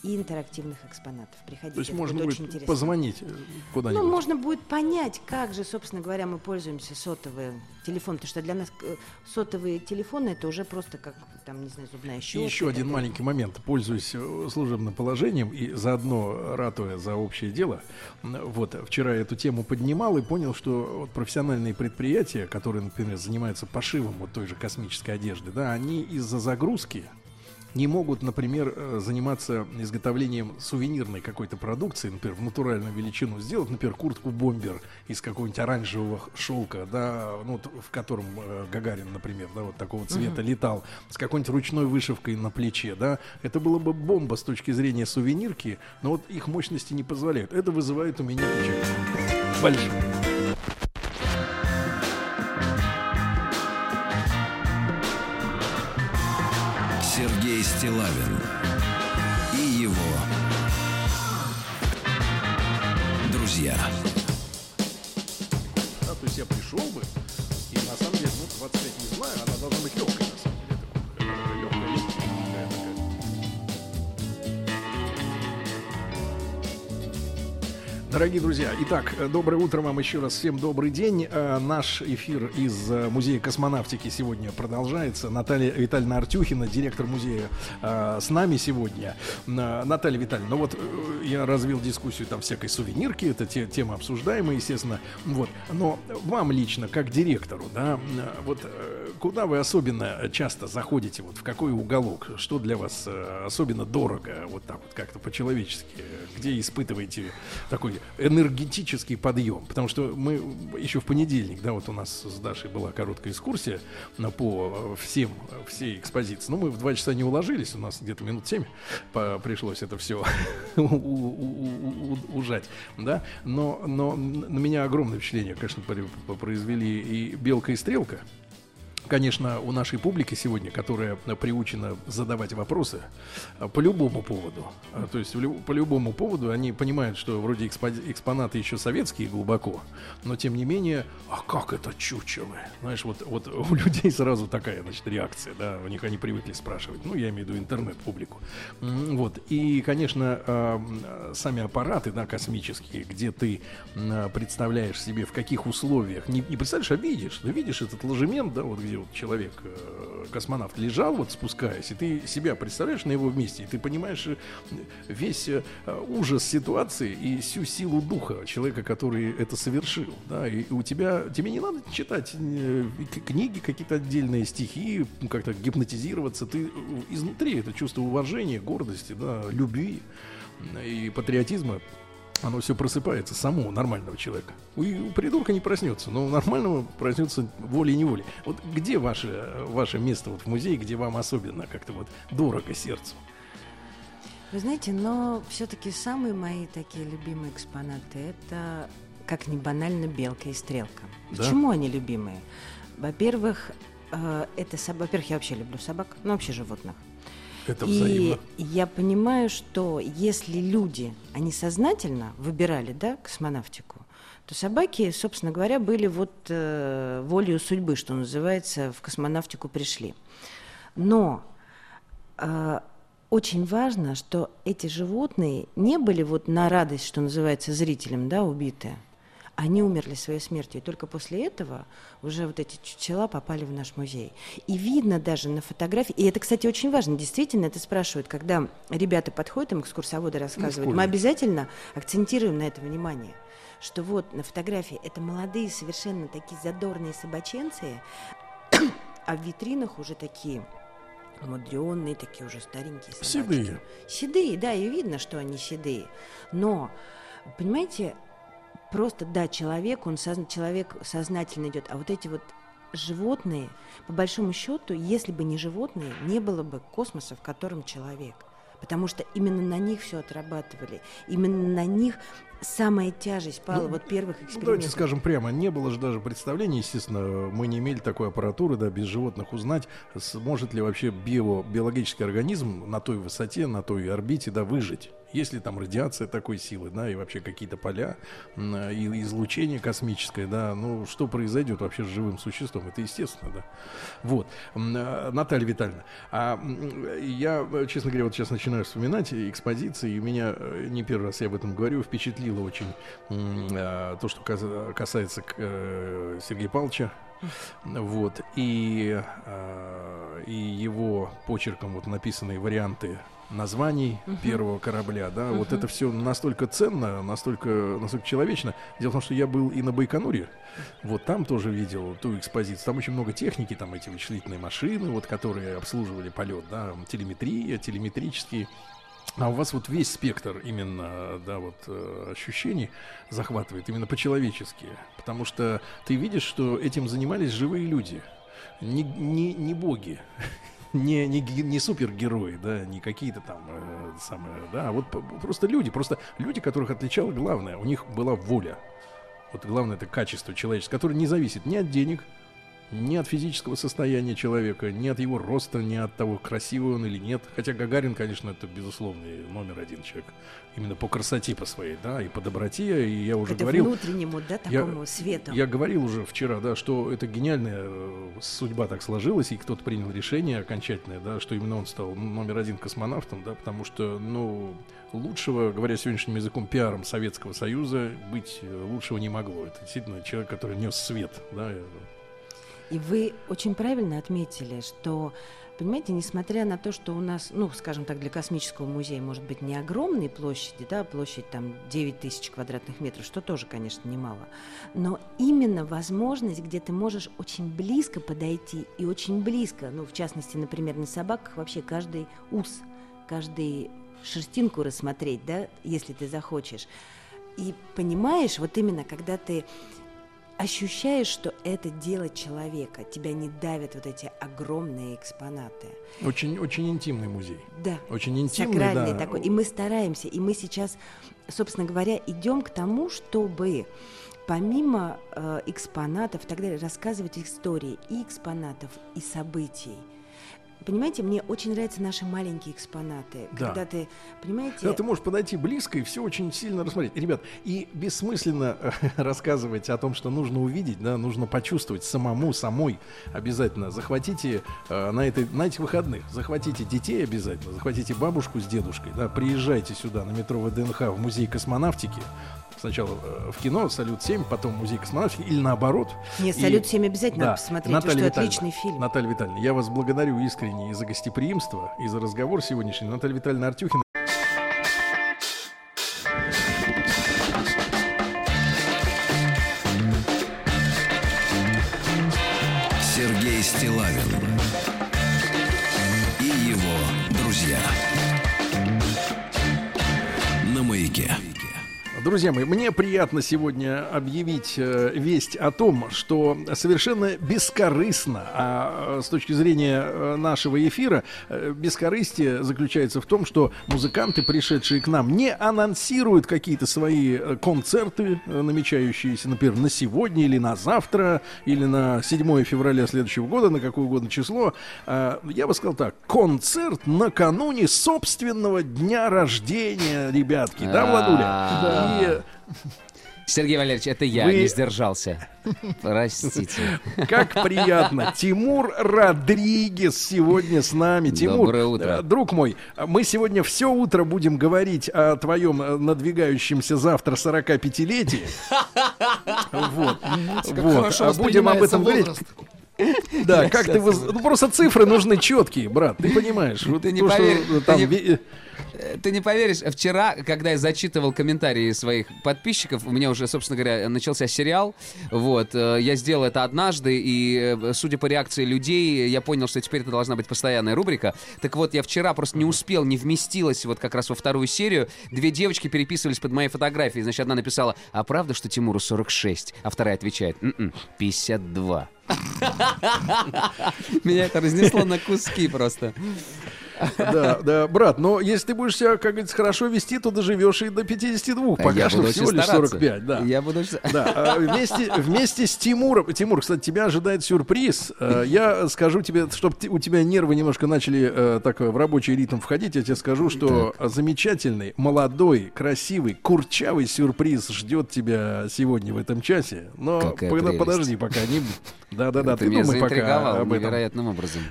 и интерактивных экспонатов. Приходите, То есть это можно будет будет очень позвонить э, куда-нибудь. Ну, можно будет понять, как же, собственно говоря, мы пользуемся сотовым телефоном, потому что для нас э, сотовые телефоны это уже просто как, там, не знаю, зубная щетка. еще и так один далее. маленький момент. Пользуясь э, служебным положением и заодно ратуя за общее дело, вот вчера эту тему поднимал и понял, что вот профессиональные предприятия, которые, например, занимаются пошивом вот той же космической одежды, да, они из-за загрузки не могут, например, э, заниматься изготовлением сувенирной какой-то продукции, например, в натуральную величину сделать, например, куртку бомбер из какого-нибудь оранжевого шелка, да, ну, в котором э, Гагарин, например, да, вот такого цвета Мгм. летал, с какой-нибудь ручной вышивкой на плече, да, это было бы бомба с точки зрения сувенирки, но вот их мощности не позволяют. Это вызывает у меня печаль. Большое. Сергей Стилавин Дорогие друзья, итак, э, доброе утро вам еще раз. Всем добрый день. Э, Наш эфир из э, Музея космонавтики сегодня продолжается. Наталья Витальевна Артюхина, директор музея, с нами сегодня. Наталья Витальевна, ну вот я развил дискуссию там всякой сувенирки, это те, тема обсуждаемая, естественно. Вот. Но вам лично, как директору, да, вот куда вы особенно часто заходите, вот в какой уголок, что для вас особенно дорого, вот так вот как-то по-человечески, где испытываете такой энергетический подъем, потому что мы еще в понедельник, да, вот у нас с Дашей была короткая экскурсия по всем, всей экспозиции, но мы в два часа не уложились, у нас где-то минут семь пришлось это все ужать, да, но, но на меня огромное впечатление, конечно, произвели и «Белка и стрелка», конечно, у нашей публики сегодня, которая приучена задавать вопросы э, по любому поводу. А, То есть по любому поводу они понимают, что вроде экспо- экспонаты еще советские глубоко, но тем не менее, а как это чучело? Знаешь, вот, вот у людей сразу такая, значит, реакция, да, у них они привыкли спрашивать. Ну, я имею в виду интернет-публику. Вот. И, конечно, м, сами аппараты, да, космические, где ты представляешь себе, в каких условиях, не, не представляешь, а видишь, ты видишь этот ложемент, да, вот где вот человек, э, космонавт, лежал, вот спускаясь, и ты себя представляешь на его месте, и ты понимаешь э, весь э, ужас ситуации и всю силу духа человека, который это совершил, да, и у тебя, тебе не надо читать книги, какие-то отдельные стихи, как-то гипнотизироваться, ты изнутри это чувство уважения, гордости, да, любви и патриотизма оно все просыпается само у нормального человека. У, у придурка не проснется, но у нормального проснется волей-неволей. Вот где ваше, ваше место вот в музее, где вам особенно как-то вот дорого сердцу? Вы знаете, но все-таки самые мои такие любимые экспонаты это, как ни банально, белка и стрелка. Да? Почему они любимые? Во-первых, э, это Во-первых, я вообще люблю собак, ну вообще животных. Это И взаимно. я понимаю, что если люди, они сознательно выбирали, да, космонавтику, то собаки, собственно говоря, были вот э, волею судьбы, что называется, в космонавтику пришли. Но э, очень важно, что эти животные не были вот на радость, что называется, зрителям, да, убиты. Они умерли своей смертью. И только после этого уже вот эти чучела попали в наш музей. И видно даже на фотографии, и это, кстати, очень важно, действительно, это спрашивают, когда ребята подходят, им экскурсоводы рассказывают, мы обязательно акцентируем на это внимание, что вот на фотографии это молодые, совершенно такие задорные собаченцы, а в витринах уже такие мудренные, такие уже старенькие собачки. Седые. Седые, да, и видно, что они седые. Но, понимаете, просто, да, человек, он созна- человек сознательно идет, а вот эти вот животные, по большому счету, если бы не животные, не было бы космоса, в котором человек. Потому что именно на них все отрабатывали. Именно на них самая тяжесть пала Ну, вот первых Ну, экспериментов. давайте скажем прямо, не было же даже представления, естественно, мы не имели такой аппаратуры, да, без животных узнать, сможет ли вообще био, биологический организм на той высоте, на той орбите, да, выжить. Есть ли там радиация такой силы, да, и вообще какие-то поля, и излучение космическое, да, ну, что произойдет вообще с живым существом, это естественно, да. Вот. Э, Наталья Витальевна, а я, честно говоря, вот сейчас начинаю вспоминать экспозиции, и меня, э, не первый раз я об этом говорю, впечатлило очень э, то, что кас- касается э, Сергея Павловича, вот, и, э, и его почерком вот написанные варианты названий Мгм. первого корабля, да, вот Мгм. это все настолько ценно, настолько, настолько человечно. Дело в том, что я был и на Байконуре, вот там тоже видел ту экспозицию. Там очень много техники, там эти вычислительные машины, вот, которые обслуживали полет, да, телеметрия, телеметрические. А у вас вот весь спектр именно, да, вот э, ощущений захватывает именно по-человечески, потому что ты видишь, что этим занимались живые люди, не, не, не боги, не, не, не супергерои, да, не какие-то там э, самые, да, а вот просто люди, просто люди, которых отличало главное, у них была воля. Вот главное это качество человеческое, которое не зависит ни от денег, Ни от физического состояния человека, ни от его роста, ни от того, красивый он или нет. Хотя Гагарин, конечно, это безусловный номер один человек. Именно по красоте по своей, да, и по доброте. И я уже Это говорил... внутреннему, да, Я- такому свету. Я говорил уже вчера, да, что это гениальная э, судьба так сложилась, и кто-то принял решение окончательное, да, что именно он стал номер один космонавтом, да, потому что, ну, лучшего, говоря сегодняшним языком, пиаром Советского Союза быть э, лучшего не могло. Это действительно человек, который нес свет, да. И вы очень правильно отметили, что, понимаете, несмотря на то, что у нас, ну, скажем так, для космического музея может быть не огромные площади, да, площадь там 9 тысяч квадратных метров, что тоже, конечно, немало, но именно возможность, где ты можешь очень близко подойти и очень близко, ну, в частности, например, на собаках вообще каждый ус, каждый шерстинку рассмотреть, да, если ты захочешь. И понимаешь, вот именно когда ты ощущаешь, что это дело человека, тебя не давят вот эти огромные экспонаты. Очень, очень интимный музей. Да. Очень интимный, Сакральный да. такой. И мы стараемся, и мы сейчас, собственно говоря, идем к тому, чтобы помимо э, экспонатов и так далее, рассказывать истории и экспонатов, и событий. Понимаете, мне очень нравятся наши маленькие экспонаты. Да. Когда ты, понимаете... Когда ты можешь подойти близко и все очень сильно рассмотреть. Ребят, и бессмысленно э, рассказывать о том, что нужно увидеть, да, нужно почувствовать самому, самой обязательно. Захватите э, на, этой, на этих выходных, захватите детей обязательно, захватите бабушку с дедушкой, да, приезжайте сюда на метро ВДНХ в музей космонавтики. Сначала э, в кино «Салют-7», потом музей космонавтики или наоборот. Нет, И- «Салют-7» обязательно надо посмотреть, потому что Витальевна, отличный фильм. Наталья Витальевна, я вас благодарю искренне и за гостеприимство, и за разговор сегодняшний. Наталья Витальевна Артюхина. Друзья мои, мне приятно сегодня объявить э, весть о том, что совершенно бескорыстно, а э, с точки зрения э, нашего эфира, э, бескорыстие заключается в том, что музыканты, пришедшие к нам, не анонсируют какие-то свои э, концерты, э, намечающиеся, например, на сегодня или на завтра, или на 7 февраля следующего года, на какое угодно число. А, Я бы сказал так, концерт накануне собственного дня рождения, ребятки. Да, Владуля? И Сергей Валерьевич, это я Вы- не сдержался. Простите. Как приятно. Тимур Родригес сегодня с нами. Тимур, Доброе утро. э, друг мой, мы сегодня все утро будем говорить о твоем э, надвигающемся завтра 45-летии. Вот. Вот. А Будем об этом говорить. Да, как ты... воз- Ну, просто цифры нужны четкие, брат, ты понимаешь. Вот Ты не то, что, поверишь, э, ты там не- Ты не поверишь, вчера, когда я зачитывал комментарии своих подписчиков, у меня уже, собственно говоря, начался сериал. Вот, э, я сделал это однажды, и э, судя по реакции людей, я понял, что теперь это должна быть постоянная рубрика. Так вот, я вчера просто не успел, не вместилась вот как раз во вторую серию. Две девочки переписывались под моей фотографией. Значит, одна написала, а правда, что Тимуру 46? А вторая отвечает, «М-м, 52. Меня это разнесло на куски просто. Да, да, брат, но если ты будешь себя, как говорится, хорошо вести, то доживешь и до 52. Пока что всего лишь стараться. 45, да. Я буду Да, а вместе, вместе с Тимуром. Тимур, кстати, тебя ожидает сюрприз. Э, Я скажу тебе, чтобы у тебя нервы немножко начали э, так в рабочий ритм входить, я тебе скажу, что замечательный, молодой, красивый, курчавый сюрприз ждет тебя сегодня в этом часе. Но Какая пода- прелесть. подожди, пока не. Да-да-да, Ты ты думай пока об этом. образом.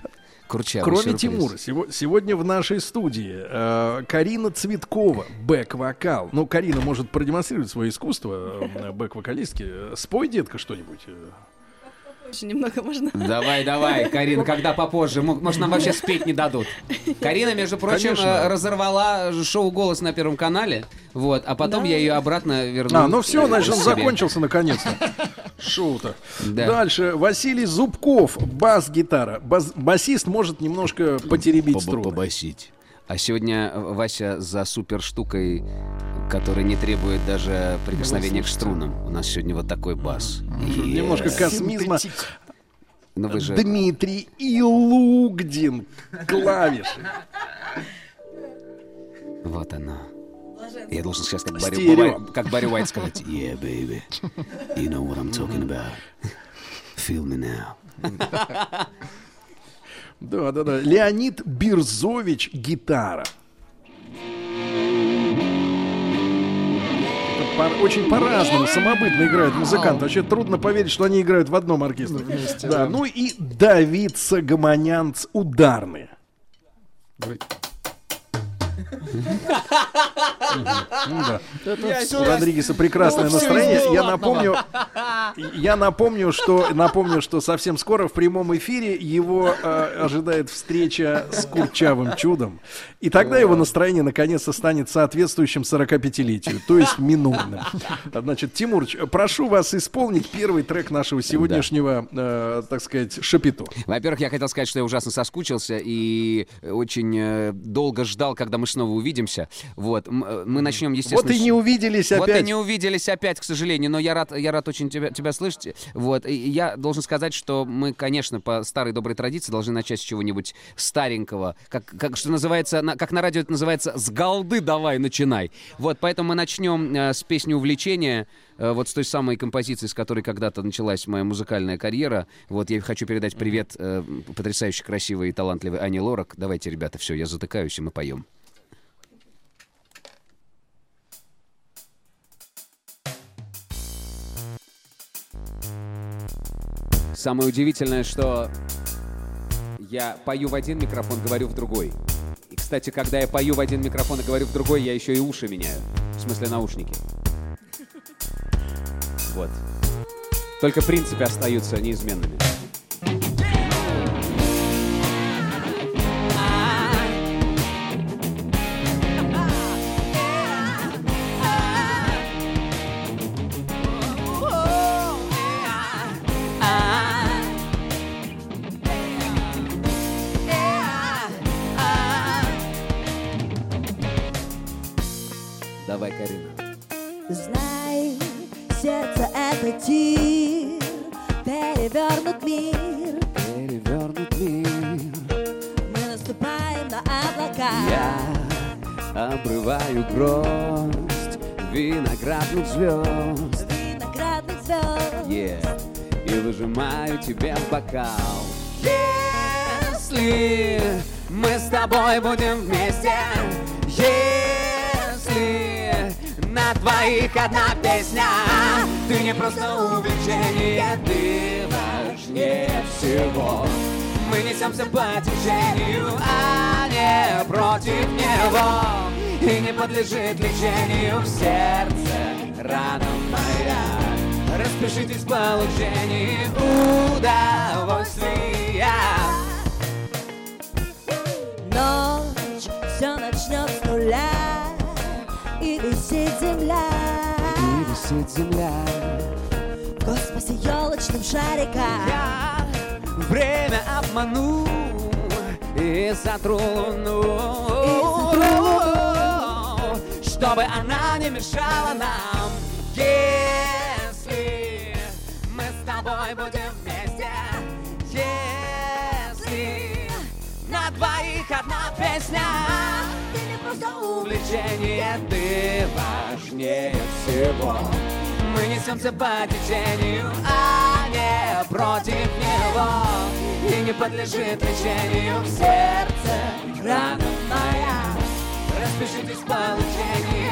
Курчавый Кроме сюрприз. Тимура, сего- сегодня в нашей студии э, Карина Цветкова, бэк-вокал. Ну, Карина может продемонстрировать свое искусство, э, бэк-вокалистки. Э, Спой, детка, что-нибудь. Еще немного можно. Давай, давай, Карина, когда попозже? Мо- Может, нам вообще спеть не дадут? Карина, между прочим, Конечно. э, разорвала шоу «Голос» на Первом канале, вот, а потом я ее обратно вернул. А, ну все, э, значит, он закончился наконец-то. Шоу-то. Да. Дальше. Василий Зубков, бас-гитара. Бас- басист может немножко потеребить струны. Побасить. А сегодня э, Вася за супер штукой, которая не требует даже прикосновения к струнам. У нас сегодня вот такой бас. Немножко Yes. космизма. Ну вы же... Дмитрий Илугдин. Клавиши. Вот оно. Я должен сейчас как Барри. Барри- как Барри Уайт сказать. Yeah, baby. You know what I'm talking about. Feel me now. Да, да, да. Леонид Бирзович гитара. По- очень по-разному, самобытно играют музыканты. Вообще трудно поверить, что они играют в одном оркестре. Вместе, да, да. ну и Давид Сагаманянц ударные. Ну да. Это У всё- Родригеса прекрасное настроение. Я напомню, я напомню, что напомню, что совсем скоро в прямом эфире его э, ожидает встреча с курчавым чудом, и тогда его настроение наконец-то станет соответствующим 45-летию, то есть минорным. Значит, Тимурч, прошу вас исполнить первый трек нашего сегодняшнего, э, так сказать, шапито. Во-первых, я хотел сказать, что я ужасно соскучился и очень э, долго ждал, когда мы снова увидимся. Вот, э, мы начнем, естественно... Вот и не увиделись Вот и опять. не увиделись опять, к сожалению, но я рад, я рад очень тебя, тебя слышать. Вот, и я должен сказать, что мы, конечно, по старой доброй традиции должны начать с чего-нибудь старенького, как, как что называется, на- как на радио это называется, с голды давай, начинай. Вот, поэтому мы начнем э, с песни «Увлечение», э, вот с той самой композиции, с которой когда-то началась моя музыкальная карьера. Вот, я хочу передать привет э, потрясающе красивой и талантливой Ане Лорак. Давайте, ребята, все, я затыкаюсь, и мы поем. Самое удивительное, что я пою в один микрофон, говорю в другой. И, кстати, когда я пою в один микрофон и говорю в другой, я еще и уши меняю. В смысле наушники. Вот. Только принципы остаются неизменными. Я обрываю гроздь виноградных звезд. Виноградных звезд. Yeah. И выжимаю тебе в бокал. Если мы с тобой будем вместе, если на двоих одна песня, ты не просто увлечение, ты важнее всего. Мы несемся по течению, а не против него. И не подлежит лечению в сердце рана моя. Распишитесь в получении удовольствия. Ночь, все начнет с нуля, и висит земля. И висит земля. В космосе елочным шариком. Время обману и сотру луну, чтобы она не мешала нам. Если мы с тобой будем вместе, если на двоих одна песня, не просто увлечение, ты важнее всего. Мы несемся по течению, а не против него. И не подлежит лечению в сердце рана моя. Распишитесь в получении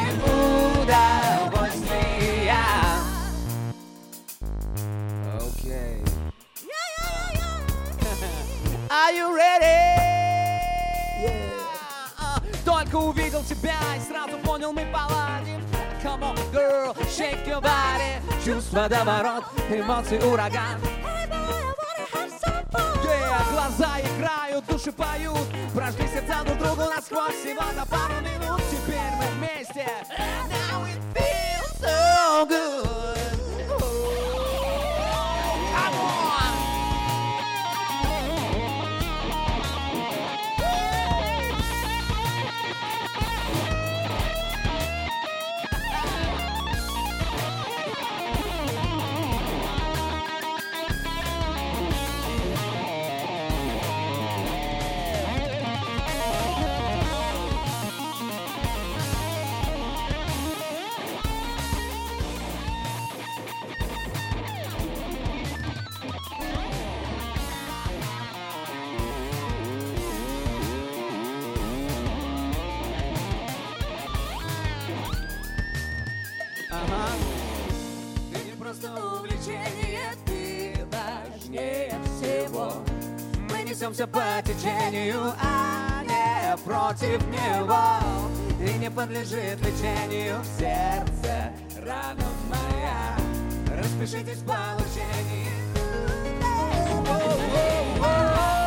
удовольствия. Окей. Are you ready? А, Только увидел тебя и сразу понял, мы поладим. Come on, girl, shake your body. Чувство водоворот, эмоции ураган. Yeah, глаза играют, души поют. Прошли сердца друг другу насквозь всего за пару минут. Теперь мы вместе. And now it feels so good. Несемся по течению, а не против него. И не подлежит лечению в сердце рана моя. Распишитесь в получении. Ты не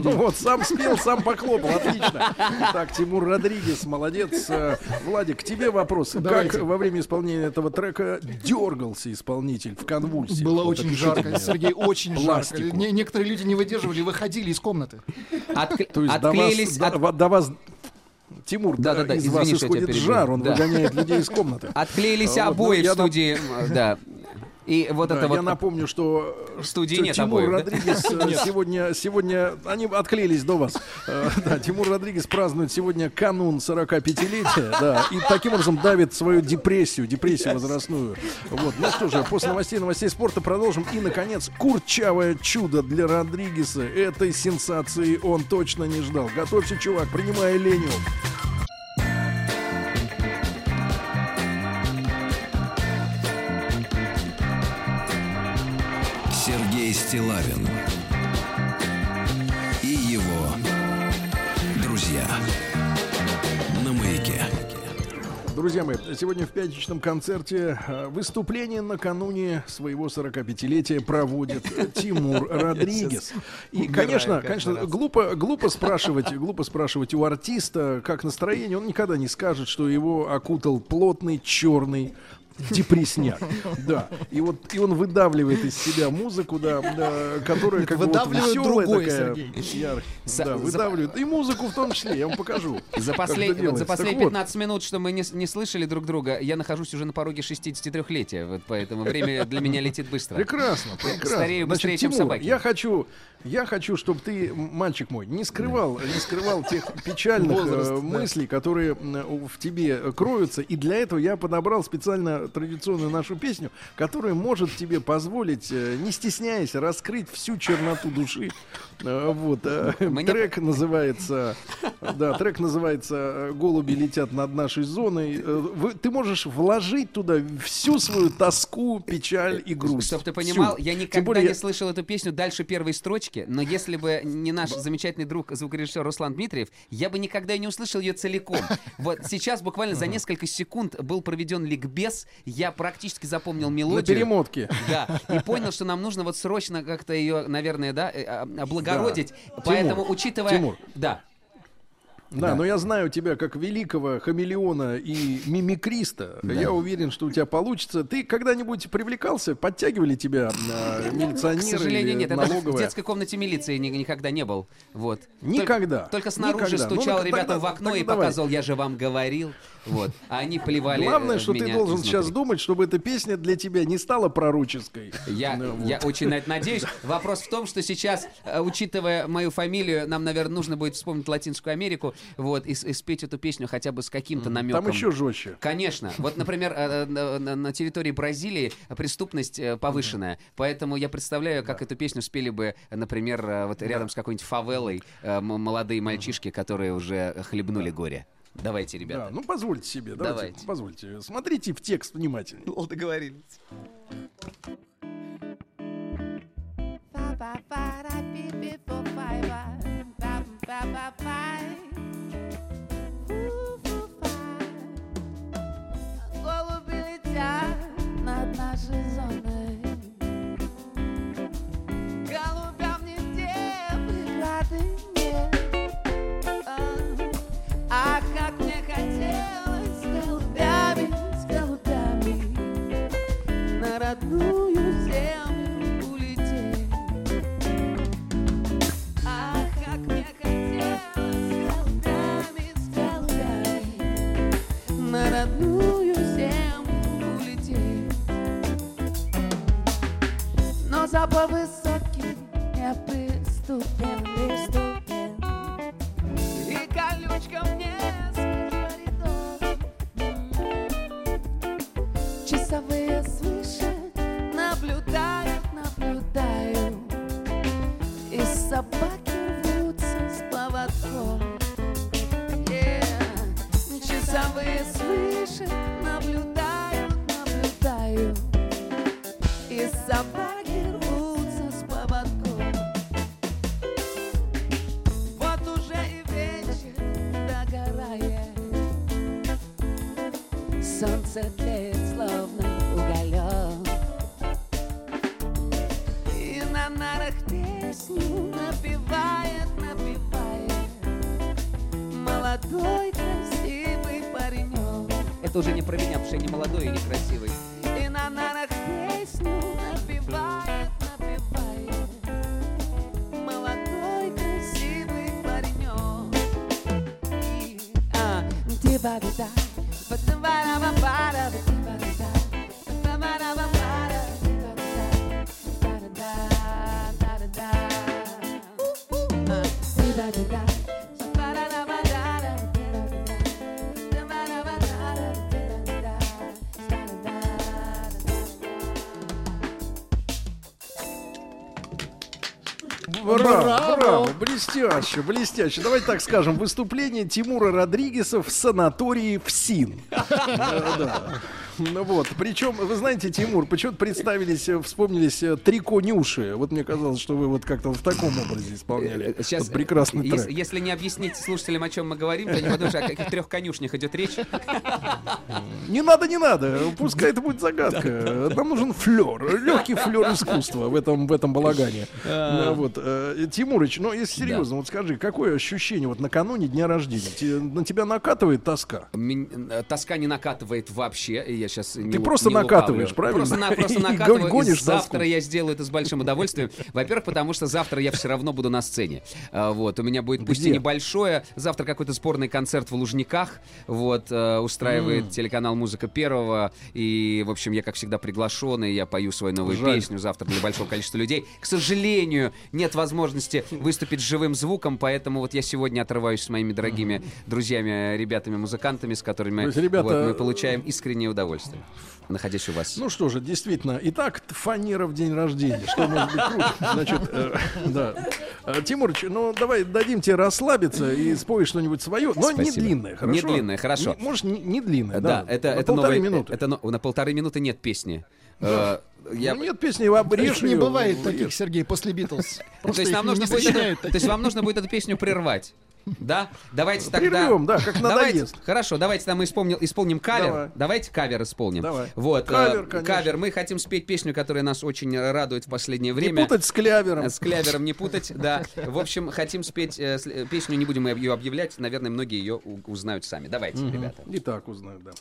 людей. Ну вот, сам спел, сам поклопал, отлично. Так, Тимур Родригес, молодец. Э, Владик, к тебе вопрос. Давайте. Как во время исполнения этого трека дергался исполнитель в конвульсиях? Было Вот очень жарко, мне Сергей, очень жарко. пластику. Не- некоторые люди не выдерживали, выходили из комнаты. То есть до вас, до, во- до вас, Тимур, да, Да-да-да, из извини, вас исходит жар, он Да. выгоняет людей из комнаты. Отклеились А, вот, ну, обои в я нап- студии, да. И вот Да, это вот... Я напомню, что В студии Т- нет Тимур да? Родригес э, Нет. сегодня, сегодня, они отклеились до вас. Э, Да, Тимур Родригес празднует сегодня канун 45-летия, да, и таким образом давит свою депрессию, депрессию возрастную. Вот, ну что же, после новостей, новостей спорта продолжим. И, наконец, курчавое чудо для Родригеса. Этой сенсации он точно не ждал. Готовься, чувак, принимай Леню. Стилавин и его друзья на маяке. Друзья мои, сегодня в пятничном концерте э, выступление накануне своего 45-летия проводит Тимур Родригес. И, конечно, конечно, глупо, глупо спрашивать, глупо спрашивать у артиста, как настроение. Он никогда не скажет, что его окутал плотный черный депрессняк. Да. И вот и он выдавливает из себя музыку, да, да, которая как бы вот веселая другое, такая, Сергей. яр- За- да, за- выдавливает. И музыку в том числе, я вам покажу. За, послед- вот за последние вот, 15 минут, что мы не, не слышали друг друга, я нахожусь уже на пороге 63-летия, вот поэтому время для меня летит быстро. Прекрасно, прекрасно. Старею Значит, быстрее, чем Тимур, собаки. Я хочу, я хочу, чтобы ты, мальчик мой, не скрывал, не скрывал тех печальных э, Возраст, да. мыслей, которые м, в тебе э, кроются. И для этого я подобрал специально традиционную нашу песню, которая может тебе позволить, э, не стесняясь, раскрыть всю черноту души. Э, Вот э, трек называется, да, трек называется э, "Голуби летят над нашей зоной". Вы- Ты можешь вложить туда всю свою тоску, печаль и грусть. Чтоб ты понимал, Всю. я никогда более не слышал эту песню дальше первой строчки, но если бы не наш замечательный друг, звукорежиссер Руслан Дмитриев, я бы никогда и не услышал ее целиком. Вот сейчас буквально за несколько секунд был проведен ликбез, я практически запомнил мелодию. На перемотке. Да, и понял, что нам нужно вот срочно как-то ее, наверное, да, а, облагородить. Да. Поэтому, Тимур, учитывая... Тимур. Да. Да, Да. но я знаю тебя как великого хамелеона и мимикриста. Я уверен, что у тебя получится. Ты когда-нибудь привлекался? Подтягивали тебя э, милиционеры К сожалению, нет. Я даже в налоговая? детской комнате милиции ни- никогда не был. Вот. Никогда. Только, только снаружи Никогда. Ну, стучал так- ребятам в окно тогда и давай. показывал, я же вам говорил. Вот. А они плевали Главное, э, что ты должен изнутри. сейчас думать, чтобы эта песня для тебя не стала пророческой. Я, Ну, вот. я очень на это надеюсь. Вопрос в том, что сейчас, э, учитывая мою фамилию, нам, наверное, нужно будет вспомнить Латинскую Америку, вот, и, и спеть эту песню хотя бы с каким-то намеком. Там еще жестче. Конечно. Вот, например, э, на, территории Бразилии преступность повышенная, поэтому я представляю, как эту песню спели бы, например, вот рядом с какой-нибудь фавелой молодые мальчишки, которые уже хлебнули горе. Давайте, ребята. Да, ну позвольте себе, давайте, давайте. позвольте. Смотрите в текст внимательно. Лол, договорились. Свыше наблюдают, наблюдают И собаки рвутся с поводков Вот уже и вечер догорает. Солнце тлеет, словно уголек. И на нарах песню напевает, напевает Молодой Это уже не про меня, потому что я не молодой и не красивый. И на нарах песню напевает, напевает Молодой красивый паренек. А, ти-ба-да-да, Браво, Браво! браво, блестяще, блестяще. Давайте так скажем, выступление Тимура Родригеса в санатории ФСИН. Да, да. Ну вот, причем, вы знаете, Тимур, почему-то представились, э, вспомнились э, три конюши. Вот мне казалось, что вы вот как-то в таком образе исполняли. Э, Сейчас, Вот прекрасный если, трек. если не объяснить слушателям, о чем мы говорим, то они подумают, о каких трех конюшнях идет речь. Не надо, не надо, пускай это будет загадка. Нам нужен флер, легкий флер искусства в этом, в этом балагане. А. Ну, Вот, э, Тимурыч, ну если серьезно, вот скажи, какое ощущение вот накануне дня рождения? На тебя накатывает тоска? Э, Тоска не накатывает вообще. Я сейчас Ты просто накатываешь, правильно? Просто, на- просто накатываю. и гонишь завтра я сделаю это с большим удовольствием. Во-первых, потому что завтра я все равно буду на сцене. А, Вот, у меня будет пусть и небольшое. Завтра какой-то спорный концерт в Лужниках. Вот, э, устраивает телеканал Музыка Первого. И, в общем, я, как всегда, приглашенный. Я пою свою новую Жаль. песню завтра для большого количества людей. К сожалению, нет возможности выступить с живым звуком, поэтому вот я сегодня отрываюсь с моими дорогими друзьями, ребятами, музыкантами, с которыми есть, ребята, вот, мы получаем искреннее удовольствие, находясь у вас. Ну что же, действительно, итак, фанера в день рождения. Что может быть круче? Значит, э, да. Э, Тимурыч, ну давай дадим тебе расслабиться и споешь что-нибудь свое, но не Спасибо. длинное, хорошо? Не длинное, хорошо. Не- может, не, не длинное, Да, да? это, На это полторы новая- минуты. Это, на полторы минуты нет песни. Э, я- Ну, нет песни, обрежь Их не бывает обрежь. таких, Сергей, после Битлз. То Просто есть, их нам не нужно будет, сочиняют эту- то есть вам нужно будет эту песню прервать. Да? Давайте тогда... Прервем, да, как давайте, надоест. Хорошо, давайте там исполним, исполним кавер. Давай. Давайте кавер исполним. Давай. Вот, э, Кавер, конечно. кавер. Мы хотим спеть песню, которая нас очень радует в последнее Не время. путать с клявером. С клявером не путать, да. В общем, хотим спеть э, э, песню, не будем ее объявлять. Наверное, многие ее узнают сами. Давайте, Мгм. ребята. И так узнаю, да.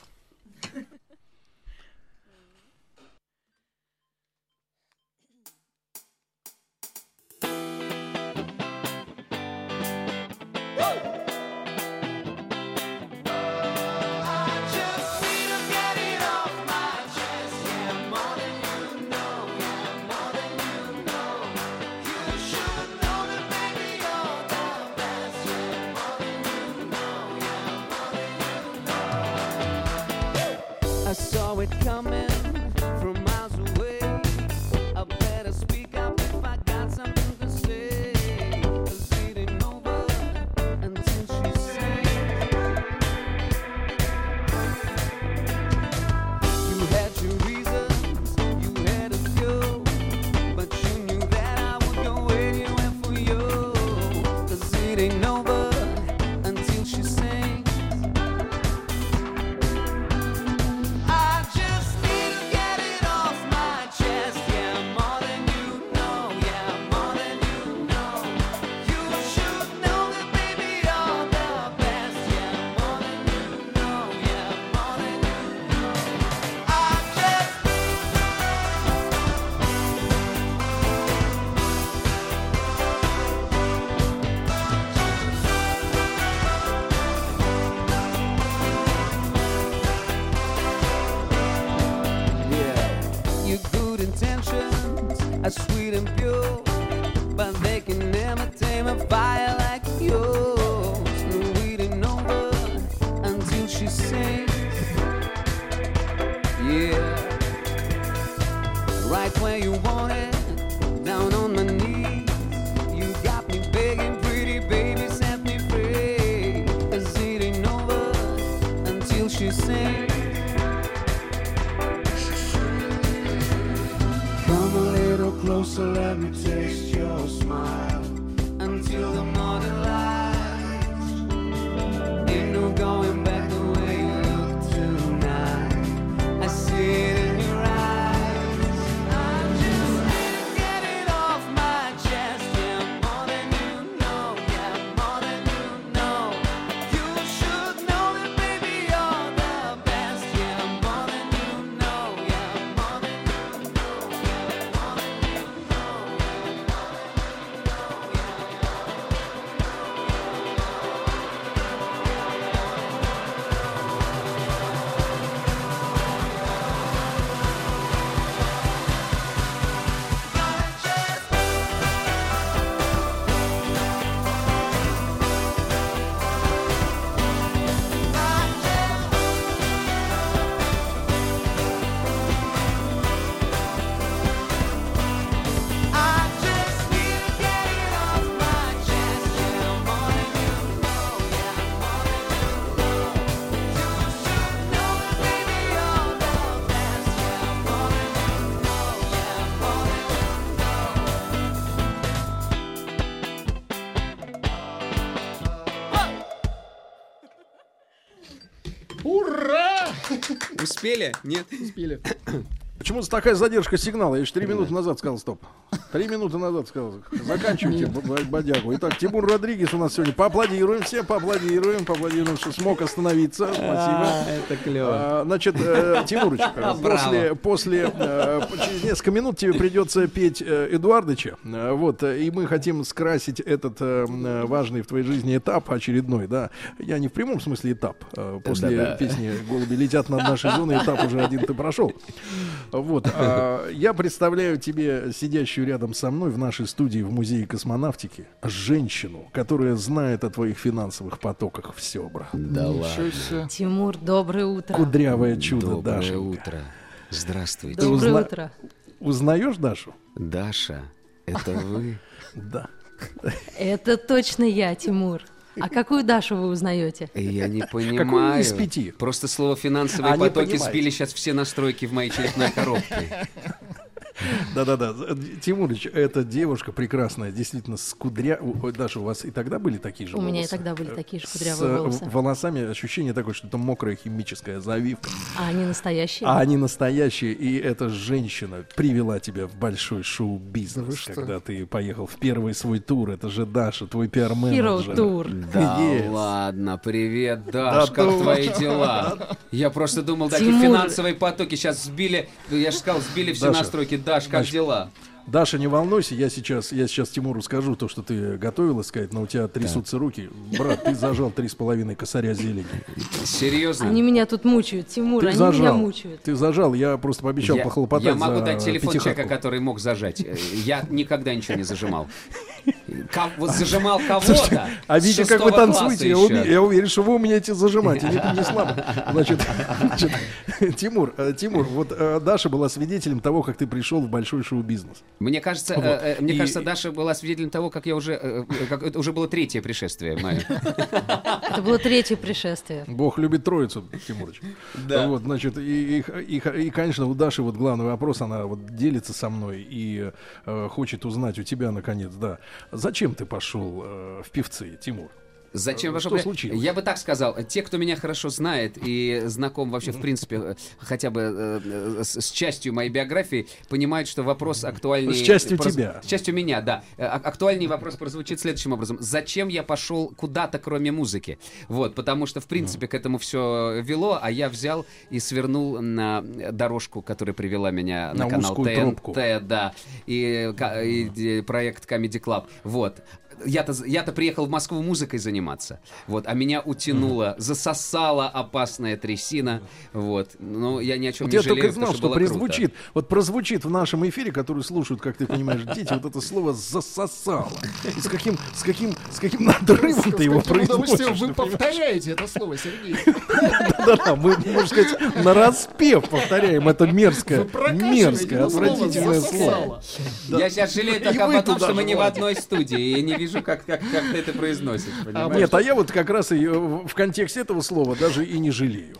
Taste your smile until the Успели? Нет? Успели. Почему такая задержка сигнала? Я еще три минуты назад сказал стоп. Три минуты назад сказал. Заканчивайте бодягу. Итак, Тимур Родригес у нас сегодня. Поаплодируем все, поаплодируем, поаплодируем, что смог остановиться. Спасибо. А, это клево. А, Значит, э, Тимурыч, после, после э, через несколько минут тебе придется петь э, Эдуардыча. Вот, и мы хотим скрасить этот важный в твоей жизни этап очередной, да. Я не в прямом смысле этап. После Да-да. песни «Голуби летят над нашей зоной» этап уже один ты прошел. Вот. а, Я представляю тебе сидящую рядом со мной в нашей студии в Музее космонавтики женщину, которая знает о твоих финансовых потоках все, брат. Да Ничего себе. Тимур, доброе утро. Кудрявое чудо, Доброе Даша. утро. Здравствуйте. Ты Доброе узна- утро. Узнаешь Дашу? Даша, это вы? Да. Это точно я, Тимур. А какую Дашу вы узнаете? Я не Какую понимаю. из пяти? Просто слово финансовые А, потоки сбили сейчас все настройки в моей черепной коробке. Да-да-да. Тимурыч, эта девушка прекрасная, действительно, с кудря... Даша, у вас и тогда были такие же У меня и волосы? тогда были такие же С кудрявые э, волосы. волосами ощущение такое, что это мокрая химическая завивка. А они настоящие? А они настоящие, и эта женщина привела тебя в большой шоу-бизнес, когда ты поехал в первый свой тур. Это же Даша, твой пиар-менеджер. Tour. Да Yes. ладно, привет, Даш, Да как твои дела? Я просто думал, такие Тимур. финансовые потоки сейчас сбили, я же сказал, сбили все Даша, настройки. Даш, как значит, дела? Даша, не волнуйся, я сейчас, я сейчас Тимуру скажу то, что ты готовилась сказать, но у тебя трясутся руки. Брат, ты зажал три с половиной косаря зелени. Серьезно? Они меня тут мучают, Тимур, Ты они меня зажал. мучают. Ты зажал, я просто пообещал я, похлопотать я могу за дать телефон пятихатку. человека, который мог зажать. Я никогда ничего не зажимал. Ко- вот зажимал кого-то. а видите, как вы танцуете, я, уме- я уверен, что вы умеете зажимать, и не, не слабо. Значит, значит, Тимур, э, Тимур, вот э, Даша была свидетелем того, как ты пришел в большой шоу-бизнес. Мне кажется, Вот. э, э, мне И- кажется, Даша была свидетелем того, как я уже, э, э, как это уже было третье пришествие мое. Это было третье пришествие. Бог любит троицу, Тимурыч. Да. Вот, значит, и, и, и, и, конечно, у Даши вот главный вопрос, она вот делится со мной и э, хочет узнать у тебя, наконец, да. Зачем ты пошел э, в певцы, Тимур? Зачем пошел? Что случилось? Я бы так сказал. Те, кто меня хорошо знает и знаком вообще, в принципе, э, хотя бы э, с, с частью моей биографии, понимают, что вопрос актуальнее... С частью прос- тебя. С частью меня, да. А- Актуальнее вопрос прозвучит следующим образом. Зачем я пошел куда-то, кроме музыки? Вот, потому что, в принципе, к этому все вело, а я взял и свернул на дорожку, которая привела меня на, На канал ТНТ, тропку. да, и, и, и проект Comedy Club. Вот. Я-то, я-то приехал в Москву музыкой заниматься, вот, а меня утянуло, засосала опасная трясина, вот, но я ни о чем Вот не я жалею, только знал, потому что было круто. прозвучит, вот прозвучит в нашем эфире, который слушают, как ты понимаешь, дети, вот это слово засосало. И с каким, с каким, с каким надрывом ты его произносишь. вы повторяете это слово, Сергей. Да-да, мы, можно сказать, на распев повторяем это мерзкое, мерзкое, отвратительное слово. Я сейчас жалею только об том, что мы не в одной студии, и я не вижу, как, как, как ты это произносишь, понимаешь? Нет, а я вот как раз и э, в контексте этого слова даже и не жалею.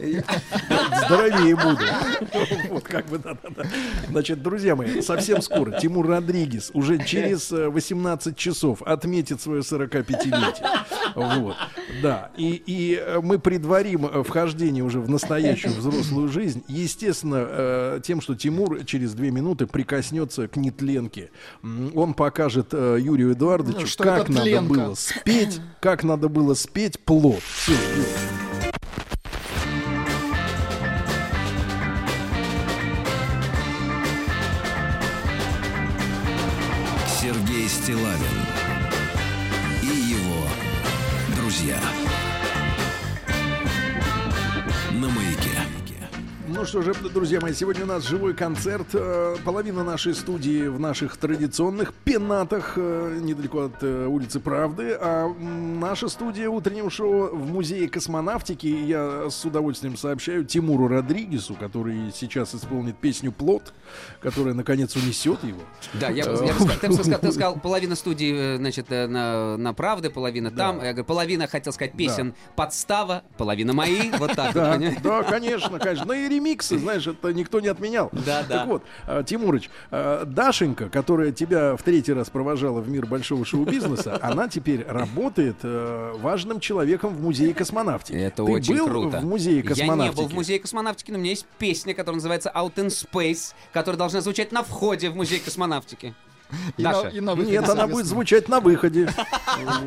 Здоровее буду. Вот как бы, да-да-да. Значит, друзья мои, совсем скоро Тимур Родригес уже через э, 18 часов отметит свое 45-летие. Вот, да. И, и э, мы предварим э, вхождение уже в настоящую взрослую жизнь, естественно, э, тем, что Тимур через две минуты прикоснется к нетленке. Он покажет э, Юрию Эдуардовичу, Что как это надо было спеть, как надо было спеть плод. Все. Сергей Стилавин и его друзья. Ну что же, друзья мои, сегодня у нас живой концерт. Э, Половина нашей студии в наших традиционных пенатах э, недалеко от э, улицы Правды. А наша студия утреннего шоу в музее космонавтики. Я с удовольствием сообщаю Тимуру Родригесу, который сейчас исполнит песню «Плод», которая наконец унесет его. Да, я, я ты, сказал, ты сказал, половина студии, значит, на, на правды, половина там. Я говорю, половина, хотел сказать, песен подстава, половина мои, вот так Да, да, конечно, конечно. Ну и ремиксы, знаешь, это никто не отменял. Да, да. Так вот, э, Тимурыч, э, Дашенька, которая тебя в третий раз провожала в мир большого шоу-бизнеса, она теперь работает э, важным человеком в музее космонавтики. Это Ты очень был круто. в музее Я не космонавтики? был в музее космонавтики, но у меня есть песня, которая называется Out in Space, которая должна звучать на входе в музей космонавтики. И на- и на выходе, Нет, она будет звучать на выходе.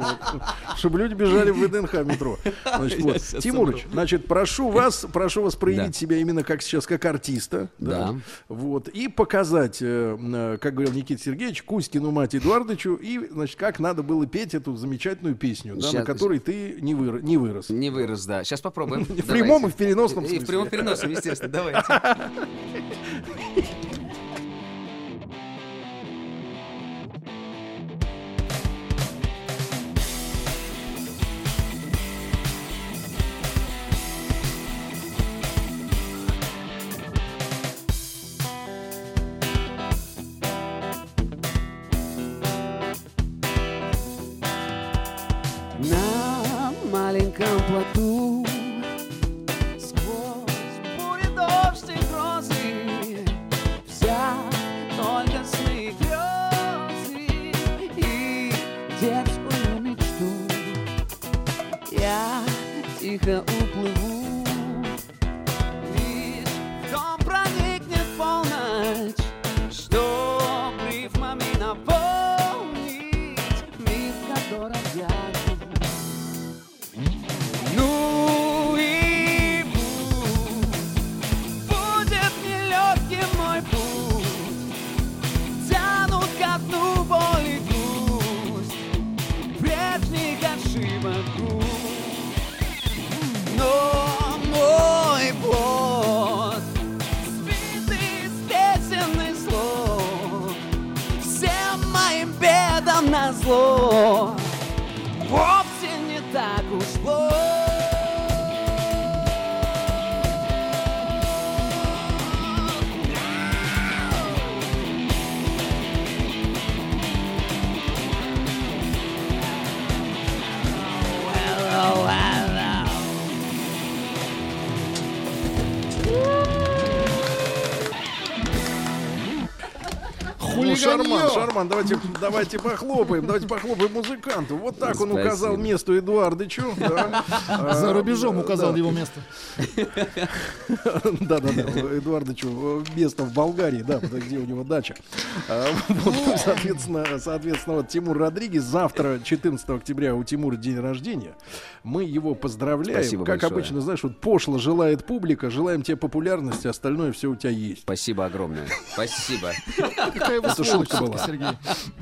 Чтобы люди бежали в ВДНХ метро. Значит, вот. Тимурыч, значит, прошу вас, прошу вас проявить Да. себя именно как сейчас, как артиста. Да. Вот. И показать, э, э, как говорил Никита Сергеевич, Кузькину мать Эдуардовичу, и, значит, как надо было петь эту замечательную песню, да, на которой ты не, выр- не вырос. Не вырос, да. Сейчас попробуем. В прямом и в переносном И в смысле. прямом и переносном, естественно. Давайте. маленьком плоту Сквозь бури, дождь и грозы Вся только сны грезы И детскую мечту. Я тихо уплыву mandou de давайте, похлопаем, давайте похлопаем музыканту. Вот так он указал место Эдуардычу. да. За А, рубежом указал да. его место. Да-да-да, Эдуардовичу место в Болгарии, да, где у него дача. А, вот, Соответственно, соответственно, вот Тимур Родригес. Завтра, 14 октября, у Тимура день рождения. Мы его поздравляем. Спасибо как большое. обычно, знаешь, вот пошло желает публика, желаем тебе популярности, остальное все у тебя есть. Спасибо огромное. Спасибо. Какая шутка была. Сергей.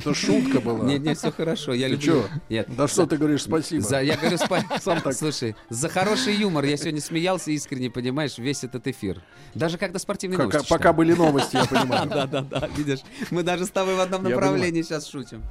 Это шутка была. Нет, нет, все хорошо. Я люблю. Нет. Да что ты говоришь спасибо? За, я говорю спа- Сам так. Слушай, за хороший юмор я сегодня смеялся искренне, понимаешь, весь этот эфир. Даже когда спортивные Как- новости пока читал. были новости, я понимаю. Да, да, да, видишь, мы даже с тобой в одном направлении сейчас шутим.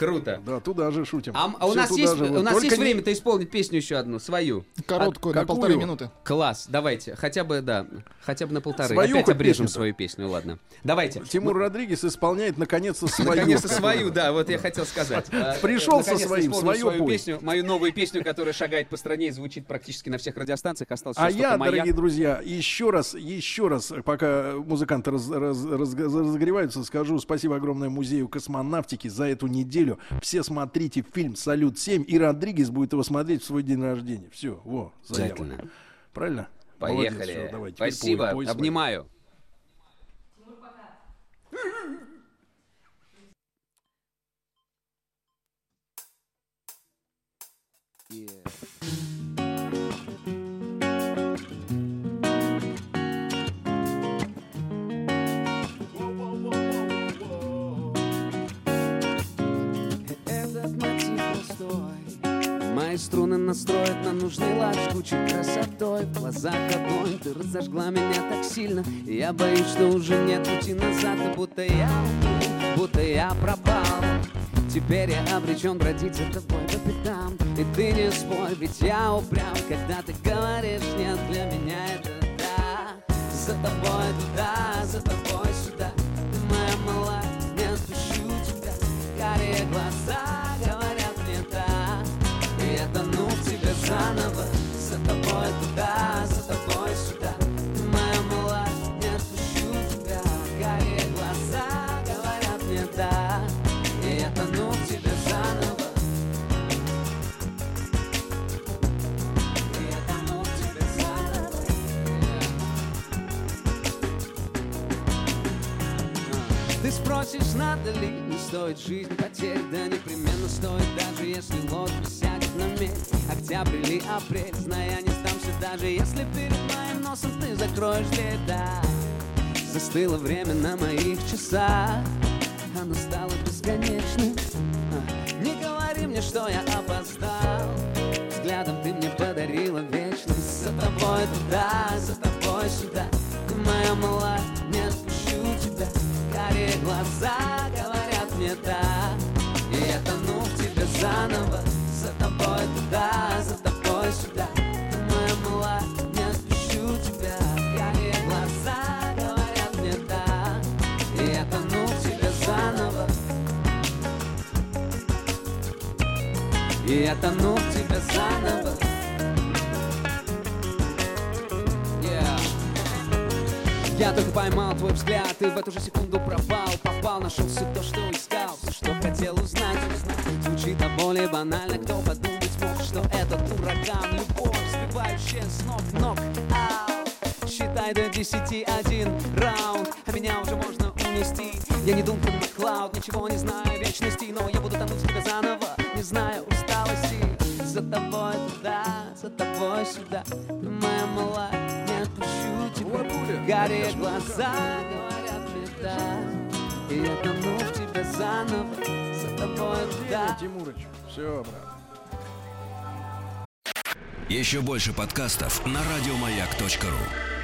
Круто. Да, туда же шутим. А, а у нас есть, же. у нас только есть не- время-то исполнить песню еще одну, свою. Короткую, А на полторы минуты. Класс, давайте, хотя бы, да, хотя бы на полторы. Свою Опять обрежем песню-то? свою песню, ладно. Давайте. Тимур Родригес исполняет наконец-то свою. Наконец-то свою, да, вот я хотел сказать. Пришел со своим, свою свою песню, мою новую песню, которая шагает по стране и звучит практически на всех радиостанциях. Осталось А я, дорогие друзья, еще раз, еще раз, пока музыканты раз- раз- раз- разогреваются, скажу спасибо огромное музею космонавтики за эту неделю. Все смотрите фильм «Салют-7», и Родригес будет его смотреть в свой день рождения. Все, во, заявлено. Правильно? Молодец, Поехали. всё, давай, теперь Спасибо, пой, пой свою. обнимаю. Этот пустой Мои струны настроят на нужный лад Жгучей красотой В глазах огонь Ты разожгла меня так сильно я боюсь, что уже нет пути назад И будто я будто я пропал. Теперь я обречен бродить за тобой по пятам И ты не спорь, ведь я упрям. Когда ты говоришь нет, для меня это да За тобой туда, за тобой сюда. Ты моя малая, не отпущу тебя Карие глаза спросишь, надо ли не стоит жизнь потерь Да непременно стоит, даже если ложь присядет на медь. Октябрь или апрель, зная, не сдамся Даже если перед моим носом ты закроешь дверь Да, застыло время на моих часах Оно стало бесконечным. А, Не говори мне, что я опоздал. Взглядом ты мне подарила вечность. За тобой туда, за тобой сюда. Ты моя малая, не отпущу тебя Карие глаза говорят мне да И я тону в тебе заново. За тобой туда, за тобой сюда. Ты моя малая, не отпущу тебя. Карие глаза говорят мне да И я тону в тебе заново. И я тону в тебе заново Я только поймал твой взгляд И в эту же секунду пропал. Попал, нашел все то, что искал Все, что хотел узнать. Звучит а более банально Кто подумать мог, что этот ураган Любовь, сбивающая с ног ног. Считай до десяти один раунд А меня уже можно унести. Я не Дункан Маклауд, ничего не знаю вечности Но я буду тонуть тебя заново Не знаю усталости. За тобой туда, за тобой сюда Моя малая, отпущу тебя Горят глаза, говорят мне да И я тону в тебя заново За тобой туда Тимурыч, все, брат. Еще больше подкастов на радиомаяк.ру.